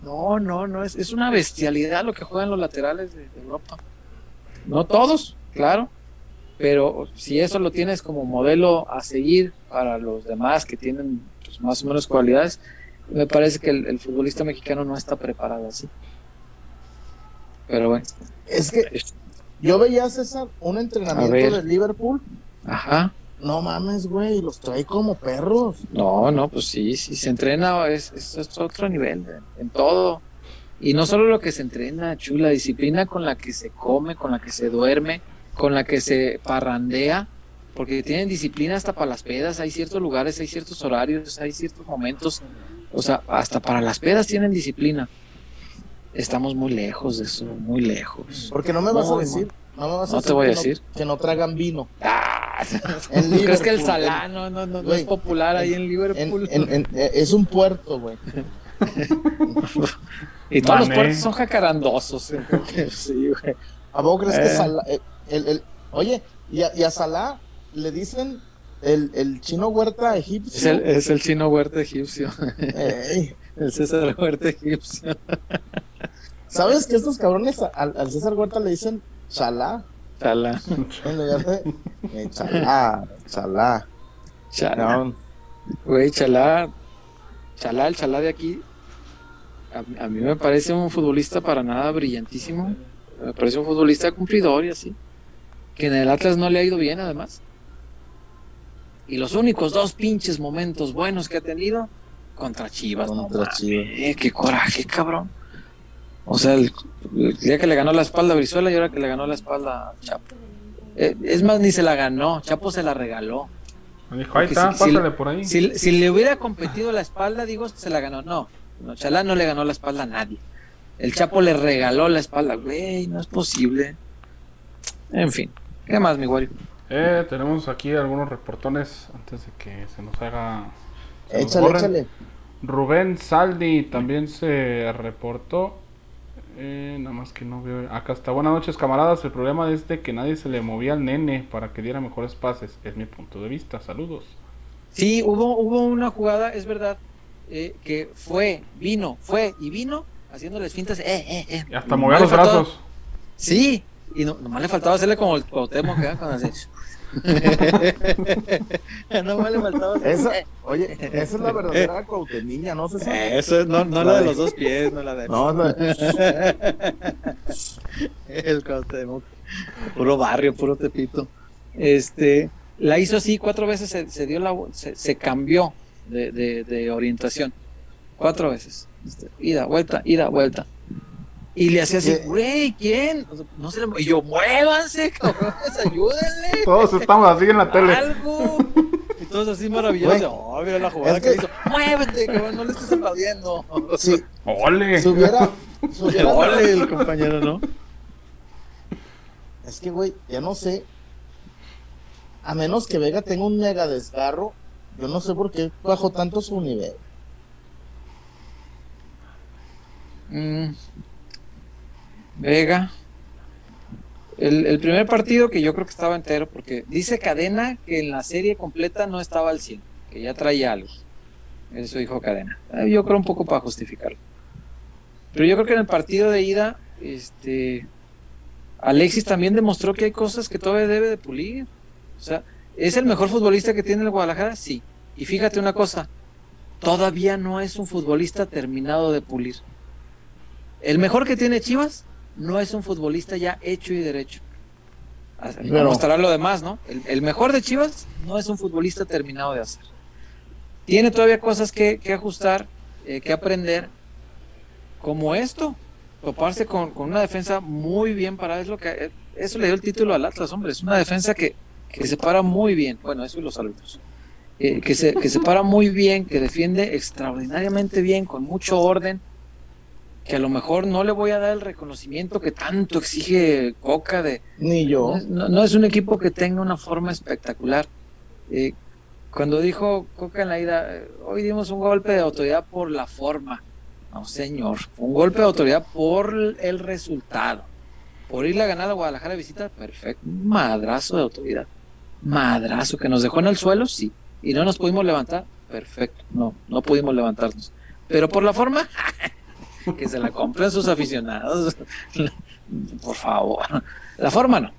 No, no, no, es, es una bestialidad lo que juegan los laterales de, Europa. No todos, claro, pero si eso lo tienes como modelo a seguir para los demás que tienen pues, más o menos cualidades, me parece que el, futbolista mexicano no está preparado así. Pero bueno. Es que yo veía, César, un entrenamiento de Liverpool. Ajá. No mames, güey, los trae como perros. No, no, pues sí, sí, se entrena, es, es, otro nivel, en todo. Y no solo lo que se entrena, chula, disciplina con la que se come, con la que se duerme, con la que se parrandea, porque tienen disciplina hasta para las pedas, hay ciertos lugares, hay ciertos horarios, hay ciertos momentos, o sea, hasta para las pedas tienen disciplina. Estamos muy lejos de eso, muy lejos. Porque no me vas a decir, no me vas a no te voy a decir que no tragan vino. Ah, <laughs> ¿Crees que el Salá no, no, no, es popular ahí en Liverpool? Eh, es un puerto, güey. <laughs> y todos los puertos son jacarandosos. <laughs> sí, güey. ¿A vos crees que eh. Salá, eh, el, el, oye, y a, y a Salá le dicen el, el chino huerta egipcio. Es el, chino huerta egipcio. el César Huerta egipcio. ¿Sabes que estos cabrones al, César Huerta le dicen chalá? Chalá. En lugar de eh, chalá, chalá. Chalá. Güey, chalá. Chalá, el chalá de aquí. A, mí me parece un futbolista para nada brillantísimo. Me parece un futbolista cumplidor y así. Que en el Atlas no le ha ido bien, además. Y los únicos dos pinches momentos buenos que ha tenido contra Chivas. Contra Chivas. Eh, qué coraje, cabrón. O sea, el, día que le ganó la espalda a Brizuela y ahora que le ganó la espalda a Chapo. Eh, es más, ni se la ganó, Chapo se la regaló. Dijo, ahí está, si, por ahí. Si, le hubiera competido la espalda, digo, se la ganó. No, no, Chalá no le ganó la espalda a nadie. El Chapo le regaló la espalda. Güey, no es posible. En fin, ¿qué más, mi Wario? Eh, tenemos aquí algunos reportones antes de que se nos haga. échale, échale. Rubén Saldi también se reportó. Eh, nada más que no veo. Acá está. Buenas noches, camaradas. El problema es de que nadie se le movía al nene para que diera mejores pases. Es mi punto de vista. Saludos. Sí, hubo, hubo una jugada, es verdad, eh, que fue, vino, fue y vino haciéndoles fintas. Eh, eh, eh. Y hasta movía los brazos. Sí, y no, nomás le faltaba hacerle como el Cuauhtémoc que hace. <laughs> no me le faltaba. Esa, oye, esa es la verdadera niña, <laughs> ¿no? sé Eso es, no, no la, de los dos pies, no la de. No, la <laughs> El Cuauhtémoc. Puro barrio, puro tepito. Este, la hizo así, cuatro veces se, se dio la, se, se cambió de, de, de, orientación. Cuatro veces. Este, ida, vuelta, ida, vuelta. Y le hacía así, güey, ¿quién? No se le... Y yo, muévanse, cabrones, ayúdenle. Todos estamos así en la <laughs> tele. Algo. Y todos así maravillosos. Oh, mira la jugada que hizo. Muévete, cabrón, no le estés aplaudiendo. Sí. Ole. Subiera. subiera Ole el compañero, ¿no? Es que, güey, ya no sé. A menos que Vega tenga un mega desgarro, yo no sé por qué bajó tanto su nivel. Mm. Vega. El, primer partido que yo creo que estaba entero, porque dice Cadena que en la serie completa no estaba al 100, que ya traía algo. Eso dijo Cadena. Ah, yo creo un poco para justificarlo. Pero yo creo que en el partido de ida, este, Alexis también demostró que hay cosas que todavía debe de pulir. O sea, ¿es el mejor futbolista que tiene el Guadalajara? Sí. Y fíjate una cosa, todavía no es un futbolista terminado de pulir. El mejor que tiene Chivas no es un futbolista ya hecho y derecho. Pero, mostrará lo demás, ¿no? El, mejor de Chivas no es un futbolista terminado de hacer. Tiene todavía cosas que, ajustar, eh, que aprender, como esto, toparse con, una defensa muy bien para es lo que eh, eso le dio el título al Atlas, hombre, es una defensa que, que se para muy bien, bueno, eso y los árbitros, eh, que, se, que se para muy bien, que defiende extraordinariamente bien, con mucho orden, que a lo mejor no le voy a dar el reconocimiento que tanto exige Coca de... Ni yo. No, es un equipo que tenga una forma espectacular. Eh, cuando dijo Coca en la ida, hoy dimos un golpe de autoridad por la forma. No, señor, un golpe de autoridad por el resultado. Por irle a ganar a Guadalajara de visita, perfecto. madrazo de autoridad. Madrazo que nos dejó en el suelo, sí. Y no nos pudimos levantar, perfecto. No, no pudimos levantarnos. Pero por la forma, <laughs> que se la compren sus aficionados. Por favor. La forma no.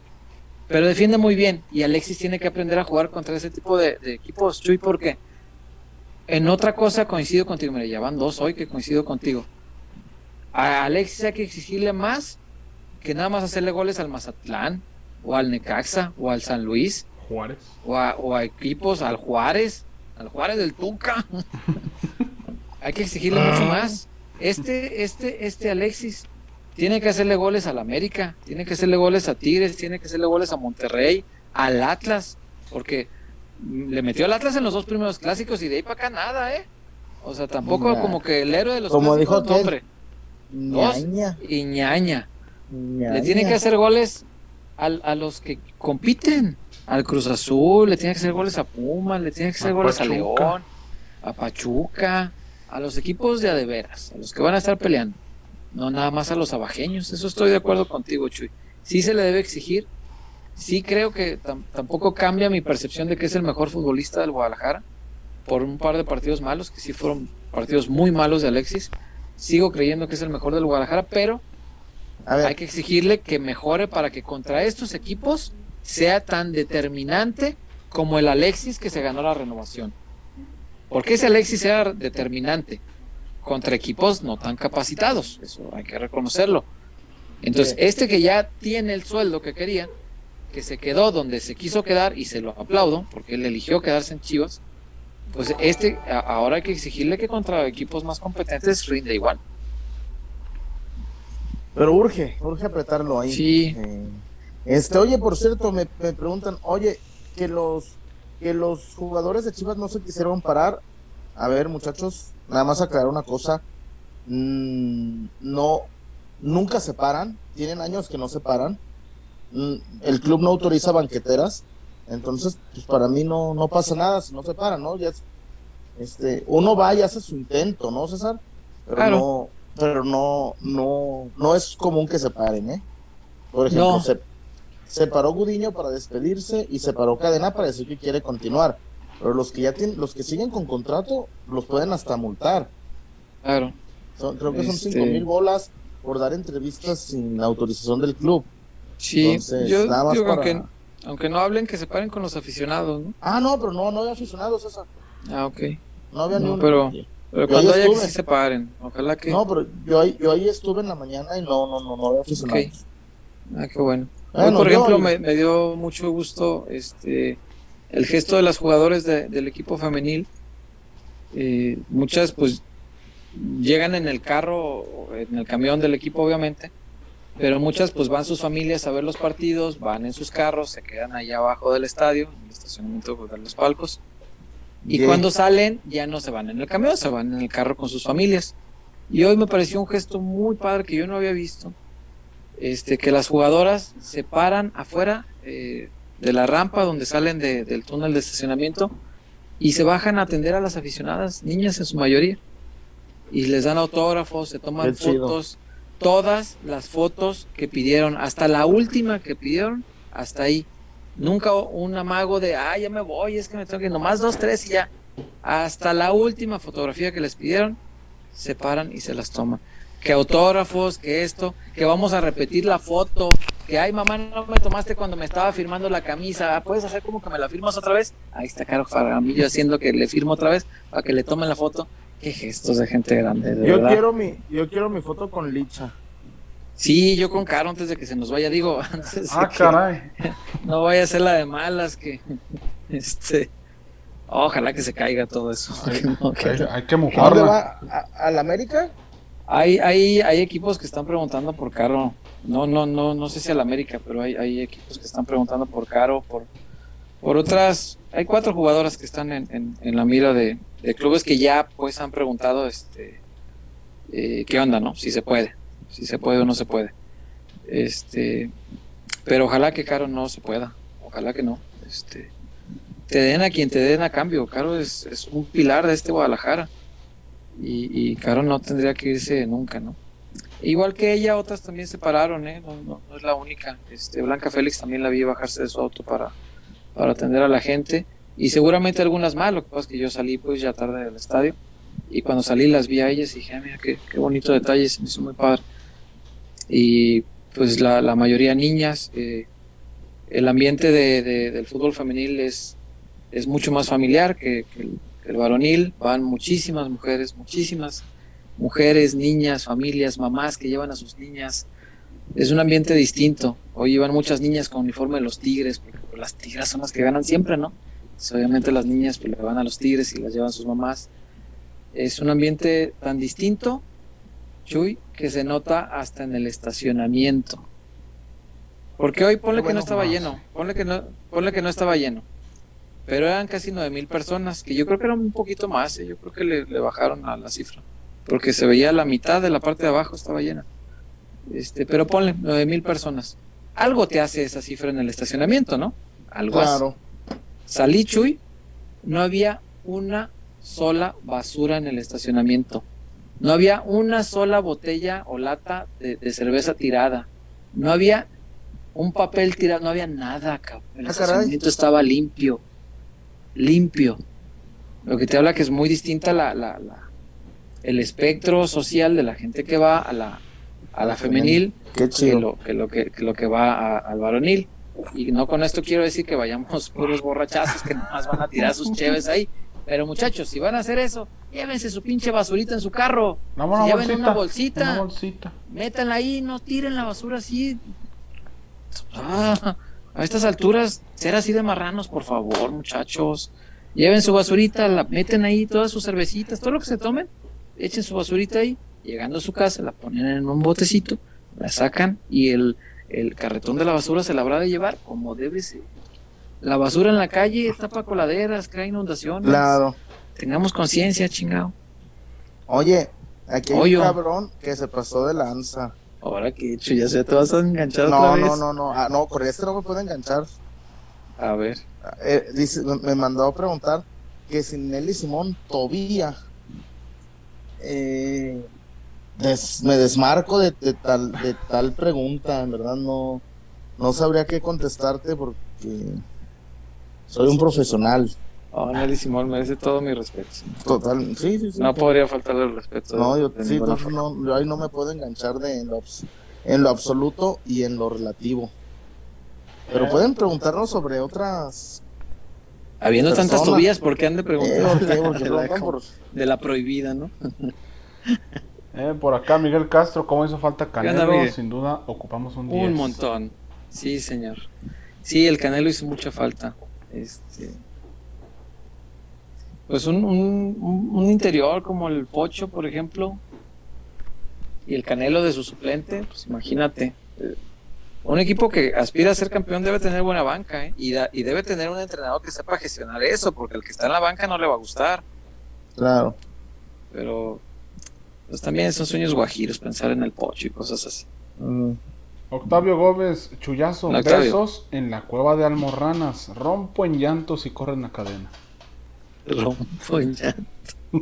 Pero defiende muy bien. Y Alexis tiene que aprender a jugar contra ese tipo de, equipos, Chuy, porque en otra cosa coincido contigo. Me ya van dos hoy que coincido contigo. A Alexis hay que exigirle más que nada más hacerle goles al Mazatlán, o al Necaxa, o al San Luis. Juárez. O a, o a equipos, al Juárez, al Juárez del Tuca. <laughs> hay que exigirle mucho más. Este, este, este Alexis tiene que hacerle goles al América, tiene que hacerle goles a Tigres, tiene que hacerle goles a Monterrey, al Atlas, porque le metió al Atlas en los dos primeros clásicos y de ahí para acá nada, ¿eh? O sea, tampoco como que el héroe de los como clásicos, dijo hombre. Ñaña. y ñaña. Le tiene que hacer goles a los que compiten, al Cruz Azul, le tiene que hacer goles a Pumas, le tiene que hacer goles a León, a Pachuca, a los equipos de adeveras, a los que van a estar peleando, no nada más a los abajeños, eso estoy de acuerdo contigo, Chuy. Sí se le debe exigir, sí creo que tampoco cambia mi percepción de que es el mejor futbolista del Guadalajara por un par de partidos malos, que sí fueron partidos muy malos de Alexis. Sigo creyendo que es el mejor del Guadalajara, pero hay que exigirle que mejore para que contra estos equipos sea tan determinante como el Alexis que se ganó la renovación. Porque ese Alexis era determinante contra equipos no tan capacitados, eso hay que reconocerlo. Entonces, este que ya tiene el sueldo que quería, que se quedó donde se quiso quedar y se lo aplaudo porque él eligió quedarse en Chivas, pues este ahora hay que exigirle que contra equipos más competentes rinde igual. Pero urge, urge apretarlo ahí. Sí. Eh, este, oye, por cierto, me, preguntan, oye, que los que los jugadores de Chivas no se quisieron parar. A ver, muchachos, nada más aclarar una cosa. Mm, no, nunca se paran. Tienen años que no se paran. Mm, el club no autoriza banqueteras. Entonces, pues para mí no, no pasa nada si no se paran, ¿no? Ya este, uno va y hace su intento, ¿no, César? Pero no, pero no, no, no es común que se paren, ¿eh? Por ejemplo, se, paró Gudiño para despedirse y se paró Cadena para decir que quiere continuar. Pero los que ya tienen, los que siguen con contrato, los pueden hasta multar. Claro. creo que son cinco este mil bolas por dar entrevistas sin autorización del club. Sí, yo, aunque, aunque, no hablen, que se paren con los aficionados, ¿no? Ah, no, pero no, no hay aficionados, César. Ah, ok. No había ni uno. Pero, pero cuando haya que se separen, ojalá que... No, pero yo ahí, yo ahí estuve en la mañana y no, no, no, no había aficionados. Ah, qué bueno. Por ejemplo, me, dio mucho gusto este el gesto de las jugadores del equipo femenil. Eh, muchas, pues, llegan en el carro, en el camión del equipo, obviamente, pero muchas, pues, van sus familias a ver los partidos, van en sus carros, se quedan allá abajo del estadio, en el estacionamiento de los palcos y cuando salen, ya no se van en el camión, se van en el carro con sus familias. Y hoy me pareció un gesto muy padre que yo no había visto. Este, que las jugadoras se paran afuera eh, de la rampa donde salen del túnel de estacionamiento y se bajan a atender a las aficionadas, niñas en su mayoría. Y les dan autógrafos, se toman fotos, todas las fotos que pidieron, hasta la última que pidieron, hasta ahí. Nunca un amago de, ah, ya me voy, es que me tengo que, nomás dos, tres y ya. Hasta la última fotografía que les pidieron, se paran y se las toman. Que autógrafos, que esto, que vamos a repetir la foto, que ay mamá, no me tomaste cuando me estaba firmando la camisa, ah, ¿puedes hacer como que me la firmas otra vez? Ahí está Caro Faramillo haciendo que le firmo otra vez para que le tomen la foto. Qué gestos de gente grande, de yo Quiero mi, yo quiero mi foto con Licha. Sí, yo con Caro antes de que se nos vaya, digo, <laughs> antes ah, caray. no vaya a ser la de malas que <laughs> este ojalá que se caiga todo eso. <laughs> Hay, que mojarla. va? ¿A, la América? Hay, hay, hay equipos que están preguntando por Caro. No, no, no, no sé si a la América, pero hay, hay equipos que están preguntando por Caro, por, por otras. Hay cuatro jugadoras que están en, en, la mira de, de, clubes que ya pues han preguntado este eh, qué onda, ¿no? Si se puede si se puede o no se puede. Este, pero ojalá que Caro no se pueda, ojalá que no. Este, te den a quien te den a cambio. Caro es, es un pilar de este Guadalajara y, y, Caro no tendría que irse nunca, ¿no? Igual que ella, otras también se pararon, ¿eh? No, no, es la única. Este, Blanca Félix también la vi bajarse de su auto para, para atender a la gente y seguramente algunas más. Lo que pasa es que yo salí pues ya tarde del estadio y cuando salí las vi a ellas y dije, ah, mira, qué, qué bonito detalle, se me hizo muy padre y pues la, la mayoría niñas. Eh, el ambiente de, del fútbol femenil es, es mucho más familiar que, el, varonil. Van muchísimas mujeres, muchísimas mujeres, niñas, familias, mamás que llevan a sus niñas. Es un ambiente distinto. Hoy llevan muchas niñas con uniforme de los tigres, porque pues, las tigras son las que ganan siempre, ¿no? obviamente las niñas pues, le van a los tigres y las llevan sus mamás. Es un ambiente tan distinto Chuy, que se nota hasta en el estacionamiento. Porque hoy ponle que no estaba lleno, ponle que no, ponle que no estaba lleno. Pero eran casi nueve mil personas, que yo creo que eran un poquito más, ¿eh? yo creo que le, bajaron a la cifra. Porque se veía la mitad de la parte de abajo estaba llena. Este, pero ponle nueve mil personas. Algo te hace esa cifra en el estacionamiento, ¿no? Algo claro. Salí, Chuy, no había una sola basura en el estacionamiento. No había una sola botella o lata de, cerveza tirada. No había un papel tirado, no había nada, cabrón. El Ah, caray. estacionamiento estaba limpio, limpio. Lo que te habla que es muy distinta la, la, la- el espectro social de la gente que va a la, a la femenil Qué que chido. lo que, lo que, que lo que va a- al varonil. Y no con esto quiero decir que vayamos <laughs> puros borrachazos que nomás van a tirar sus cheves ahí. Pero muchachos, si van a hacer eso, llévense su pinche basurita en su carro. No, una lleven bolsita. una bolsita. Una bolsita. Métanla ahí, no tiren la basura así. Ah, a estas alturas, ser así de marranos, por favor, muchachos. Lleven su basurita, la meten ahí todas sus cervecitas, todo lo que se tomen, echen su basurita ahí, llegando a su casa, la ponen en un botecito, la sacan y el, el carretón de la basura se la habrá de llevar como debe ser. La basura en la calle tapa coladeras, crea inundaciones. Claro. Tengamos conciencia, chingado. Oye, aquí hay Oyo. un cabrón que se pasó de lanza. Ahora que he hecho, ya se te vas a enganchar otra No, vez. no, no, no. Ah, no, con este no me puede enganchar. A ver. Eh, dice, me- mandó a preguntar que si Nelly Simón todavía eh, des- me desmarco de, de tal de tal pregunta, en verdad no no sabría qué contestarte porque soy un profesional Oh, Nelly Simón merece todo mi respeto. total, sí, sí, sí. No podría faltarle el respeto. No, yo sí, no, yo ahí no me puedo enganchar de en lo, abs- en lo absoluto y en lo relativo. Pero Eh. pueden preguntarnos sobre otras Habiendo tantas tubillas, ¿por qué han de eh, preguntar? Porque <laughs> de, la, de la prohibida, ¿no? <laughs> Eh, por acá Miguel Castro, ¿cómo hizo falta Canelo? Sin duda ocupamos un 10. Un montón. Sí, señor. Sí, el Canelo hizo mucha falta. Este. Pues un, un, interior como el Pocho, por ejemplo. Y el Canelo de su suplente, pues imagínate. Un equipo que aspira a ser campeón debe tener buena banca, ¿eh? Y, da- y debe tener un entrenador que sepa gestionar eso, porque el que está en la banca no le va a gustar. Claro. Pero pues también son sueños guajiros pensar en el Pocho y cosas así. Mm. Octavio Gómez, Chuyazo, Octavio. besos en la cueva de Almorranas. Rompo en llantos y corren la cadena. Rompo en llanto. <laughs>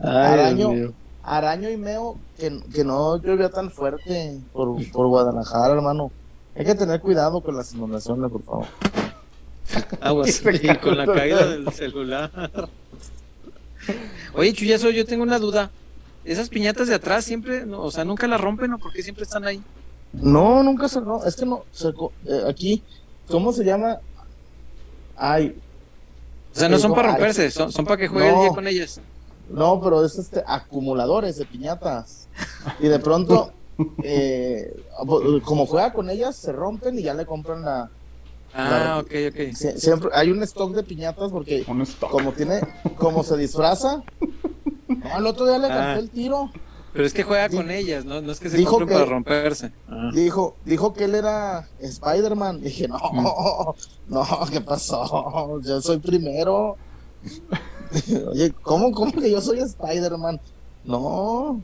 Ay, Araño. Araño y Meo, que, que no llovía tan fuerte por, por Guadalajara, hermano. Hay que tener cuidado con las inundaciones, por favor. Aguas, <laughs> y con la caída del celular. Oye, Chuyazo, yo tengo una duda. Esas piñatas de atrás siempre, no, o sea, nunca las rompen o por qué siempre están ahí. No, nunca se no, es que no, se eh, aquí, ¿cómo se llama? Ay, O sea, no son para romperse, son, son para que juegue no. el día con ellas. no, pero es este, acumuladores de piñatas. Y de pronto, <laughs> eh, como juega con ellas, se rompen y ya le compran la... Ah, ok, ok. sie- Siempre hay un stock de piñatas porque Un stock. como tiene, como se disfraza, <laughs> no, el otro día le Ah. canté el tiro. Pero es que juega con ellas, ¿no? No es que se dijo compren que- para romperse. Ah. Dijo, dijo que él era Spider-Man. Dije, no, no, ¿qué pasó? Yo soy primero. <laughs> Oye, ¿cómo, cómo que yo soy Spider-Man? No.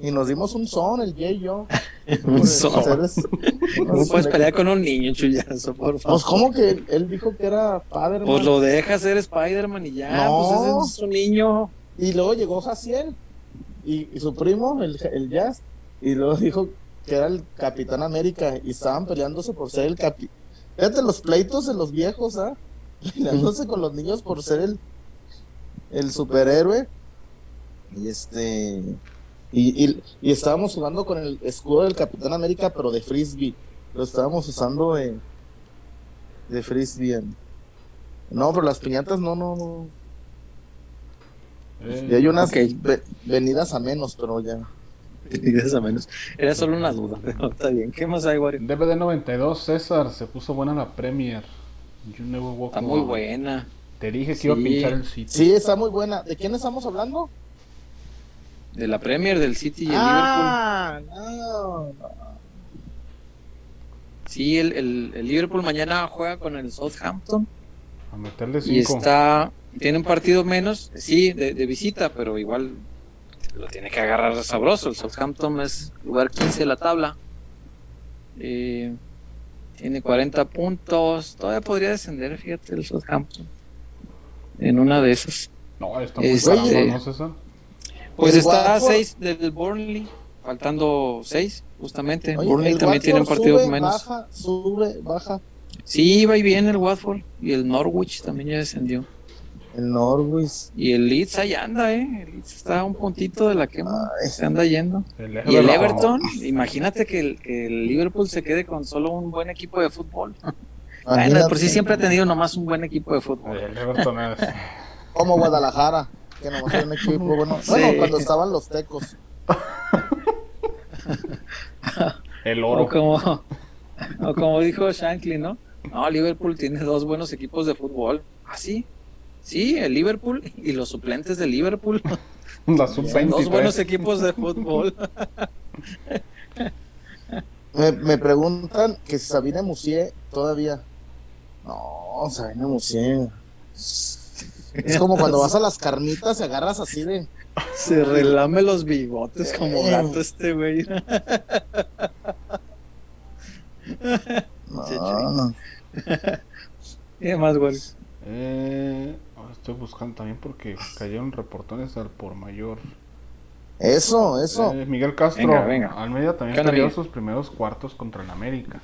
Y nos dimos un son, el Jay y yo. <laughs> Un Por son. ser es- ¿Cómo puedes pelear con un niño, Chuyazo, por favor? Pues, ¿cómo que él, él dijo que era Spider-Man? Pues lo deja ser Spider-Man y ya, No. pues ese es un niño. Y luego llegó Jaciel y, su primo, el, el Jazz, y luego dijo que era el Capitán América y estaban peleándose por ser el capi. Fíjate los pleitos de los viejos, ¿ah? <laughs> Peleándose con los niños por ser el, el superhéroe. Y este. Y, y, y estábamos jugando con el escudo del Capitán América, pero de frisbee. Lo estábamos usando de, de frisbee. en- No, pero las piñatas no, no, no. Eh, Y hay unas Ok. ve- venidas a menos, pero ya. Dices a menos. Era solo una duda, <laughs> pero está bien. ¿Qué más hay, Wario? DVD 92, César, se puso buena la Premier. You never walk Está muy buena. Te dije que iba a pinchar el sitio. Sí, está muy buena. ¿De quién estamos hablando? De la Premier, del City y el ah, no. Liverpool. Sí, el, el, el Liverpool mañana juega con el Southampton. A meterle Y 5. está. Tiene un partido menos, sí, de, de visita, pero igual lo tiene que agarrar sabroso. El Southampton es lugar 15 de la tabla. Eh, tiene 40 puntos. Todavía podría descender, fíjate, el Southampton. En una de esas. No, está muy Este- parado, ¿no, César? Pues El está a Watford- 6 del Burnley. faltando seis, justamente. Oye, Burnley también tiene un partido sube, menos. Baja, sube, baja. Sí, va y viene el Watford. Y el Norwich también ya descendió. El Norwich. Y el Leeds ahí anda, ¿eh? El Leeds está a un puntito de la quema. Ay. Se anda yendo. El Y el Everton. Imagínate que el, que el Liverpool se quede con solo un buen equipo de fútbol. <laughs> De por sí siempre ha tenido nomás un buen equipo de fútbol. El Everton es. <laughs> Como Guadalajara, que nomás era un equipo bueno. Sí. Bueno, cuando estaban los tecos. <laughs> El O oro. como, o como dijo Shankly, ¿no? No, Liverpool tiene dos buenos equipos de fútbol. ¿Ah, sí? El Liverpool y los suplentes de Liverpool. <laughs> La dos buenos sub-23. equipos de fútbol. Me, me preguntan que si Sabine Musier todavía. No, Sabine Musier. Es como cuando vas a las carnitas y agarras así de. Se relame los bigotes como gato este güey. No, no. ¿Qué más, güey? Eh, estoy buscando también porque cayeron reportones al por mayor. Eso, eso. Eh, Miguel Castro, Venga, venga. Almeida también ¿Qué onda, perdió sus primeros cuartos contra el América.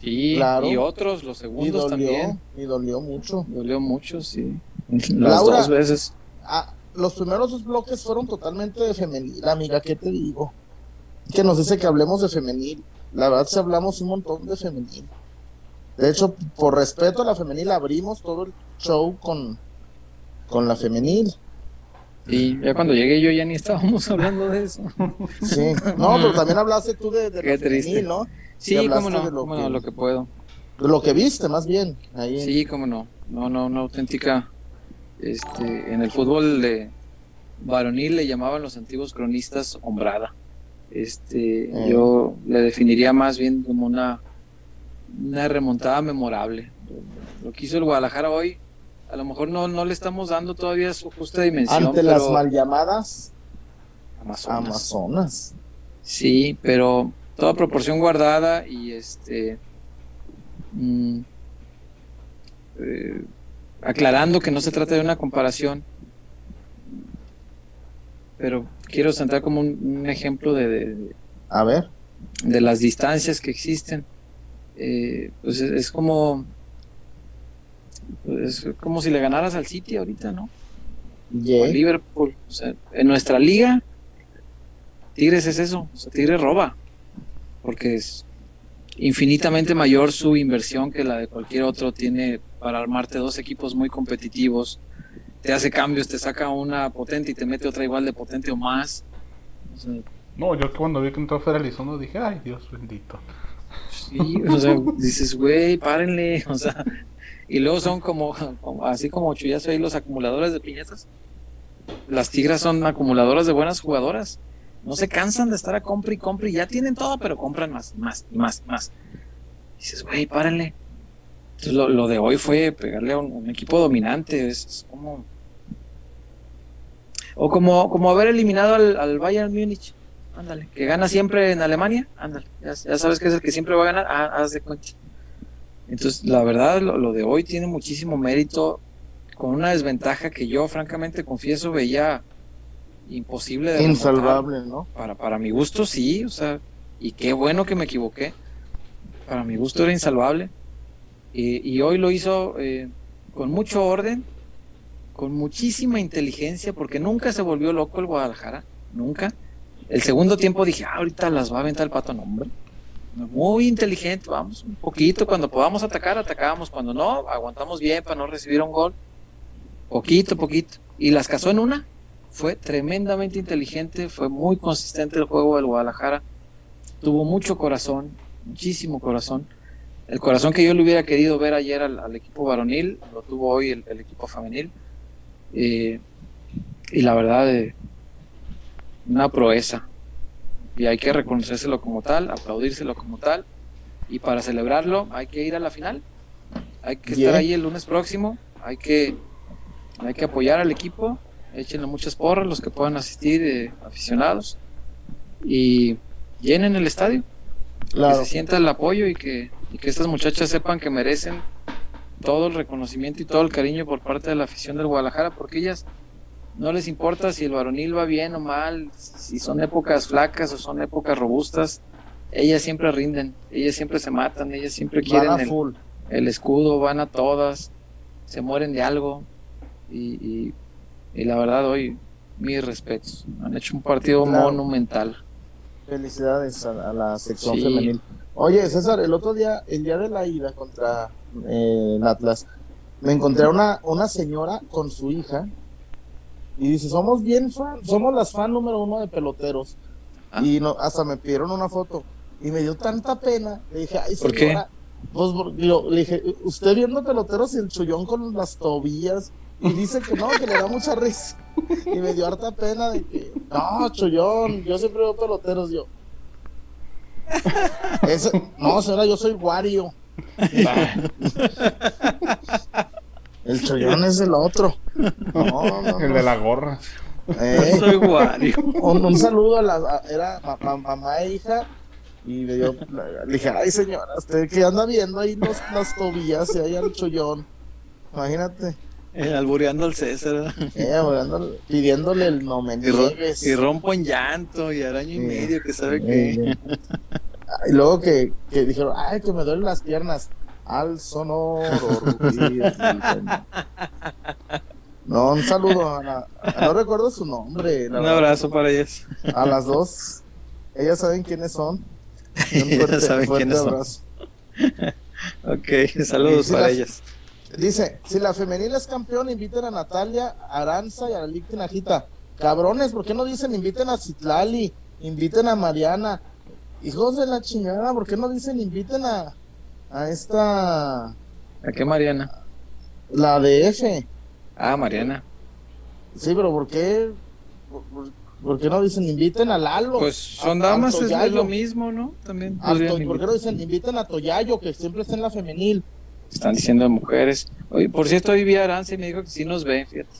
Sí, Claro. y otros, los Y segundos dolió, también. y dolió mucho. Dolió mucho, sí. Las Laura. dos veces. Ah, los primeros dos bloques fueron totalmente de femenil, amiga, ¿qué te digo? Que nos dice que hablemos de femenil. La verdad, si hablamos un montón de femenil. De hecho, por respeto a la femenil, abrimos todo el show con, con la femenil. Y ya cuando llegué yo ya ni estábamos hablando de eso. Sí. No, pero <laughs> también hablaste tú de, de Qué la femenil, triste. ¿no? Sí, cómo no, de lo cómo que- no, lo que puedo. De lo que viste, más bien. Ahí en- Sí, cómo no. No, no, una auténtica. Este, en el fútbol de varonil le llamaban los antiguos cronistas hombrada. Este, Mm. yo le definiría más bien como una, una remontada memorable. Lo que hizo el Guadalajara hoy, a lo mejor no, no le estamos dando todavía su justa dimensión. ante las mal llamadas Amazonas. Amazonas. Sí, pero toda proporción guardada y este mm, eh, aclarando que no se trata de una comparación, pero quiero sentar como un, un ejemplo de, de- A ver. de las distancias que existen. Eh, pues es, es como es como si le ganaras al City ahorita, ¿no? o Ye. al Liverpool. O sea, en nuestra liga, Tigres es eso. O sea, Tigres roba. Porque es infinitamente mayor su inversión que la de cualquier otro. Tiene para armarte dos equipos muy competitivos. Te hace cambios, te saca una potente y te mete otra igual de potente o más. O sea, No, yo cuando vi que entró Fer Elizondo dije, ay Dios bendito. Sí, o sea, dices, güey, párenle, <laughs> o sea, y luego son como, así como chullazo ahí los acumuladores de piñatas. Las tigras son acumuladoras de buenas jugadoras. No se cansan de estar a compra y compra y ya tienen todo, pero compran más, más, y más, más. Dices, güey, párenle. Entonces lo, lo de hoy fue pegarle a un, equipo dominante, es, es como... O como, como haber eliminado al, al Bayern Múnich. Ándale, que gana siempre en Alemania, ándale, ya, ya sabes que es el que siempre va a ganar, ah, haz de cuenta. Entonces, la verdad, lo, lo de hoy tiene muchísimo mérito, con una desventaja que yo, francamente, confieso, veía imposible de remontar. Insalvable, ¿no? Para, para mi gusto, sí, o sea, y qué bueno que me equivoqué. Para mi gusto era insalvable. Y, y hoy lo hizo eh, con mucho orden, con muchísima inteligencia, porque nunca se volvió loco el Guadalajara, nunca. El segundo tiempo dije, ah, ahorita las va a aventar el pato, no, hombre. Muy inteligente, vamos, un poquito. Cuando podamos atacar, atacábamos. Cuando no, aguantamos bien para no recibir un gol. Poquito, poquito. Y las casó en una. Fue tremendamente inteligente, fue muy consistente el juego del Guadalajara. Tuvo mucho corazón, muchísimo corazón. El corazón que yo le hubiera querido ver ayer al, equipo varonil, lo tuvo hoy el, el equipo femenil. Eh, y la verdad, eh, una proeza. Y hay que reconocérselo como tal, aplaudírselo como tal. Y para celebrarlo hay que ir a la final. Hay que estar ahí el lunes próximo. Hay que, hay que apoyar al equipo. Échenle muchas porras los que puedan asistir, eh, aficionados. Y llenen el estadio. Claro. Que se sienta el apoyo y que, y que estas muchachas sepan que merecen todo el reconocimiento y todo el cariño por parte de la afición del Guadalajara, porque ellas no les importa si el varonil va bien o mal, si son épocas flacas o son épocas robustas, ellas siempre rinden, ellas siempre se matan, ellas siempre quieren el, el, escudo, van a todas, se mueren de algo. Y, y, la verdad hoy mis respetos, han hecho un partido monumental. Felicidades a, la sección femenil. Oye, César, el otro día, el día de la ida contra eh, Atlas, me encontré a una, una señora con su hija y dice, somos bien fan, somos las fan número uno de peloteros. Ah. Y no, hasta me pidieron una foto. Y me dio tanta pena. Le dije, ay, señora. Pues, le dije, usted viendo peloteros y el chullón con las tobillas. Y dice que no, que le da mucha risa. <laughs> Y me dio harta pena de que, no, chullón, yo siempre veo peloteros. Yo, <laughs> no, señora, yo soy Wario. <laughs> El chollón es el otro. el de la gorra. Eh, soy Wario. Un, saludo a la era mamá e hija. Y le, dio, le dije, ay señora, usted que anda viendo ahí los, las tobillas y ahí el chollón. Imagínate. Eh, albureando al César. Eh, pidiéndole el no y, rompo en llanto y araño y medio que sabe que. <laughs> Y luego que, que dijeron, ay, que me duelen las piernas. Al sonoro. no, un saludo a la, no recuerdo su nombre. un abrazo para ellas. A las dos. Ellas saben quiénes son. Un <laughs> fuerte, saben quiénes abrazo. Son. <laughs> ok, saludos para ellas. Dice, si la femenil es campeón, inviten a Natalia, Aranza y a la Tinajita. Cabrones, ¿por qué no dicen inviten a Citlali? Inviten a Mariana. Hijos de la chingada, ¿por qué no dicen inviten a, a esta... ¿A qué Mariana? La de F. Ah, Mariana. Sí, pero ¿por qué? ¿Por, qué no dicen inviten a Lalo? Pues son damas, es lo mismo, ¿no? También. ¿Por qué no dicen inviten a Toyayo, que siempre está en la femenil? Están diciendo mujeres. Oye, por cierto, hoy vi a Arance y me dijo que sí nos ve, fíjate.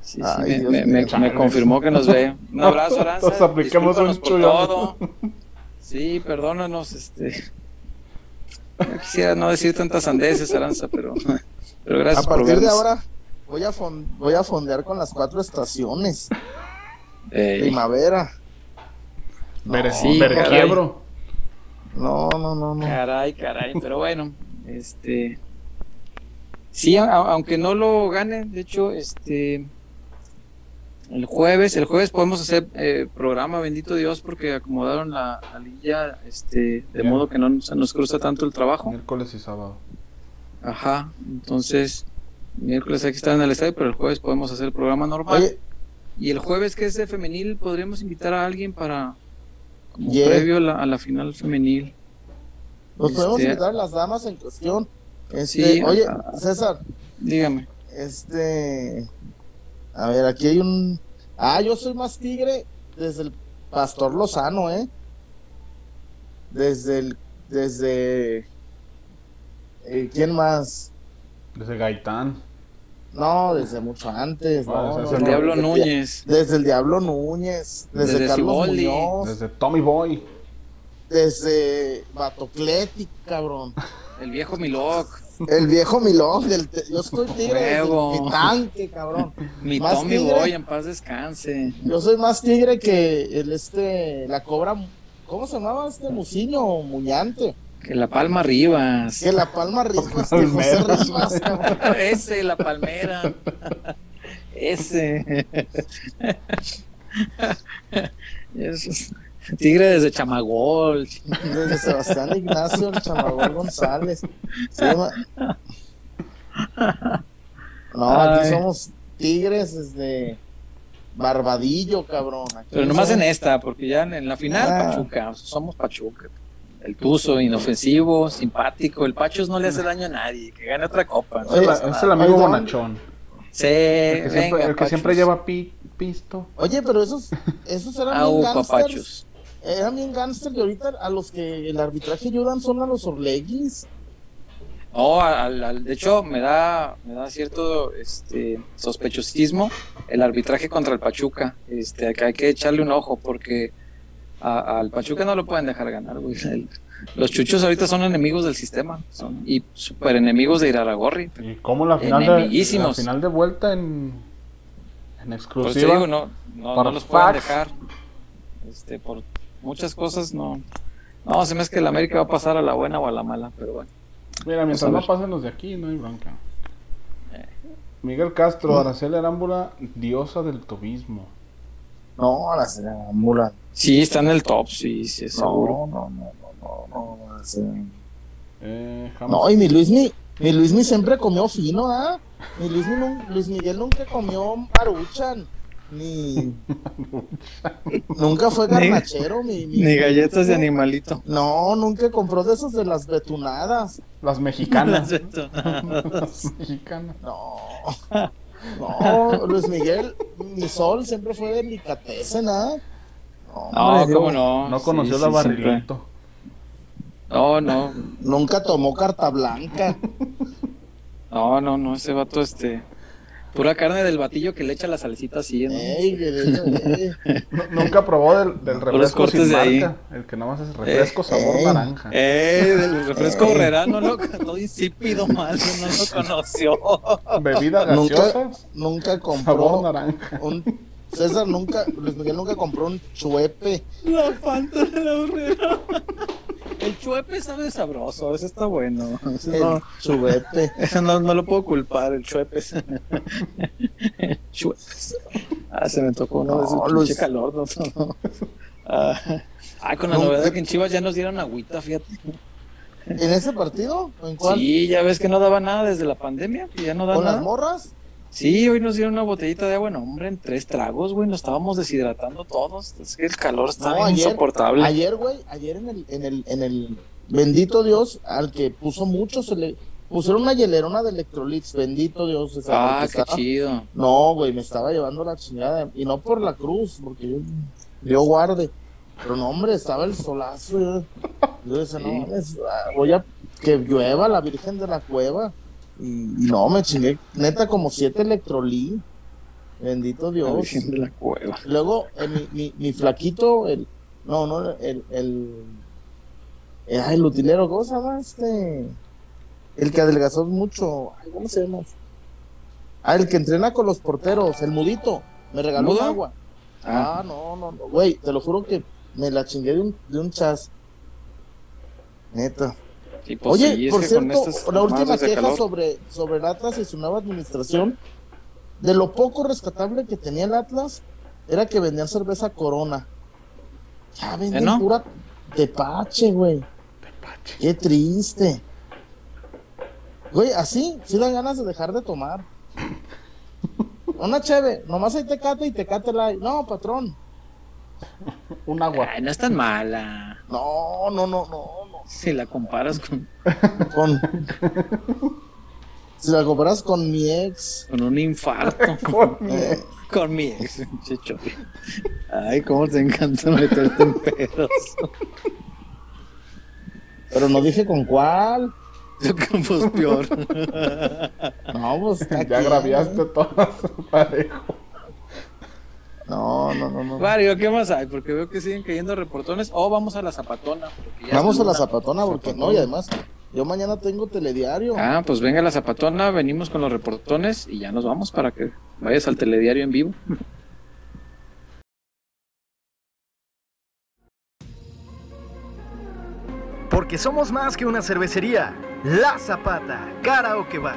Sí, sí, me, me, confirmó que nos ve. Un <laughs> abrazo, Aranza. Nos aplicamos un por todo. Sí, perdónanos, este. No <laughs> quisiera no decir tantas andeses, Aranza, pero, pero gracias A partir de ahora voy a, voy a fondear con las cuatro estaciones. Primavera. No, sí, quiebro. No, no, no, no. Caray, caray, pero bueno, este. Sí, aunque no lo gane, de hecho, este el jueves, el jueves podemos hacer eh, programa, bendito Dios, porque acomodaron la, la este, de modo que no se nos cruza tanto el trabajo. Miércoles y sábado. Ajá, entonces, miércoles hay que estar en el estadio, pero el jueves podemos hacer el programa normal. Y el jueves que es de femenil, podríamos invitar a alguien para, como previo a la, final femenil. Nos podemos este, invitar a las damas en cuestión. Este, sí, oye, César. Dígame. Este, a ver, aquí hay un. Ah, yo soy más tigre desde el Pastor Lozano, ¿eh? Desde el. Desde. Eh, ¿Quién más? Desde Gaitán. No, desde mucho antes. No, desde el Diablo Núñez. Desde el Diablo Núñez. Desde, Carlos Muñoz. Desde Tommy Boy. Desde Batocleti, cabrón. El viejo Miloc. El viejo Milón, del yo soy tigre mi tanque, cabrón. Mi Tommy Boy, en paz descanse. Yo soy más tigre que el este, la cobra, ¿cómo se llamaba este musiño muñante? Que la palma Rivas. Que la palma Rivas, que José Rivas, <laughs> Ese, la palmera. <laughs> Ese. <laughs> Eso. Tigre desde Chamagol. Desde Sebastián Ignacio Chamagol González. <laughs> no, aquí somos tigres desde Barbadillo, cabrón. Pero nomás en esta, porque ya en, la final, ah. Pachuca, somos Pachuca. El Tuzo, inofensivo, simpático. El Pachos no le hace daño a nadie. Que gane otra copa. es, el amigo bonachón. Sí, el que, siempre, lleva pisto. Oye, pero esos, esos eran Au, papachos eran bien gánster y ahorita a los que el arbitraje ayudan son a los Orleguis. No, al, de hecho me da, me da cierto este, sospechosismo el arbitraje contra el Pachuca. Este, que hay que echarle un ojo porque al Pachuca no lo pueden dejar ganar. los chuchos ahorita son enemigos del sistema son, y super enemigos de Iraragorri. ¿Y cómo la final, de, la final de vuelta en, En exclusiva. digo, no, no, Para no los pueden dejar. Este, por muchas cosas no. No, se me hace que el América va a pasar a la buena o a la mala, pero bueno. Mira, mientras no pasen los de aquí, no hay bronca. Miguel Castro, Araceli Arámbula, diosa del tobismo. No, la señora Mula. Sí, está en el top, sí, sí, seguro. No, no, no, no, no, la Eh, No, y mi Luismi, mi Luismi siempre comió fino, ¿ah? Mi Luis Miguel nunca comió maruchan, ni... <laughs> nunca fue garnachero, mi- Ni galletas de animalito. No, nunca compró de esos de las betunadas. Las mexicanas. Las <laughs> mexicanas. No. No, Luis Miguel, mi sol siempre fue delicatessen, ¿ah? No, hombre, cómo no. No Sí, conoció sí, la siempre. barrilito. No, no. Nunca tomó carta blanca. No, no, no. Ese vato, este. Pura carne del batillo que le echa la salecita así, ¿no? Ey, eh. <laughs> Nu- Nunca probó del, del refresco sin de ahí. marca. El que nada más es refresco Eh, sabor eh. naranja. Eh, del refresco herrerano, no, <laughs> todo insípido mal, no lo <laughs> conoció. Bebida Nunca, gaseosa, nunca sabor compró naranja. un César nunca, Luis Miguel nunca compró un chuepe. La Fanta de la horrera. El chuepe sabe sabroso, ese está bueno. Ese El no, chuepe. ese no, no lo puedo culpar, el chuepes. chuepes. Ah, se me tocó uno de esos calor. No, no. Ah, ah, con la novedad de que en Chivas ya nos dieron agüita, fíjate. ¿En ese partido? ¿O ¿En cuál? Sí, ya ves que no daba nada desde la pandemia, que ya no da ¿Con nada. las morras? Sí, hoy nos dieron una botellita de agua, no, hombre, en tres tragos, güey, nos estábamos deshidratando todos. Es que el calor No, ayer- insoportable. Ayer, güey, ayer en el, en el, en el bendito Dios, al que puso mucho, se le pusieron una hielerona de electrolits, bendito Dios. esa ah, qué estaba- chido. No, güey, me estaba llevando la chingada. Y no por la cruz, porque yo, yo guarde. Pero no, hombre, estaba el solazo. Yo, yo decía, no, Sí. mames, ah, voy a que llueva la Virgen de la Cueva. Y, y no, me chingué, neta, como siete electrolí. Bendito Dios. Virgen de la cueva. Luego, eh, mi, mi, mi flaquito, el. No, no, el. El, ay, el utilero, ¿cómo se llama este? El que adelgazó mucho. Ay, ¿Cómo se llama? Ah, el que entrena con los porteros, el mudito. Me regaló ¿Mudo? agua. Ah, no, no, no. Güey, te lo juro que me la chingué de un, de un chas. Neta. Pues Oye, sí, es por que cierto, la última queja calor- sobre, sobre el Atlas y su nueva administración, de lo poco rescatable que tenía el Atlas, era que vendían cerveza Corona. Ya venden ¿Eh, no? pura tepache, güey. Qué triste. Güey, así, sí dan ganas de dejar de tomar. Una cheve, nomás hay tecate y tecate light. No, patrón. Un agua. Ay, no es tan mala. No, no, no, no. Si la comparas con, Con... si la comparas con mi ex. con un infarto. <laughs> con mi ex, chicho. Ay, cómo te encanta meterte en pedos. pero no dije con cuál. pues peor. No, pues. Ya agraviaste todas parejo. No, no, no, no. Mario, ¿qué más hay? Porque veo que siguen cayendo reportones. O vamos a la zapatona. porque ya Vamos a la zapatona porque no, y además, yo mañana tengo telediario. Ah, pues venga la zapatona, venimos con los reportones y ya nos vamos para que vayas al telediario en vivo. Porque somos más que una cervecería. La Zapata, Karaoke Bar.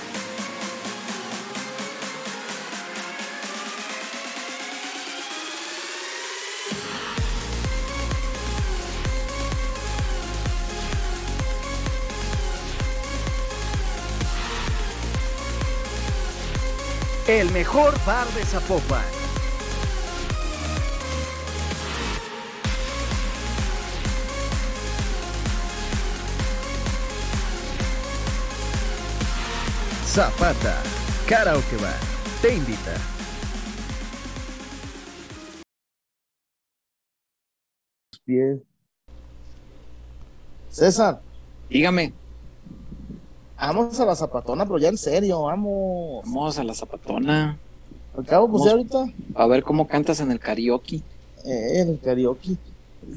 El mejor bar de Zapopan. Zapata, Karaoke Bar, te invita. César, Dígame, vamos a la zapatona, pero ya en serio, vamos. vamos a la zapatona. Al cabo, pues ya ahorita. A ver cómo cantas en el karaoke. Eh, en el karaoke.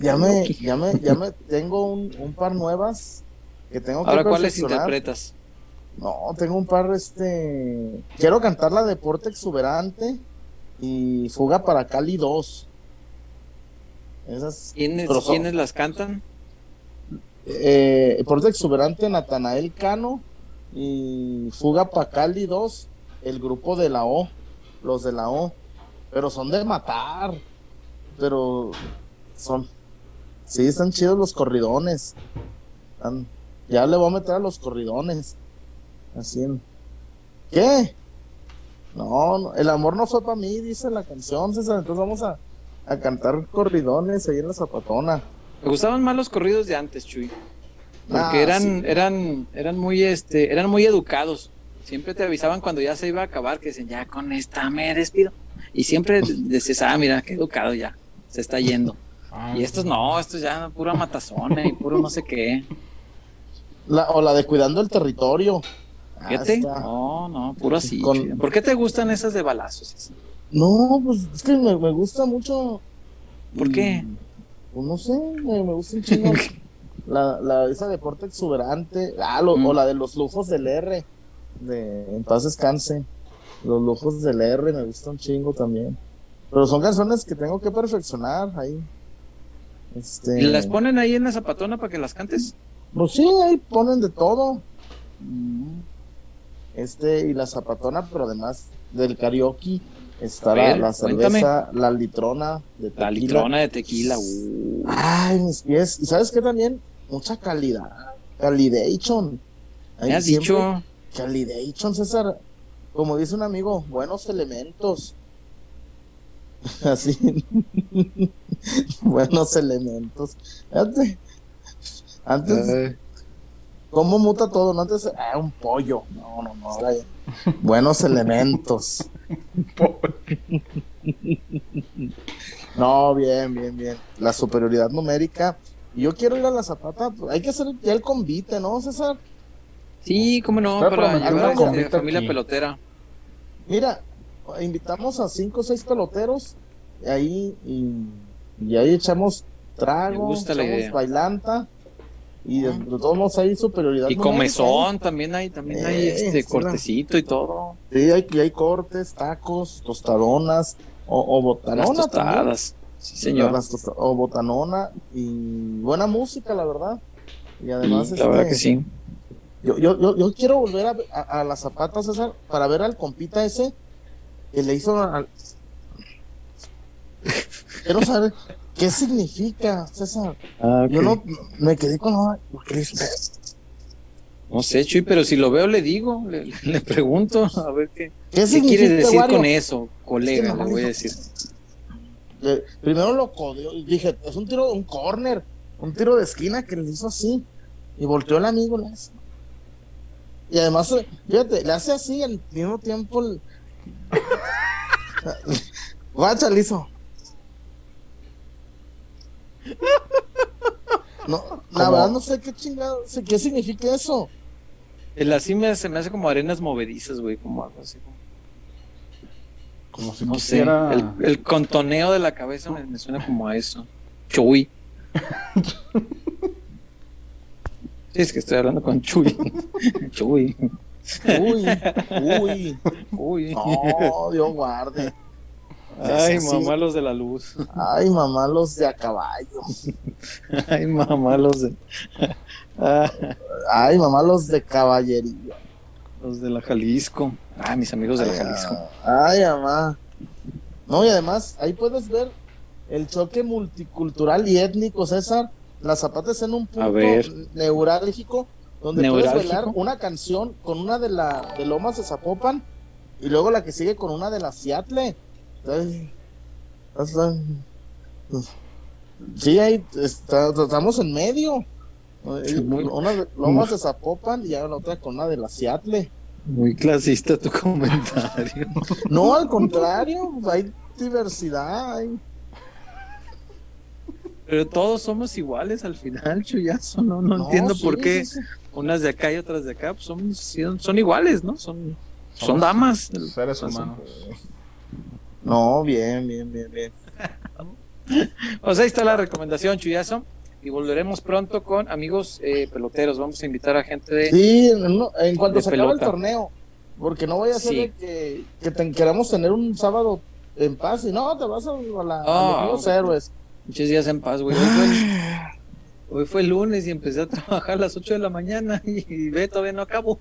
Ya me, ya me, ya me <laughs> tengo un, un par nuevas que tengo que Ahora, ¿cuáles interpretas? No, tengo un par, este... Quiero cantar la Deporte Exuberante y Fuga para Cali 2. Esas... ¿Quiénes, ¿quiénes las cantan? Eh, Deporte Exuberante, Natanael Cano y Fuga para Cali 2, el grupo de la O, los de la O. Pero son de matar. Pero son... Sí, están chidos los corridones. Están- Ya le voy a meter a los corridones. Así en... ¿Qué? No, no, el amor no fue para mí, dice la canción, César. Entonces vamos a, a cantar corridones ahí en la zapatona. Me gustaban más los corridos de antes, Chuy. Porque Ah, eran, sí. eran, eran muy, este, eran muy educados. Siempre te avisaban cuando ya se iba a acabar, que decían, ya con esta me despido. Y siempre decías, ah, mira, qué educado ya, se está yendo. Ah, Y estos no, estos ya pura matazona y puro no sé qué. La, o la de cuidando el territorio. Ah, Fíjate, está. no, no, puro así. Con-. ¿Por qué te gustan esas de balazos? No, pues es que me, me gusta mucho. ¿Por qué? Pues no sé, me, me gusta un chingo. <laughs> la, la, esa deporte exuberante. Ah, lo- Mm. o la de los lujos del R. De En paz descanse. Los lujos del R me gusta un chingo también. Pero son canciones que tengo que perfeccionar ahí. Este. ¿Y las ponen ahí en la zapatona para que las cantes? Pues sí, ahí ponen de todo. Mm. Este, y la zapatona, pero además del karaoke está la, la cuéntame. cerveza, la litrona de La tequila. litrona de tequila. uh. Ay, mis pies. ¿Y sabes qué también? Mucha calidad. Calidation. Ahí Me has siempre- dicho, Calidation, César. Como dice un amigo, buenos elementos. <laughs> Así. buenos elementos. Fíjate. Antes, Ay. ¿cómo muta todo? No antes, ah, un pollo. No, no, no. ahora ya. Buenos elementos. <laughs> No, bien, bien, bien. La superioridad numérica. Y Yo quiero ir a la zapata. pues, Hay que hacer ya el convite, ¿no, César? Sí, cómo no, Está para prometiendo llevar a un convite familia aquí. pelotera. Mira, invitamos a cinco o seis peloteros y ahí y, y ahí echamos trago, la echamos bailanta y de, de todos modos hay superioridad. Y comezón, también hay, también hay Eh, este sí, cortecito y todo. Sí, hay, y hay cortes, tacos, tostadonas o, o Las botanona también. tostadas. Sí, señor. Las o botanona y buena música, la verdad. Y además, Sí, la verdad este, que sí. Yo, yo, yo, yo quiero volver a, a, a la Zapata, César, para ver al compita ese que le hizo al... <laughs> Quiero saber qué significa, César. Ah, Yo no me quedé con... "Ay, ¿por qué le hizo eso?". No sé, Chuy, pero si lo veo le digo, le, <laughs> le pregunto a ver qué, ¿Qué qué quiere decir Wario? con eso, colega, Es que no le voy a decir. Eh, primero lo codeó y dije, es un tiro, un corner, un tiro de esquina que le hizo así. Y volteó el amigo, le hace. Y además, fíjate, le hace así al mismo tiempo. El... <laughs> Guacha, le hizo. No, la verdad no sé qué chingado, qué significa eso. El así me, se me hace como arenas movedizas, güey, como algo así. como- Como si No sé, el, el contoneo de la cabeza me, me suena como a eso. Chuy. <laughs> Sí, es que estoy hablando con Chuy. Chuy. Uy, uy, Uy. no, Dios guarde. Ay, mamá, los de la luz. Ay, mamá, los de a caballo. Ay, mamá, los de. Ah, Ay, mamá, los de caballería. los de la Jalisco. Ah, mis amigos de la Jalisco. Ay, mamá. No, y además, ahí puedes ver el choque multicultural y étnico, César. La Zapata está en un punto neurálgico donde puedes ¿Neurálgico? bailar una canción con una de la de Lomas de Zapopan y luego la que sigue con una de la Seattle. Ay, hasta- Sí, ahí está- estamos en medio. muy- Una de Lomas de Zapopan y la otra con una de la Seattle. Muy clasista tu <laughs> comentario. No, al contrario, hay diversidad. hay- Pero todos somos iguales al final, Chuyazo. No, no, No, entiendo sí, por qué sí, sí. unas de acá y otras de acá pues, son, son, son iguales, ¿no? Son, son Somos damas. Seres humanos. No, bien, bien, bien, bien. <laughs> pues ahí está la recomendación, Chuyazo. Y volveremos pronto con amigos eh, peloteros. Vamos a invitar a gente de. Sí, en cuanto se acabe el torneo. Porque no voy a ser que, que queramos tener un sábado en paz y no, te vas a, la, a los héroes. Muchos días en paz, güey. Hoy fue, el lunes y empecé a trabajar a las 8 de la mañana y, ve, todavía no acabo.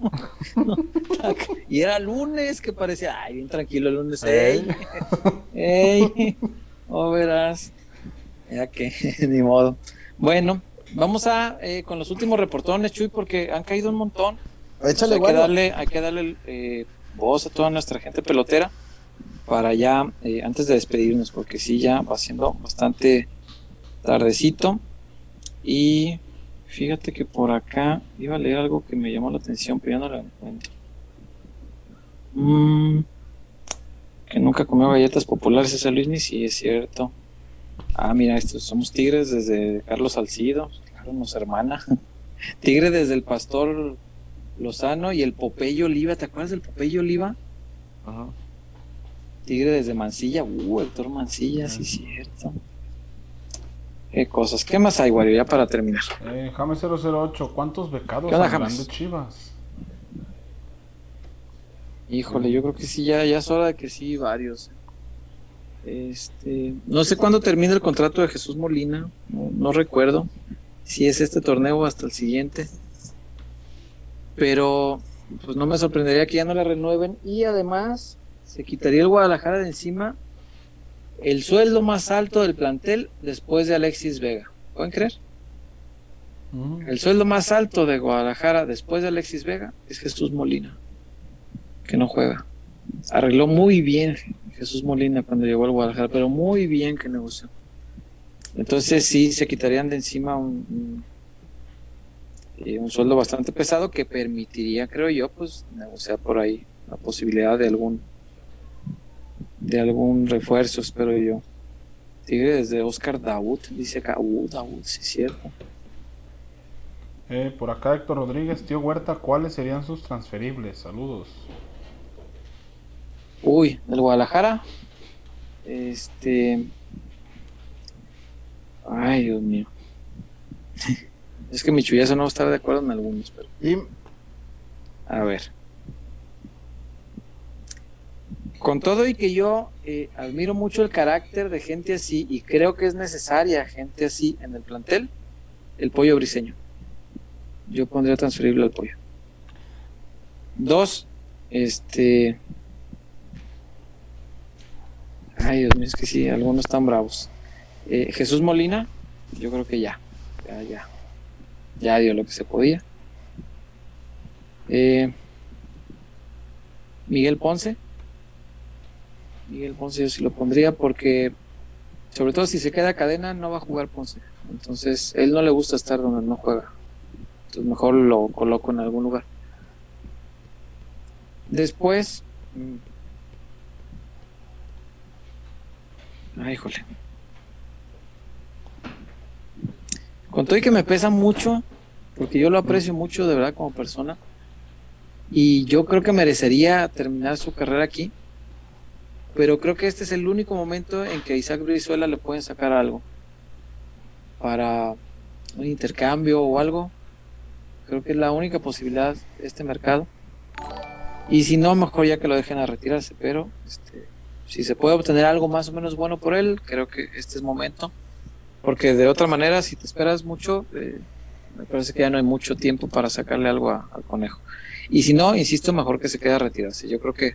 <laughs> y era lunes que parecía, ay, bien tranquilo el lunes. Ey, ey, <laughs> oh, verás. Ya que, <laughs> ni modo. Bueno, vamos a eh, con los últimos reportones, Chuy, porque han caído un montón. Échale, hay, que darle, hay que darle eh, voz a toda nuestra gente pelotera para ya, eh, antes de despedirnos, porque sí, ya va siendo bastante tardecito. Y fíjate que por acá iba a leer algo que me llamó la atención, pero ya no lo encuentro. Mm, que nunca comió galletas populares ese Luis, ni si es cierto. Ah, mira, estos somos tigres desde Carlos Salcido, claro, nos hermana. <laughs> Tigre desde el pastor Lozano y el Popeye Oliva, ¿te acuerdas del Popeye Oliva? Ajá. Tigre desde Mancilla, uh, Héctor Mancilla, sí, cierto. Qué cosas. ¿Qué más hay, Wario, ya para terminar? Eh, James 008, ¿cuántos becados hay de Chivas? Híjole, yo creo que sí, ya, ya es hora de que sí, varios. Este, no sé cuándo termina el contrato de Jesús Molina, no, recuerdo si es este torneo o hasta el siguiente. Pero pues no me sorprendería que ya no la renueven y además se quitaría el Guadalajara de encima el sueldo más alto del plantel después de Alexis Vega. ¿Pueden creer? Mm. El sueldo más alto de Guadalajara después de Alexis Vega es Jesús Molina, que no juega. Arregló muy bien Jesús Molina cuando llegó al Guadalajara, pero muy bien que negoció. Entonces sí, se quitarían de encima un, un, eh, un, sueldo bastante pesado que permitiría, creo yo, pues negociar por ahí la posibilidad de algún de algún refuerzo, espero yo. Tigre desde Oscar Daud, dice acá, uh, Daud, sí es cierto. Eh, por acá Héctor Rodríguez, tío Huerta, ¿cuáles serían sus transferibles? Saludos. Uy, del Guadalajara. Este. Ay, Dios mío. es que mi chullazo no estar de acuerdo en algunos, pero. A ver. Con todo y que yo eh, admiro mucho el carácter de gente así y creo que es necesaria gente así en el plantel, el pollo briseño. Yo pondría transferible al pollo. Dos, este. Ay, Dios mío, es que sí, algunos están bravos. Eh, Jesús Molina, yo creo que ya. Ya, ya. Ya dio lo que se podía. Eh, Miguel Ponce, Miguel Ponce yo sí lo pondría porque, sobre todo si se queda cadena, no va a jugar Ponce. Entonces, él no le gusta estar donde no juega. Entonces, mejor lo coloco en algún lugar. Después. Ay, mm, híjole. Con todo y que me pesa mucho, porque yo lo aprecio mucho de verdad como persona, y yo creo que merecería terminar su carrera aquí pero creo que este es el único momento en que a Isaac Brizuela le pueden sacar algo para un intercambio o algo. Creo que es la única posibilidad de este mercado. Y si no, mejor ya que lo dejen a retirarse. Pero este, si se puede obtener algo más o menos bueno por él, creo que este es momento. Porque de otra manera, si te esperas mucho, eh, me parece que ya no hay mucho tiempo para sacarle algo al conejo. Y si no, insisto, mejor que se quede a retirarse. Yo creo que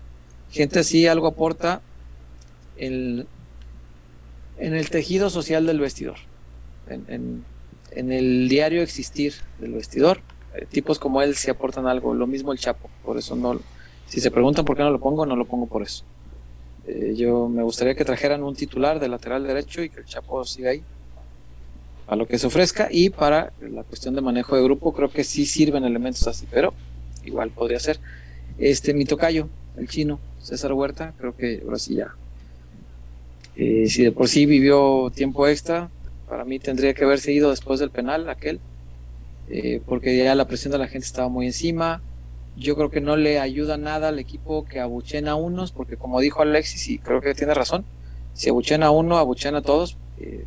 gente así algo aporta en, el tejido social del vestidor, en, el diario existir del vestidor. Eh, tipos como él se aportan algo, lo mismo el Chapo, por eso no, si se preguntan por qué no lo pongo, no lo pongo por eso. Eh, yo me gustaría que trajeran un titular de lateral derecho y que el Chapo siga ahí a lo que se ofrezca. Y para la cuestión de manejo de grupo creo que sí sirven elementos así, pero igual podría ser. Este mi tocayo, el chino, César Huerta, creo que ahora sí ya. Eh, si de por sí vivió tiempo extra, para mí tendría que haberse ido después del penal aquel, eh, porque ya la presión de la gente estaba muy encima, yo creo que no le ayuda nada al equipo que abuchen a unos, porque como dijo Alexis, y creo que tiene razón, si abuchen a uno, abuchen a todos. Eh,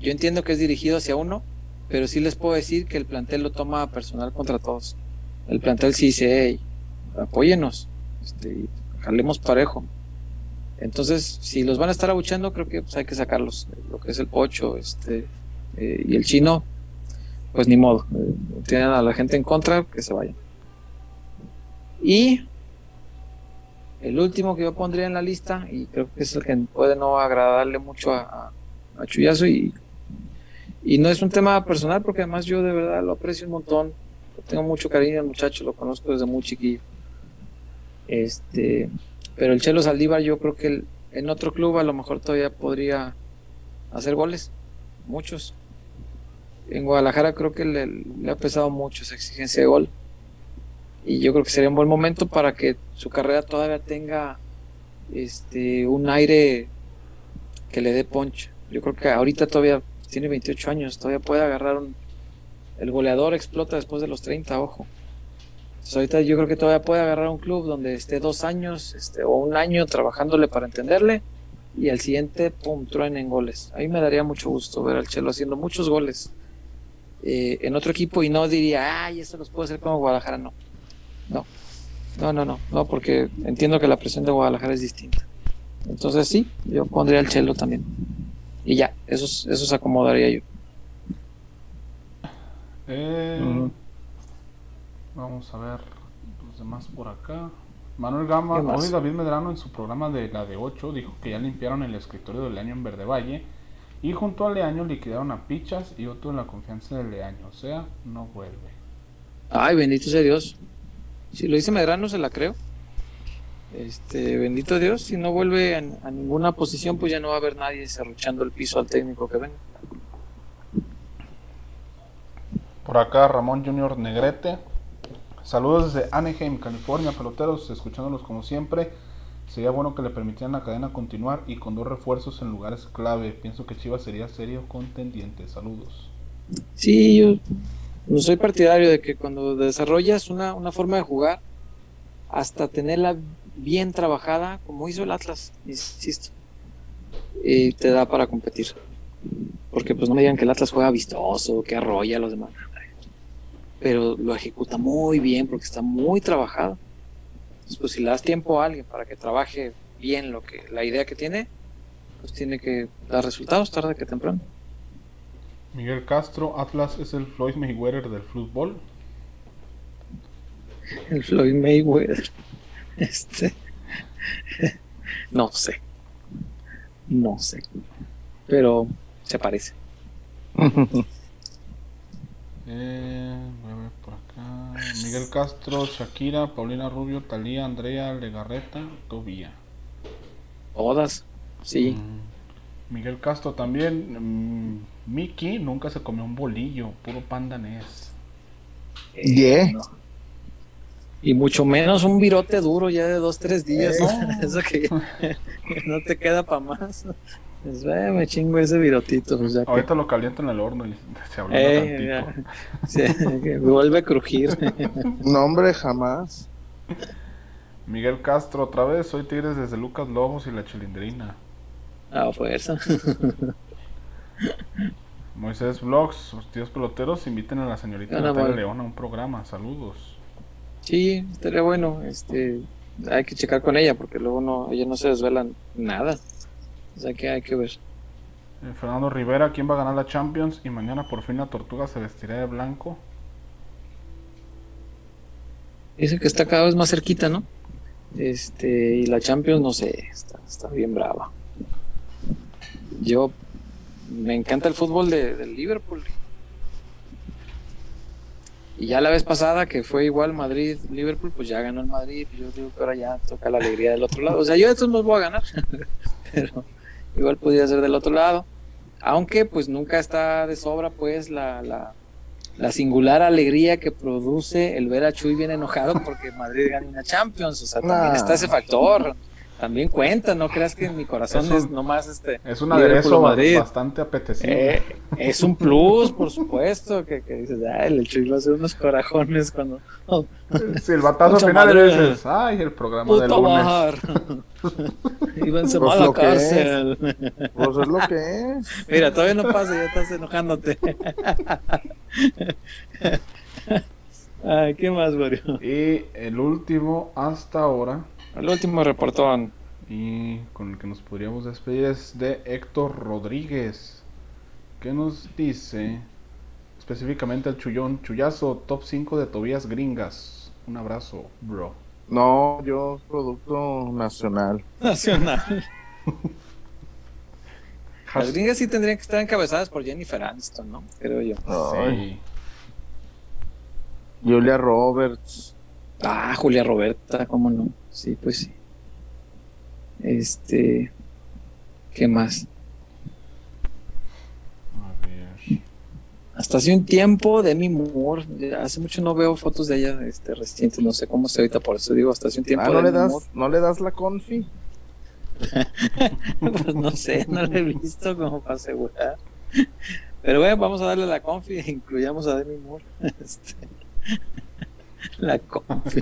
yo entiendo que es dirigido hacia uno, pero sí les puedo decir que el plantel lo toma personal contra todos. El plantel sí dice, hey, apóyenos, este, jalemos parejo. Entonces, si los van a estar abuchando, creo que pues, hay que sacarlos. Lo que es el pocho este, eh, y el chino, pues ni modo. Eh, tienen a la gente en contra, que se vayan. Y el último que yo pondría en la lista, y creo que es el que puede no agradarle mucho a, Chuyazo, y, y no es un tema personal, porque además yo de verdad lo aprecio un montón. Tengo mucho cariño al muchacho, lo conozco desde muy chiquillo. Este, pero el Chelo Saldívar, yo creo que en otro club a lo mejor todavía podría hacer goles, muchos. En Guadalajara creo que le, le ha pesado mucho esa exigencia de gol y yo creo que sería un buen momento para que su carrera todavía tenga este un aire que le dé punch. Yo creo que ahorita todavía tiene 28 años, todavía puede agarrar un el goleador explota después de los 30, ojo. Entonces ahorita yo creo que todavía puede agarrar un club donde esté dos años este, o un año trabajándole para entenderle y al siguiente, pum, truene en goles. Ahí me daría mucho gusto ver al Chelo haciendo muchos goles eh, en otro equipo y no diría, ay, eso los puede hacer como Guadalajara, no. No, no, no, no, no, porque entiendo que la presión de Guadalajara es distinta. Entonces sí, yo pondría el chelo también. Y ya, eso, eso se acomodaría yo. Eh, vamos a ver los demás por acá. Manuel Gama, hoy David Medrano en su programa de la de 8 dijo que ya limpiaron el escritorio de Leaño en Verde Valle y junto a Leaño liquidaron a Pichas y otro en la confianza de Leaño, o sea, no vuelve. Ay, bendito sea Dios. Si lo dice Medrano, se la creo. Este, bendito Dios, si no vuelve a, ninguna posición, pues ya no va a haber nadie cerruchando el piso al técnico que venga. Por acá Ramón Junior Negrete. Saludos desde Anaheim, California, peloteros, escuchándolos como siempre. Sería bueno que le permitieran la cadena continuar y con dos refuerzos en lugares clave. Pienso que Chivas sería serio contendiente. Saludos. Sí, yo no soy partidario de que cuando desarrollas una, una forma de jugar, hasta tenerla bien trabajada, como hizo el Atlas, insisto, y te da para competir. Porque pues no me digan que el Atlas juega vistoso, que arrolla a los demás. Pero lo ejecuta muy bien porque está muy trabajado. Entonces, pues si le das tiempo a alguien para que trabaje bien lo que la idea que tiene, pues tiene que dar resultados tarde que temprano. Miguel Castro, Atlas es el Floyd Mayweather del fútbol. El Floyd Mayweather. Este. No sé. No sé. Pero se parece. <laughs> eh, voy a ver por acá. Miguel Castro, Shakira, Paulina Rubio, Talía, Andrea, Legarreta, Tobía. Todas, sí. Mm, Miguel Castro también. Mm, Mickey nunca se comió un bolillo, puro pandanés. Yeah. Y mucho menos un virote duro ya de dos, tres días. ¿no? <laughs> Eso que <laughs> no te queda para más. Pues, me chingo ese virotito. Pues, Ahorita lo caliento en el horno y <laughs> se habla eh, me vuelve a crujir. no, hombre, jamás. Miguel Castro, otra vez. Soy Tigres desde Lucas Lobos y la Chilindrina. Ah, fuerza. <laughs> Moisés Vlogs, los tíos peloteros, inviten a la señorita Natalia León a un programa. Saludos. Sí, estaría bueno. Este, hay que checar con ella porque luego no, ella no se desvela nada. O sea que hay que ver. Eh, Fernando Rivera, ¿quién va a ganar la Champions? Y mañana por fin la tortuga se vestirá de blanco. Dice que está cada vez más cerquita, ¿no? Este, y la Champions, no sé, está, está bien brava. Yo me encanta el fútbol de, del Liverpool. Y ya la vez pasada que fue igual Madrid-Liverpool, pues ya ganó el Madrid. Yo digo que ahora ya toca la alegría del otro lado. O sea, yo de estos no voy a ganar, <laughs> pero igual podría ser del otro lado. Aunque pues nunca está de sobra pues la, la, la singular alegría que produce el ver a Chuy bien enojado porque Madrid gana una Champions. O sea, también está ese factor. También cuenta, no creas que en mi corazón es, nomás este. Es un aderezo bastante apetecible. Eh, es un plus, por supuesto, que, que dices, ay, el a hacer unos corajones cuando. si el batazo final le dices, ay, el programa de lunes. <laughs> Íbanse pues a la cárcel. Pues es lo que es. <laughs> Mira, todavía no pasa, ya estás enojándote. <laughs> ay, ¿qué más, Wario? Y el último hasta ahora el último reportón. Y con el que nos podríamos despedir es de Héctor Rodríguez. Que nos dice específicamente el chullón, chullazo, top 5 de Tobías Gringas. Un abrazo, bro. No, yo producto nacional. Nacional. <laughs> Las gringas sí tendrían que estar encabezadas por Jennifer Aniston, ¿no? Creo yo. Sí. Julia Roberts. Ah, Julia Roberta, cómo no. Sí, pues sí. Este. ¿Qué más? A ver. Hasta hace un tiempo, Demi Moore. Hace mucho no veo fotos de ella este, recientes. No sé cómo se ahorita, por eso digo, hasta hace un tiempo. Ah, ¿no, le das, ¿no le das la confi? <laughs> pues no sé, no la he visto como para asegurar. Pero bueno, vamos a darle la confi e <laughs> incluyamos a Demi Moore. <laughs> Este, la confi.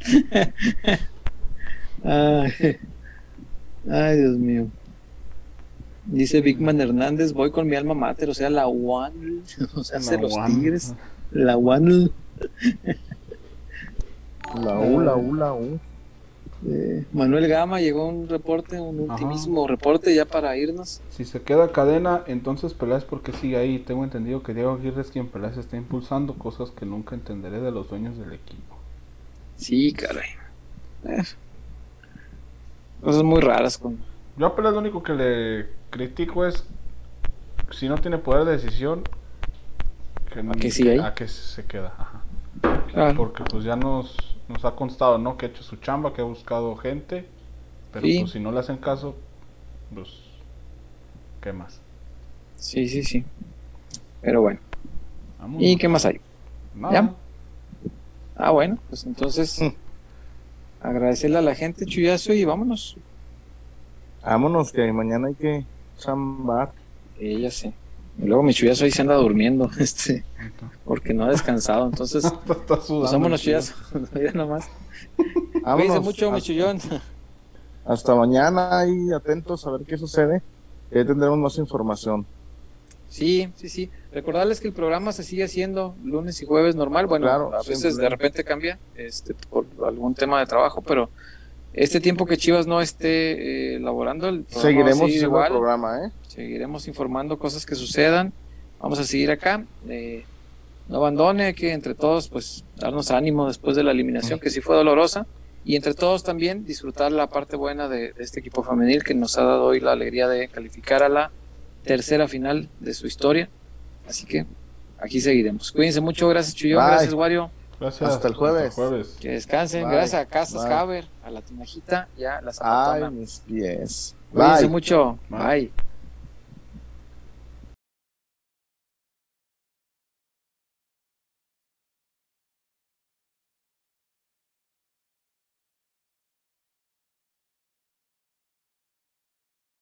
<laughs> Ay. Dios mío. Dice Bigman Hernández, voy con mi alma mater, o sea, la One, <laughs> o sea, hace los Tigres, la One. <laughs> La U, la U, la U. Manuel Gama llegó un reporte, un ultimísimo reporte ya para irnos. Si se queda cadena, entonces Peláez porque sigue ahí. Tengo entendido que Diego Aguirre es quien Peláez está impulsando, cosas que nunca entenderé de los dueños del equipo. Sí, caray. Eh. Cosas muy raras con. Yo a lo único que le critico es si no tiene poder de decisión, que, ¿A que sigue ahí? A que se queda. Porque pues ya nos, nos ha constado, ¿no? Que ha hecho su chamba, que ha buscado gente, pero pues si no le hacen caso, pues ¿qué más? Sí, sí, sí. Pero bueno. ¿Y qué más hay? Nada. Ah, bueno, pues entonces mm. agradecerle a la gente, Chuyazo, y vámonos. Vámonos, que mañana hay que chambar. ella sé. Y luego mi chuyazo ahí se anda durmiendo, <laughs> este, porque no ha descansado. Entonces, <laughs> pues <laughs> vámonos, chuyazo. ya nomás. Cuídense mucho, mi chullón. Hasta mañana y atentos a ver qué sucede. Ya tendremos más información. Sí, sí, sí. Recordarles que el programa se sigue haciendo lunes y jueves normal. Bueno, a veces de repente cambia este, por algún tema de trabajo, pero este tiempo que Chivas no esté eh, elaborando, el seguiremos igual. el programa, ¿eh? Seguiremos informando cosas que sucedan. Vamos a seguir acá. Eh, no abandone, que entre todos, pues, darnos ánimo después de la eliminación, que sí fue dolorosa. Y entre todos también disfrutar la parte buena de este equipo femenil que nos ha dado hoy la alegría de calificar a la tercera final de su historia. Así que aquí seguiremos. Cuídense mucho, gracias Chuyo, gracias Wario. Gracias. Hasta el jueves. Que descansen, gracias a Casas Haber, a la Tinajita y a la Zapatona. Ay, mis pies. Cuídense mucho. Bye.